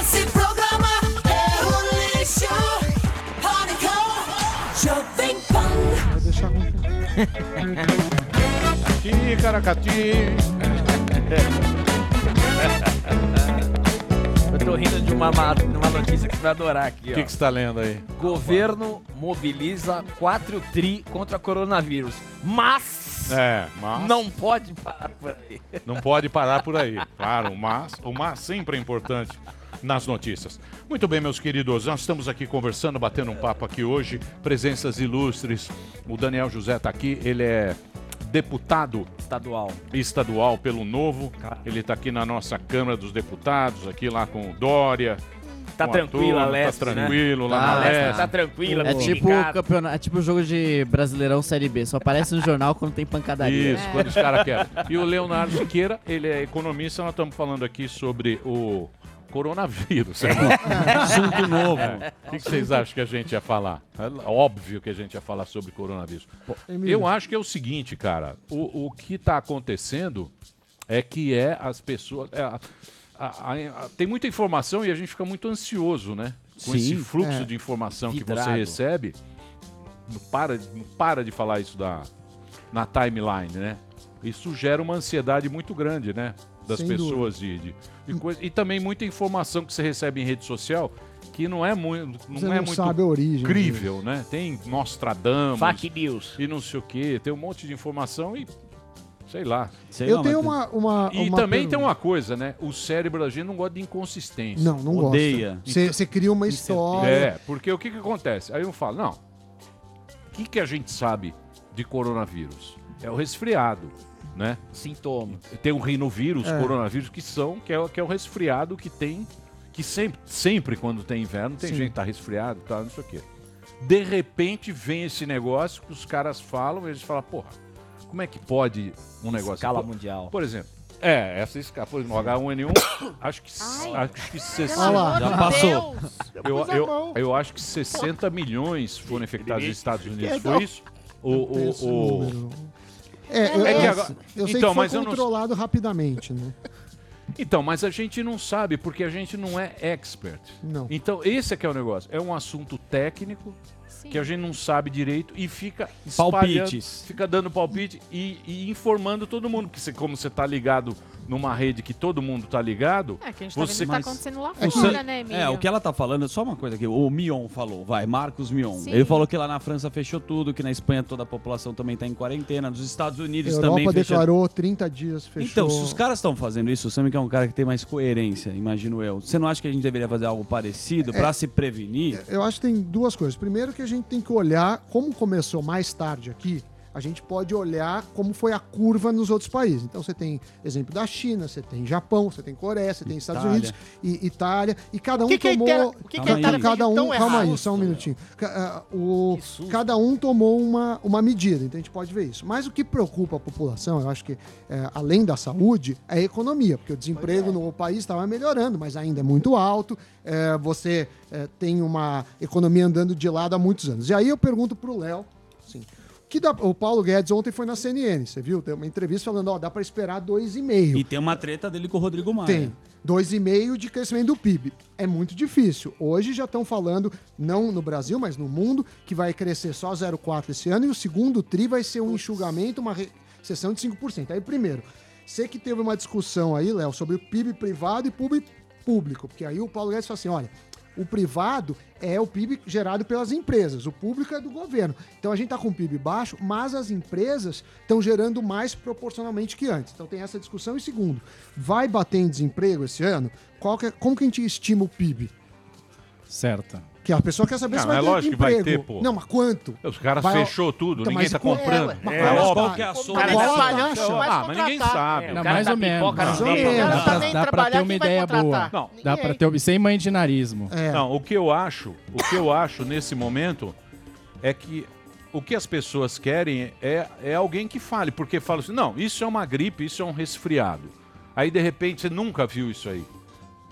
Esse programa é um lixo. Pânico, Jovem Pan. Vou deixar com... Ticaracati. Eu tô rindo de uma, de uma notícia que você vai adorar aqui, O que que você tá lendo aí? Governo mobiliza 4 tri contra coronavírus. Mas É, mas... não pode parar por aí. Não pode parar por aí. Claro, mas, o mas sempre é importante nas notícias. Muito bem, meus queridos, nós estamos aqui conversando, batendo um papo aqui hoje. Presenças ilustres. O Daniel José está aqui, ele é deputado estadual estadual pelo Novo. Ele está aqui na nossa Câmara dos Deputados, aqui lá com o Dória. Tá com a Leste, Tá né? tranquilo lá Tá, na Leste, Leste. tá tranquila, É tipo, campeonato, é tipo jogo de Brasileirão Série B. Só aparece no jornal quando tem pancadaria. Isso, quando os caras querem. E o Leonardo Siqueira, ele é economista, nós estamos falando aqui sobre o coronavírus. é. Assunto novo. É. O que, que vocês acham que a gente ia falar? É óbvio que a gente ia falar sobre coronavírus. Eu acho que é o seguinte, cara. O, o que está acontecendo é que é as pessoas... é a- a- tem muita informação e a gente fica muito ansioso, né? Com Sim, esse fluxo é. de informação que Vidrado. você recebe. Não para, não para de falar isso da, na timeline, né? Isso gera uma ansiedade muito grande, né? Das Sem pessoas de, de, de coisa. E também muita informação que você recebe em rede social que não é muito, não Você é não muito sabe a origem crível, né? Tem Nostradamus. Fake news. E não sei o quê. Tem um monte de informação e. Sei lá. Eu tenho uma, uma, E uma também tem pergunta. uma coisa, né? O cérebro da gente não gosta de inconsistência. Não, não gosta. Você você cria uma história. É, porque o que, que acontece? Aí eu falo, não. O que, que a gente sabe de coronavírus? É o resfriado, né? Sintoma. Tem o rinovírus, É. coronavírus, que são, que é, o- que é o resfriado que tem. Que sempre, sempre quando tem inverno, tem Sim. gente que tá resfriado e tal, não sei o quê. De repente vem esse negócio que os caras falam e eles falam, porra, como é que pode um negócio Escala Por- mundial. Por exemplo, é, essa escala, por exemplo, o H1N1, acho que, acho que 60, Olha lá. Já passou. Eu, eu, eu acho que 60 milhões foram infectados nos Estados Unidos, É, foi isso? O, o, o- número. É, eu, É que eu- agora- eu sei então, que foi mas eu não- controlado rapidamente, né? Então, mas a gente não sabe porque a gente não é expert. Não. Então, esse é que é o negócio. É um assunto técnico que a gente não sabe direito e fica Palpites. fica dando palpite e, e informando todo mundo. Que você, como você tá ligado numa rede que todo mundo tá ligado, É, que a gente tá vendo o você que tá acontecendo lá O fora, Sam- né, Emílio? É, o que ela tá falando, só uma coisa aqui, o Mion falou, vai, Marcos Mion. Sim. Ele falou que lá na França fechou tudo, que na Espanha toda a população também tá em quarentena, nos Estados Unidos Europa também fechou. declarou 30 dias, fechou. Então, se os caras estão fazendo isso, o Sam que é um cara que tem mais coerência, imagino eu. Você não acha que a gente deveria fazer algo parecido pra se prevenir? Eu acho que tem duas coisas. Primeiro que a gente tem que olhar, como começou mais tarde aqui, a gente pode olhar como foi a curva nos outros países. Então você tem exemplo da China, você tem Japão, você tem Coreia, você tem Estados. Unidos e Itália. E cada um que tomou. O que Itália cada um, tão calma aí, errado? só um minutinho. Ah, o, cada um tomou uma, uma medida, então a gente pode ver isso. Mas o que preocupa a população, eu acho que é, além da saúde, é a economia, porque o desemprego no país estava melhorando, mas ainda é muito alto. É, você é, tem uma economia andando de lado há muitos anos. E aí eu pergunto para o Léo, que dá, o Paulo Guedes ontem foi na CNN, você viu? Tem uma entrevista falando, ó, dá para esperar 2,5. E tem uma treta dele com o Rodrigo Maia. Tem. 2,5% de crescimento do PIB. É muito difícil. Hoje já estão falando, não no Brasil, mas no mundo, que vai crescer só 0,4% esse ano e o segundo TRI vai ser um enxugamento, uma recessão de 5%. Aí, primeiro, sei que teve uma discussão aí, Léo, sobre o PIB privado e PIB público, porque aí o Paulo Guedes fala assim: olha. O privado é o PIB gerado pelas empresas, o público é do governo. Então a gente está com o PIB baixo, mas as empresas estão gerando mais proporcionalmente que antes. Então tem essa discussão. E segundo, vai bater em desemprego esse ano? Que é- como que a gente estima o PIB? Certa. Que a pessoa quer saber Não, se vai é ter lógico que vai emprego. ter, pô. Não, mas quanto? Os caras Vai- fechou tudo, Então, ninguém mas tá qual- comprando. é, mas É, qual é óbvio. que é a Mas soma qual dessa a taxa? taxa? Ah, mas ninguém sabe. Não, mais ou menos. Mais ou Dá pra, dá pra ter uma ideia boa. Não. Dá pra ter sem mandinarismo. Não, o que eu acho, o que eu acho nesse momento é que o que as pessoas querem é, é alguém que fale, porque fala assim, não, isso é uma gripe, isso é um resfriado. Aí de repente você nunca viu isso aí.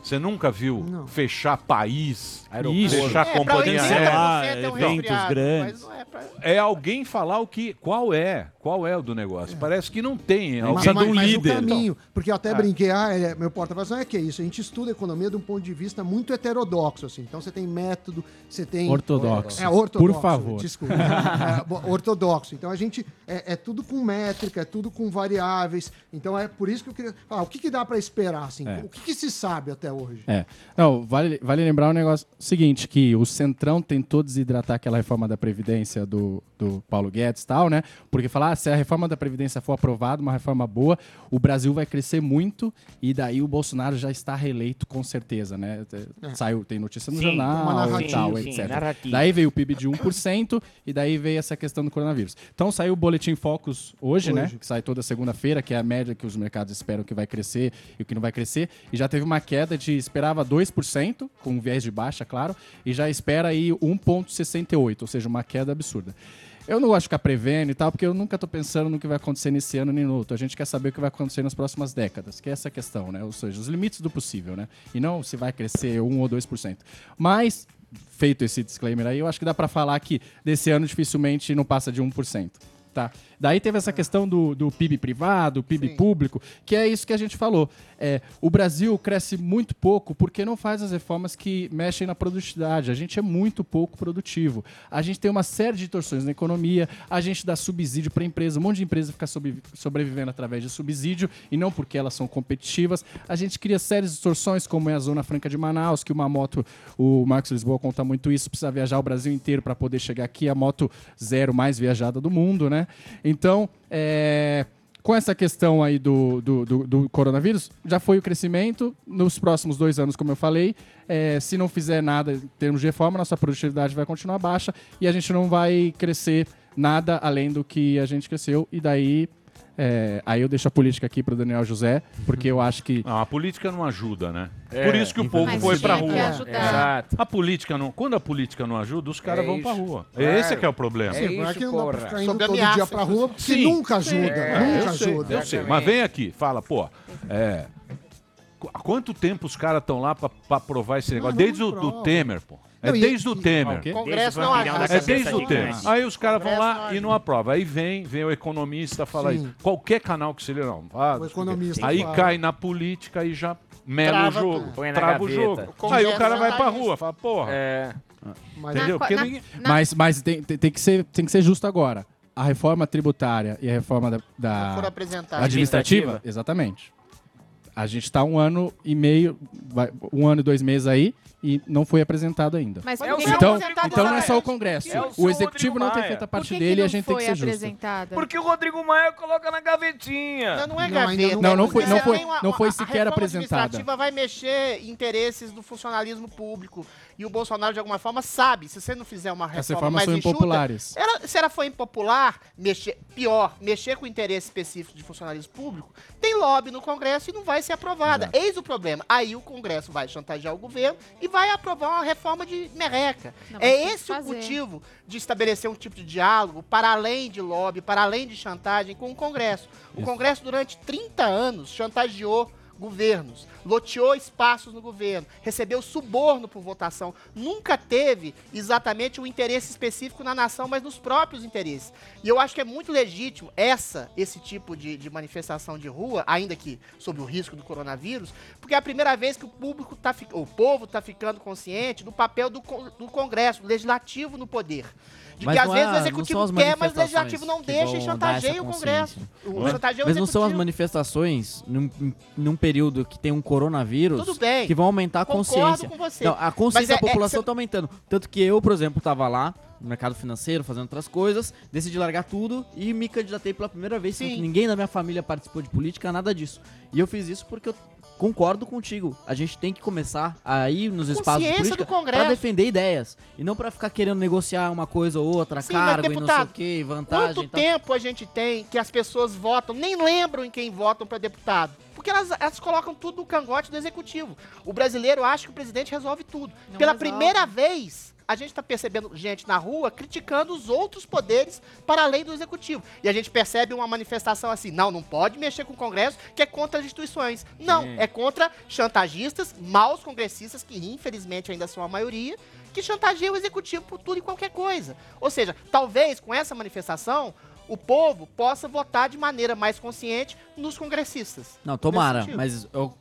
Você nunca viu fechar país, Aeroporto. fechar É, companhia 80% aérea? é um Eventos grandes. mas não é pra... É alguém falar o que, qual é, qual é o do negócio. Parece que não tem. Mas, Alguém mas- do mas líder. o caminho, porque eu até Ah. brinquei, ah, é, meu porta-voz não é que é isso. A gente estuda economia de um ponto de vista muito heterodoxo, assim. Então você tem método, você tem... Ortodoxo. É, ortodoxo. Por favor. Desculpa. É, ortodoxo. Então a gente, é, é tudo com métrica, é tudo com variáveis. Então é por isso que eu queria falar, o que, que dá para esperar, assim? É. O que, que se sabe até hoje? É. Não, vale, vale lembrar um negócio seguinte, que o Centrão tentou desidratar aquela reforma da Previdência do, do Paulo Guedes e tal, né? Porque falar, ah, se a reforma da Previdência for aprovada, uma reforma boa, o Brasil vai crescer muito e daí o Bolsonaro já está reeleito com certeza, né? É. Saiu, tem notícia no Sim, jornal e tal, Sim, etc. narrativa. Daí veio o PIB de 1% e daí veio essa questão do coronavírus. Então saiu o Boletim Focus hoje, né? Hoje. Que sai toda segunda-feira, que é a média que os mercados esperam que vai crescer e o que não vai crescer. E já teve uma queda de esperava 2%, com viés de baixa, claro, e já espera aí 1,68%, ou seja, uma queda absurda. Eu não gosto de ficar prevendo e tal, porque eu nunca tô pensando no que vai acontecer nesse ano nem no outro. A gente quer saber o que vai acontecer nas próximas décadas, que é essa questão, né? Ou seja, os limites do possível, né? E não se vai crescer 1 ou 2%. Mas, feito esse disclaimer aí, eu acho que dá para falar que desse ano dificilmente não passa de 1%. Tá? Daí teve essa questão do, do PIB privado, PIB público, que é isso que a gente falou. É, o Brasil cresce muito pouco porque não faz as reformas que mexem na produtividade. A gente é muito pouco produtivo. A gente tem uma série de distorções na economia, a gente dá subsídio para empresa, um monte de empresa fica sobre- sobrevivendo através de subsídio e não porque elas são competitivas. A gente cria sérias distorções, como é a Zona Franca de Manaus, que uma moto, o Marcos Lisboa conta muito isso, precisa viajar o Brasil inteiro para poder chegar aqui, a moto zero mais viajada do mundo, né? Então, é, com essa questão aí do, do, do- do coronavírus, já foi o crescimento. Nos próximos dois anos, como eu falei, é, se não fizer nada em termos de reforma, nossa produtividade vai continuar baixa e a gente não vai crescer nada além do que a gente cresceu. E daí, é, aí eu deixo a política aqui para o Daniel José, porque eu acho que. Não, a política não ajuda, né? É, Por isso que o povo Mas foi que rua. ajudar. Exato. A política não, quando a política não ajuda, os caras É vão pra isso. rua. Claro. Esse é que é o problema. Sim, não é que não dá ficar indo todo ameaça, dia pra rua, porque Sim. nunca ajuda. É, nunca eu sei, ajuda. Eu sei, mas vem aqui, fala, pô, é, há quanto tempo os caras estão lá pra, pra aprovar esse negócio? Desde o do Temer, pô. É Não, e- desde o e- Temer. O? Congresso não. É desde o Temer. Aí os caras vão lá não e não aprova. Aí vem, vem o economista falar Sim. isso. Qualquer canal que se lê, não. Ah, O economista Aí fala. cai na política e já mela o jogo. Põe na Trava o jogo. O Aí o cara vai tá pra rua, fala, porra. É. Mas- Entendeu? Porque ninguém- Mas, mas tem, tem, tem que ser, tem que ser justo agora. A reforma tributária e a reforma da, da apresentadas. administrativa, exatamente. A gente está um ano e meio, um ano e dois meses aí e não foi apresentado ainda. Mas por então, então não é só o? Congresso. É o o executivo não tem feito a parte que dele que e a gente tem que ser justo. Porque o Rodrigo Maia coloca na gavetinha. Não, não é gaveta. não- Não, não foi- não foi- não foi a- sequer a reforma apresentada. administrativa vai mexer em interesses do funcionalismo público. E o Bolsonaro, de alguma forma, sabe. Se você não fizer uma reforma reformas mais são enxuta, impopulares. ela- se ela for impopular, mexer, pior, mexer com interesse específico de funcionalismo público, tem lobby no Congresso e não vai ser aprovada. Eis o problema. Aí o Congresso vai chantagear o governo e vai aprovar uma reforma de merreca. Não, é esse o motivo de estabelecer um tipo de diálogo para além de lobby, para além de chantagem com o Congresso. O Congresso, durante 30 anos, chantageou governos, loteou espaços no governo, recebeu suborno por votação, nunca teve exatamente um interesse específico na nação, mas nos próprios interesses. E eu acho que é muito legítimo essa, esse tipo de, de manifestação de rua, ainda que sob o risco do coronavírus, porque é a primeira vez que o público tá, o povo está ficando consciente do papel do, do Congresso, do legislativo no poder. De Mas que às vezes é- o não executivo quer, mas o legislativo não deixa e chantageia o Congresso. O Mas- chantageia o Mas não são as manifestações num, num período que tem um coronavírus Tudo bem. que vão aumentar a Concordo consciência. com você. Não, a consciência é- da é que população você- está aumentando. Tanto que eu, por exemplo, estava lá no mercado financeiro fazendo outras coisas, decidi largar tudo e me candidatei pela primeira vez. que Ninguém da minha família participou de política, nada disso. E eu fiz isso porque eu concordo contigo. A gente tem que começar a ir nos espaços Congresso. para defender ideias. E não para ficar querendo negociar uma coisa ou outra, Sim, mas, cargo e não sei o deputado, que, vantagem Quanto tempo a gente tem que as pessoas votam, nem lembram em quem votam para deputado? Porque elas, elas colocam tudo no cangote do executivo. O brasileiro acha que o presidente resolve tudo. Não Pela resolve. primeira vez, a gente está percebendo gente na rua criticando os outros poderes para além do executivo. E a gente percebe uma manifestação assim: não, não pode mexer com o Congresso, que é contra as instituições. Não, Sim. é contra chantagistas, maus congressistas, que infelizmente ainda são a maioria, que chantageiam o executivo por tudo e qualquer coisa. Ou seja, talvez com essa manifestação. O povo possa votar de maneira mais consciente nos congressistas. Não, tomara, mas eu,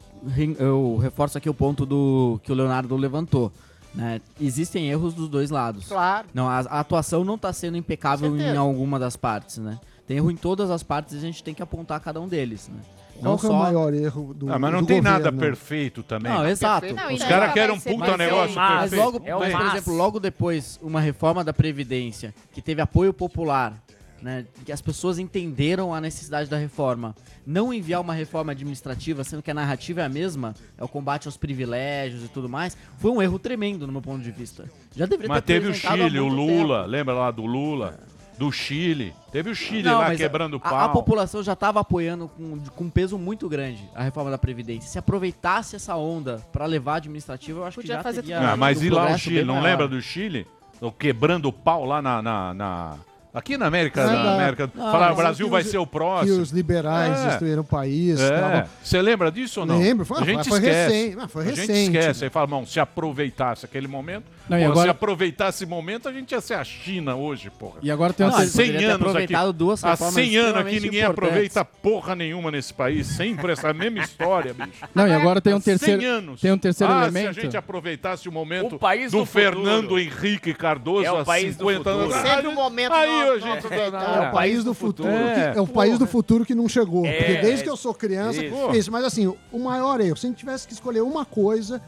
eu reforço aqui o ponto do que o Leonardo levantou. Né? Existem erros dos dois lados. Claro. Não, a, a atuação não está sendo impecável em alguma das partes, né? Tem erro em todas as partes e a gente tem que apontar cada um deles, né? Qual que é o maior erro do Ah, mas não do tem nada governo? perfeito também. Não, exato. Os Não, caras então querem um puta mas é negócio mas perfeito. logo, mas, por exemplo, logo depois, uma reforma da Previdência que teve apoio popular, né, que as pessoas entenderam a necessidade da reforma. Não enviar uma reforma administrativa, sendo que a narrativa é a mesma, é o combate aos privilégios e tudo mais, foi um erro tremendo no meu ponto de vista. Já deveria Mas ter teve o Chile, o Lula, tempo. lembra lá do Lula? Do Chile. Teve o Chile Não, lá quebrando o a, pau. a população já estava apoiando com, com um peso muito grande a reforma da Previdência. Se aproveitasse essa onda para levar a administrativa, eu acho Podia que já fazer teria Ah, mas um e lá o Chile? Não maior. lembra do Chile? O quebrando o pau lá na. na- na- Aqui na América. Não, na não. América Não, falar, o Brasil que vai os- ser o Que próximo. os liberais É. destruíram o país. É. Você lembra disso ou não? Lembro, foi- a gente foi esquece. recém, ah, foi a gente recente. esquece. Aí fala, irmão, se aproveitasse aquele momento. Não, porra, agora- Se aproveitasse esse momento, a gente ia ser a China hoje, porra. E agora tem Há uma ter- 100 poderia ter anos aqui. duas Há reformas 100 anos aqui ninguém importantes. aproveita porra nenhuma nesse país. Sempre essa mesma história, bicho. Não, e agora tem um Há 100 terceiro- anos. tem um terceiro ah, elemento. se a gente aproveitasse o momento O país do, do. Fernando Henrique Cardoso É o há país do 50 anos. futuro. Sempre o momento Aí a gente feito. É o país do futuro. É, que- É, o país do futuro que não chegou. É, porque desde que eu sou criança, isso. isso. Mas assim, o maior erro, se a gente tivesse que escolher uma coisa,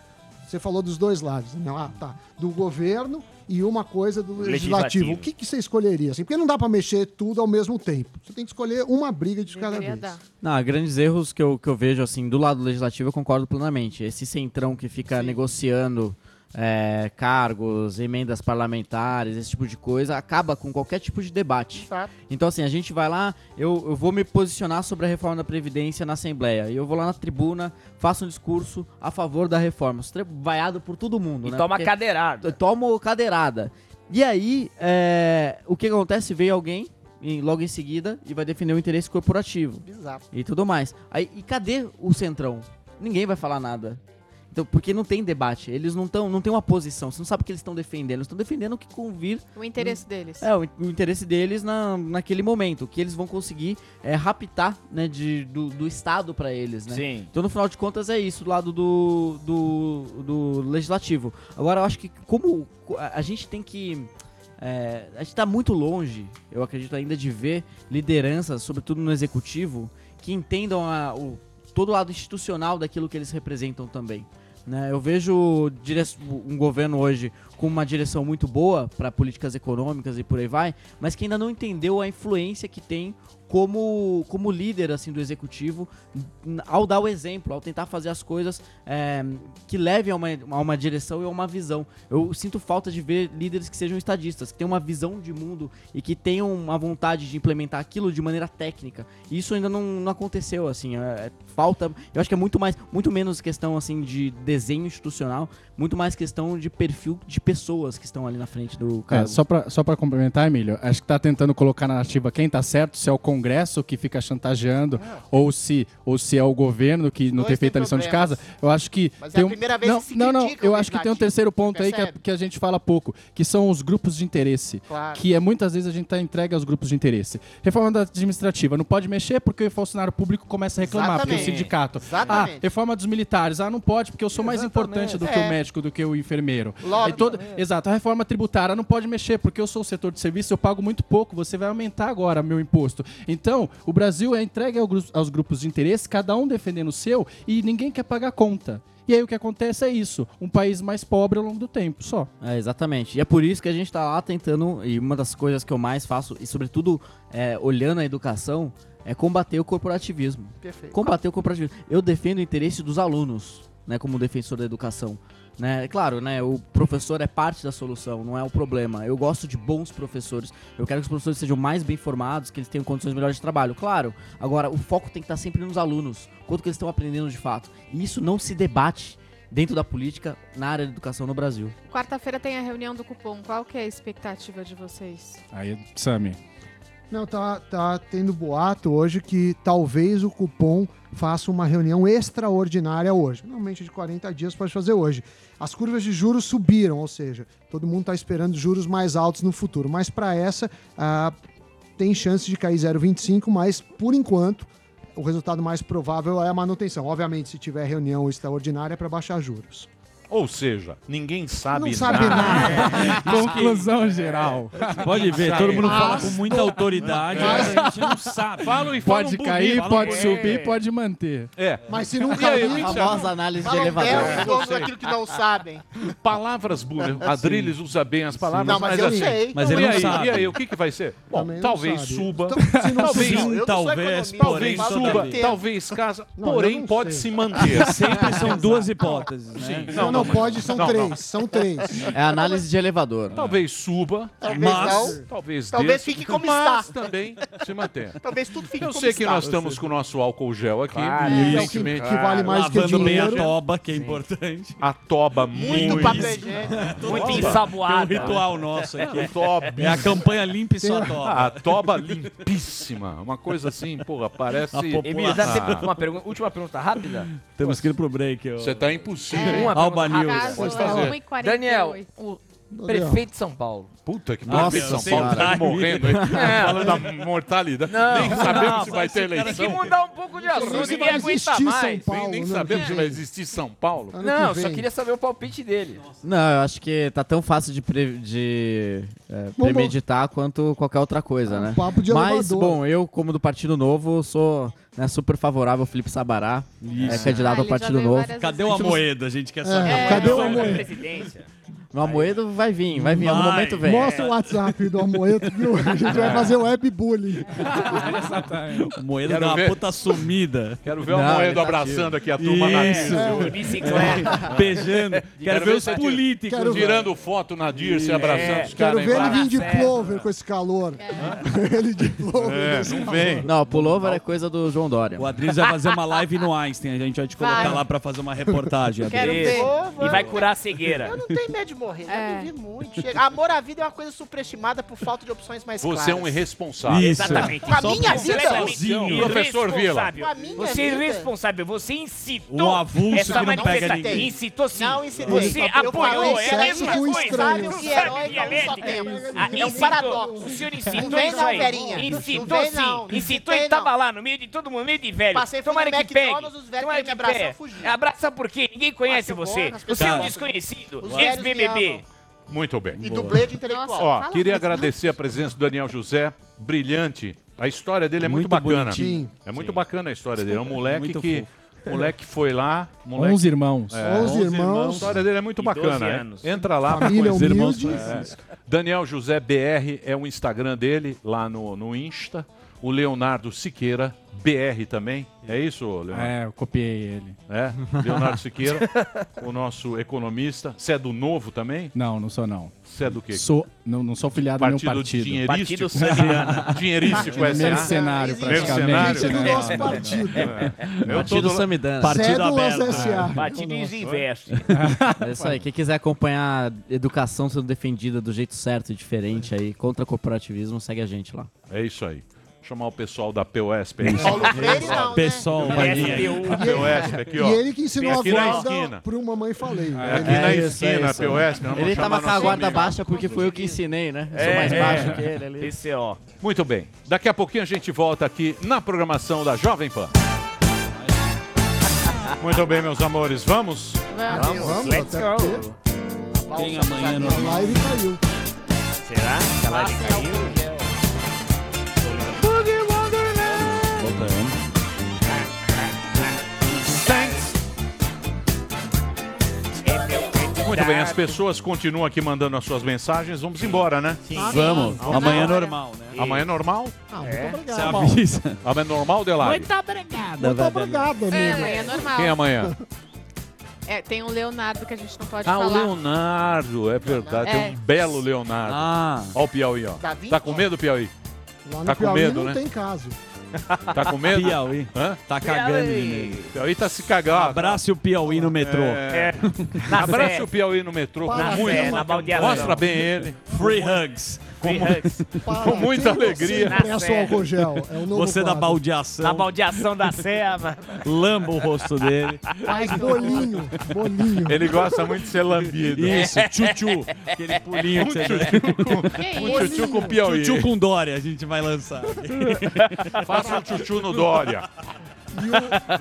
você falou dos dois lados, né? Ah, tá. Do governo e uma coisa do legislativo. Legislativo. O que, que você escolheria? Assim, porque não dá pra mexer tudo ao mesmo tempo. Você tem que escolher uma briga de cada vez. Não, grandes erros que eu, que eu vejo, assim, do lado legislativo, eu concordo plenamente. Esse centrão que fica negociando é, cargos, emendas parlamentares, esse tipo de coisa, acaba com qualquer tipo de debate. Então, assim, a gente vai lá, eu, eu vou me posicionar sobre a reforma da Previdência na Assembleia. E eu vou lá na tribuna, faço um discurso a favor da reforma. Vaiado por todo mundo, E né? toma Porque- cadeirada. Tomo cadeirada. E aí, é, o que acontece? Veio alguém, em- logo em seguida, e vai defender o interesse corporativo. Exato. E tudo mais. Aí, e cadê o Centrão? Ninguém vai falar nada. Então, porque não tem debate. Eles não estão, não tem uma posição. Você não sabe o que eles estão defendendo. Eles estão defendendo o que convir. O interesse deles. É, o, o interesse deles na, naquele momento. O que eles vão conseguir é raptar né, de, do, do Estado para eles, né? Sim. Então, no final de contas, é isso do lado do, do, do legislativo. Agora, eu acho que como a a gente tem que. é, a gente está muito longe, eu acredito ainda, de ver lideranças, sobretudo no executivo, que entendam a- o, todo o lado institucional daquilo que eles representam também. Né? Eu vejo um governo hoje com uma direção muito boa para políticas econômicas e por aí vai, mas que ainda não entendeu a influência que tem como, como líder assim do executivo ao dar o exemplo, ao tentar fazer as coisas é, que levem a uma, a uma direção e a uma visão. Eu sinto falta de ver líderes que sejam estadistas, que tenham uma visão de mundo e que tenham uma vontade de implementar aquilo de maneira técnica. E isso ainda não, não aconteceu, assim. é- é falta. Eu acho que é muito mais, muito menos questão assim de desenho institucional, muito mais questão de perfil de pessoas que estão ali na frente do É, cargo. só pra, só pra complementar, Emílio, acho que tá tentando colocar na narrativa quem tá certo, se é o Congresso que fica chantageando, ou, se, ou se é o governo que não Dois tem feito tem a lição de casa. Eu acho que. Mas é tem a um- primeira vez não, que se Não, não, eu acho que tem um terceiro ponto aí que, é- percebe? que a gente fala pouco, que são os grupos de interesse. Claro. Que é muitas vezes a gente tá entregue aos grupos de interesse. Reforma da administrativa, não pode mexer porque o funcionário público começa a reclamar, porque o Exatamente. sindicato. Exatamente. Ah, reforma dos militares, ah, não pode porque eu sou mais importante do que É. o médico, do que o enfermeiro. Todo- Exato, a reforma tributária não pode mexer, porque eu sou o setor de serviço, eu pago muito pouco, você vai aumentar agora meu imposto. Então, o Brasil é entregue aos grupos de interesse, cada um defendendo o seu, e ninguém quer pagar conta. E aí o que acontece é isso, um país mais pobre ao longo do tempo, só. É, exatamente. E é por isso que a gente tá lá tentando, e uma das coisas que eu mais faço, e sobretudo é, olhando a educação, é combater o corporativismo. Perfeito. Combater o corporativismo. Eu defendo o interesse dos alunos, né, como defensor da educação. Né? É Claro, né, o professor é parte da solução, não é o problema. Eu gosto de bons professores. Eu quero que os professores sejam mais bem formados, que eles tenham condições melhores de trabalho. Claro. Agora, o foco tem que estar sempre nos alunos. Quanto que eles estão aprendendo de fato. E isso não se debate dentro da política na área de educação no Brasil. Quarta-feira tem a reunião do cupom. Qual que é a expectativa de vocês? Aí, Sami. Não, tá, tá tendo boato hoje que talvez o cupom faça uma reunião extraordinária hoje. Normalmente de 40 dias pode fazer hoje. As curvas de juros subiram, ou seja, todo mundo está esperando juros mais altos no futuro. Mas para essa, ah, tem chance de cair 0,25, mas por enquanto o resultado mais provável é a manutenção. Obviamente, se tiver reunião extraordinária é para baixar juros. Ou seja, ninguém sabe Não sabe nada. Conclusão geral. Pode ver, todo mundo fala Mas- com muita autoridade, mas a gente não sabe. Falam e falam Pode bonito, cair, pode bonito. subir, pode manter. É. Mas se não cair, você famosa análise de elevador. É, você. daquilo que não sabem. Palavras bonitas. Adriles usa bem as palavras, Não, mas eu assim. sei. Mas Então, ele e não aí, sabe. E aí, o que, que vai ser? Bom, não talvez sabe. suba. Então, se não talvez, não sou talvez, falo suba, talvez casa, porém pode se manter. Sempre são duas hipóteses, né? Sim. Não, não, pode, são Não, três. não. São três. É a análise de elevador. Talvez suba, Talvez mas não. talvez Talvez desça, fique como mas está. também se mantenha. Talvez tudo fique Eu como sei que está. nós estamos com o nosso álcool gel aqui, Claro. É o que, evidentemente. que vale mais que Lavando bem a dinheiro. toba, que é importante. A toba Muito muito. papel higiênico. Muito Tem um ritual nosso aqui. A toba. É a campanha limpa e só Ah, toba. a toba limpíssima. Uma coisa assim, porra, parece. A população. Emílio, dá tempo de uma pergunta, última pergunta rápida? Temos que ir pro break. ó. Você tá impossível. Uma pergunta News. Pode fazer. 1h48. Daniel, o prefeito de São Paulo. Puta que Nossa prefeito de São Paulo Senhora. tá morrendo aí. É. Falando da mortalidade. Não. nem sabemos Não, se vai ter Tem que eleição. mudar um pouco de assunto, ninguém vai aguenta existir São mais. Paulo. Nem, nem ano sabemos se vai existir São Paulo. Ano Não, que só queria saber o palpite dele. Não, eu acho que tá tão fácil de, pre- de é, Bom, premeditar quanto qualquer outra coisa, né? Papo de Mas, elevador. bom, eu, como do Partido Novo, sou né, super favorável ao Felipe Sabará, é candidato Ah, ao Partido Novo. Cadê o Amoedo? A gente quer É, saber. cadê o Amoedo? presidência. O Amoedo vai vir, vai vir, em algum Vai. momento vem. Mostra o WhatsApp do Amoedo, viu? A gente vai fazer web bullying. O Moedo Quero dá uma ver. puta sumida. Quero ver Não, o ele Moedo tá abraçando aqui a turma na Isso. Dirce. De bicicleta. Beijando. Quero, Quero ver ver os políticos. Quero ver. Tirando foto na Dirce, abraçando os Quero caras. ver ele vir de Certo. plover com esse calor. ele de plover. É, não calor. vem. Não, o pullover é coisa do João Dória. O Adriles vai fazer uma live no Einstein. A gente vai te colocar Vai. lá pra fazer uma reportagem. Quero Adriles. ver. E vai curar a cegueira. Eu não tenho medo de morrer, já É. vivi muito. Chega. Amor à vida é uma coisa superestimada por falta de opções mais claras. Você é um irresponsável. Isso. Exatamente. Com a minha vida? Professor Vila. Você é irresponsável. Você incitou Um avulso essa que não pega ninguém. Incitou sim. Não, incitei. Você Eu apoiou. É a mesma coisa. e sabe herói não só dialética. temos. Ah, É um incitou. paradoxo. O senhor incitou isso aí. Incitou sim. Incitou e tava lá no meio de todo mundo, meio de velho. Passei, Tomara no que pegue. McDonald's, os velhos Tomara que pegue. Abraça por quê? Ninguém conhece você. Você é um desconhecido. Os velhos me Ex-BBB. Muito bem. E dublê de intelectual. Ó, queria agradecer a presença do Daniel José, brilhante. A história dele é muito, Muito bacana. bonitinho. É muito bacana a história dele. É um moleque Muito que moleque foi lá, moleque 11 irmãos. É, 11 A irmãos. história dele é muito E 12 bacana. é. anos. Entra lá. Família conhecer. humilde. É. Daniel José BR é o Instagram dele lá no, no Insta. O Leonardo Siqueira BR também. É isso, Leonardo? É, eu copiei ele. É, Leonardo Siqueira, o nosso economista. Você é do Novo também? Não, não sou não. Você é do quê? Sou, não, não sou filiado a nenhum Partido partido. dinheirístico? Partido Samiana. Dinheirístico, SA? Mercenário, Mercenário. praticamente. do né? nosso partido. É. Eu Partido tô do... Samidana. Partido aberto. SA. Partido Desinveste. É isso aí. Quem quiser acompanhar a educação sendo defendida do jeito certo e diferente aí, contra corporativismo, segue a gente lá. É isso aí. Chamar o pessoal da POSP. É isso. Paulo Freire não, né? Pessoal, aí. PSTU. A POSP aqui, ó. E ele que ensinou a Aqui na guarda esquina. pro Mamãe Falei. Aqui É na isso, esquina, é a isso. POSP. nós vamos Ele chamar tava com a nosso guarda amigo. baixa porque foi eu que ensinei, né? Eu sou É, mais é. baixo que ele ali. PCO. Muito bem. Daqui a pouquinho a gente volta aqui na programação da Jovem Pan. Muito bem, meus amores. Vamos? Vamos. Vamos, Let's até go. porque Quem amanhã a não. live caiu. Será? que a live caiu? Muito bem, as pessoas continuam aqui mandando as suas mensagens. Vamos embora, né? Vamos. Amanhã é normal, né? Amanhã é normal? Ah, muito Você obrigado. avisa. Amanhã é normal, Delari? Muito obrigada, Muito obrigado, É, amigo. amanhã é normal. Quem é amanhã? É, tem o Leonardo que a gente não pode Ah, o falar. Leonardo. É verdade. Tem É. um belo Leonardo. Ah. Ó o Piauí, ó. Tá com medo, Piauí? Lá no Tá com Piauí medo, não né? tem caso. Tá com medo? Piauí. Hã? Tá cagando de medo. Piauí tá se cagando. Abrace o Piauí no metrô. É. Na Abrace o Piauí no metrô com Na muito. fé, na baldeação. Mostra bem ele. Free hugs. Com, Free hugs. com muita alegria. empresta o álcool gel? É o novo Você da quadro. baldeação. Na baldeação da serra. Lamba o rosto dele. Faz bolinho, bolinho. Ele gosta muito de ser lambido. Isso, tchutchu. Aquele pulinho Um que você tchutchu um isso? tchutchu com Piauí. Tchutchu com Dória, a gente vai lançar. Faça um tchutchu no Dória.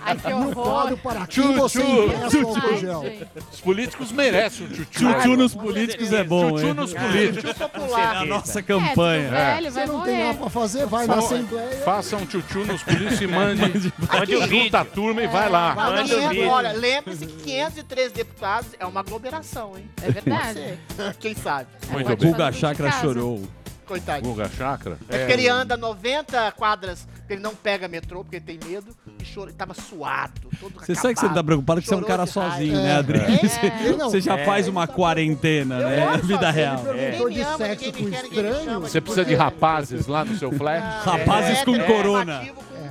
Ai, que o horror. quadro para quem Tchu, você tchu, empresta o tchu, álcool Ai, gel. gente. Os políticos merecem um tchutchu. Tchutchu nos políticos é bom, Tchutchu hein? nos políticos. É popular. a nossa É, campanha. velho, Você vai não tem morrer. nada pra fazer, vai na Fa- Assembleia. Faça um tchutchu nos políticos e mande, Mande o junta vídeo. a turma e vai lá. Mas Manda o 500, vídeo. olha, lembre-se que 503 deputados é uma aglomeração, hein? É verdade. Quem sabe? Muito Pode bem. Guga de Chakra casa. chorou. Coitadinho. Guga Chakra? É porque ele anda 90 quadras, porque ele não pega metrô, porque ele tem medo, e chora, ele tava suado, todo Você sabe que você não tá acabado. preocupado que você é um Chorou cara sozinho, É. né, Adri? É. Você já É. faz uma quarentena, Eu né? Vida sozinho, real. Ele de sexo com estranho. Você precisa de rapazes lá no seu flash? Rapazes É, com corona.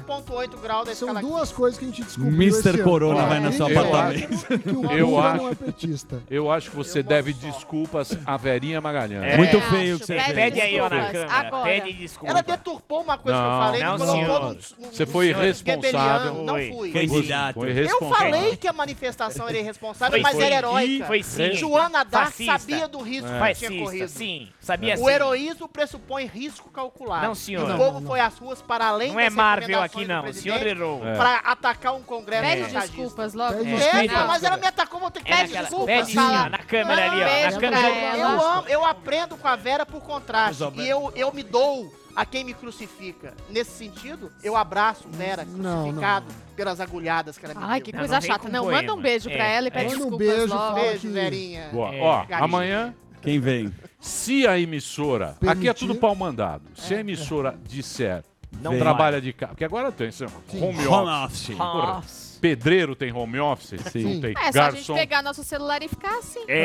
Ativo com 1.8 grau da São duas coisas que a gente descobriu Mr. esse ano. Corona Ó, vai no seu eu apartamento. Que o Eu Lula acho- não é petista. Eu acho que você deve desculpas à Verinha Magalhães. É. Muito É, feio acho. que você Pede fez. Pede aí, ó, na câmera. Agora. Pede desculpa. Ela deturpou uma coisa que eu Não, falei, não, colocou senhor. no, no, Você foi irresponsável. Não Foi. fui. Candidato. Foi Eu falei que a manifestação era irresponsável, Foi mas era heróica. Foi sim. Joana Dark sabia do risco que Fascista, tinha corrido. sim. Sabia sim. O heroísmo pressupõe risco calculado. Não, senhor. Não, o povo não, não. foi às ruas para além Não é Marvel aqui, não. O senhor errou. É. Para atacar um congresso Pede desculpas logo. Pede É. desculpas. Pede, mas ela me atacou, vou ter que É pedir naquela- desculpa. Pede Fala. sim, na câmera ali, ó. Na pra câmera. Eu amo, eu aprendo com a Vera por contraste. E eu, eu me dou a quem me crucifica. Nesse sentido, eu abraço Vera Não, crucificado pelas agulhadas que ela me Ai, deu. que Não, coisa não chata. Não, poema. manda um beijo pra É, ela e pede Manda um desculpas beijo, logo. Beijo, Verinha. Boa. É. Ó, amanhã, Quem vem? se a emissora. Aqui é Permitir. tudo pau mandado. Se a emissora disser. Não Vem. trabalha de casa. Porque agora tem isso, home Home office. office. Porra, Pedreiro tem home office? Sim. Não tem. É só a gente Garçom. pegar nosso celular e ficar assim. Ah, tem.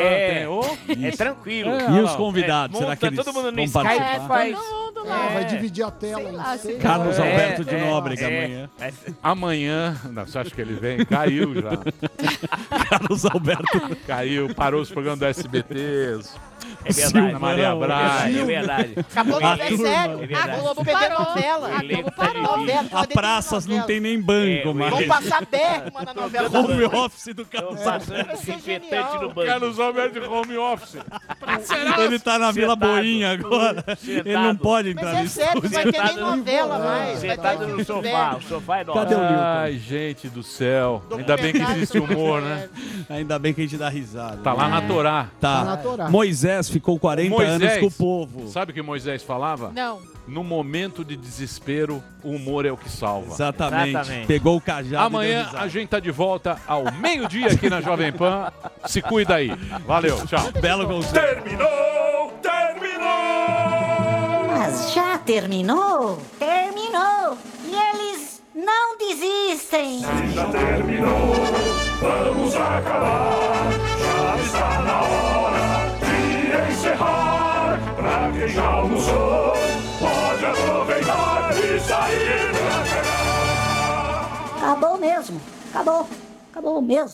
É, Ô, é tranquilo. É, E os convidados? É, Será monta que eles todo mundo no vão Skype, participar? faz. Todo mundo lá. vai dividir a tela Sei lá, seis. Carlos É. Alberto de é, Nóbrega é. amanhã. É, Amanhã. Não, você acha que ele vem? Caiu já. Carlos Alberto. Caiu, parou os programas do SBT. É verdade. Silvio, Maria Braga. É verdade. Acabou A a novela, é sério. É a verdade. Globo perdeu Parou. novela. A Globo parou. novela. A praças não tem nem banco É, mais. Vamos passar Bergman na novela Home office do Carlos genial. no banco. Carlos Alberto de home office. Ele tá na Vila. Boinha agora. Ele não pode Mas entrar é nisso. sério, não vai ter nem novela mais. Sentado no sofá. O sofá é nosso. Cadê o Newton? Ai, gente do céu. Ainda bem que existe humor, né? Ainda bem que a gente dá risada. Tá lá na Torá. Tá. Tá na Torá. Moisés ficou 40 anos Moisés. com o povo. Sabe o que Moisés falava? Não. No momento de desespero, o humor é o que salva. Exatamente. Exatamente. Pegou o cajado e deu Amanhã a gente tá de volta ao meio-dia aqui na Jovem Pan. Se cuida aí. Valeu, tchau. Belo conselho. Terminou! Terminou! Mas já terminou? Terminou! E eles não desistem! Já terminou, vamos acabar. Já está na hora encerrar. Pra quem já almoçou, pode aproveitar e sair pra cá. Acabou mesmo! Acabou! Acabou mesmo!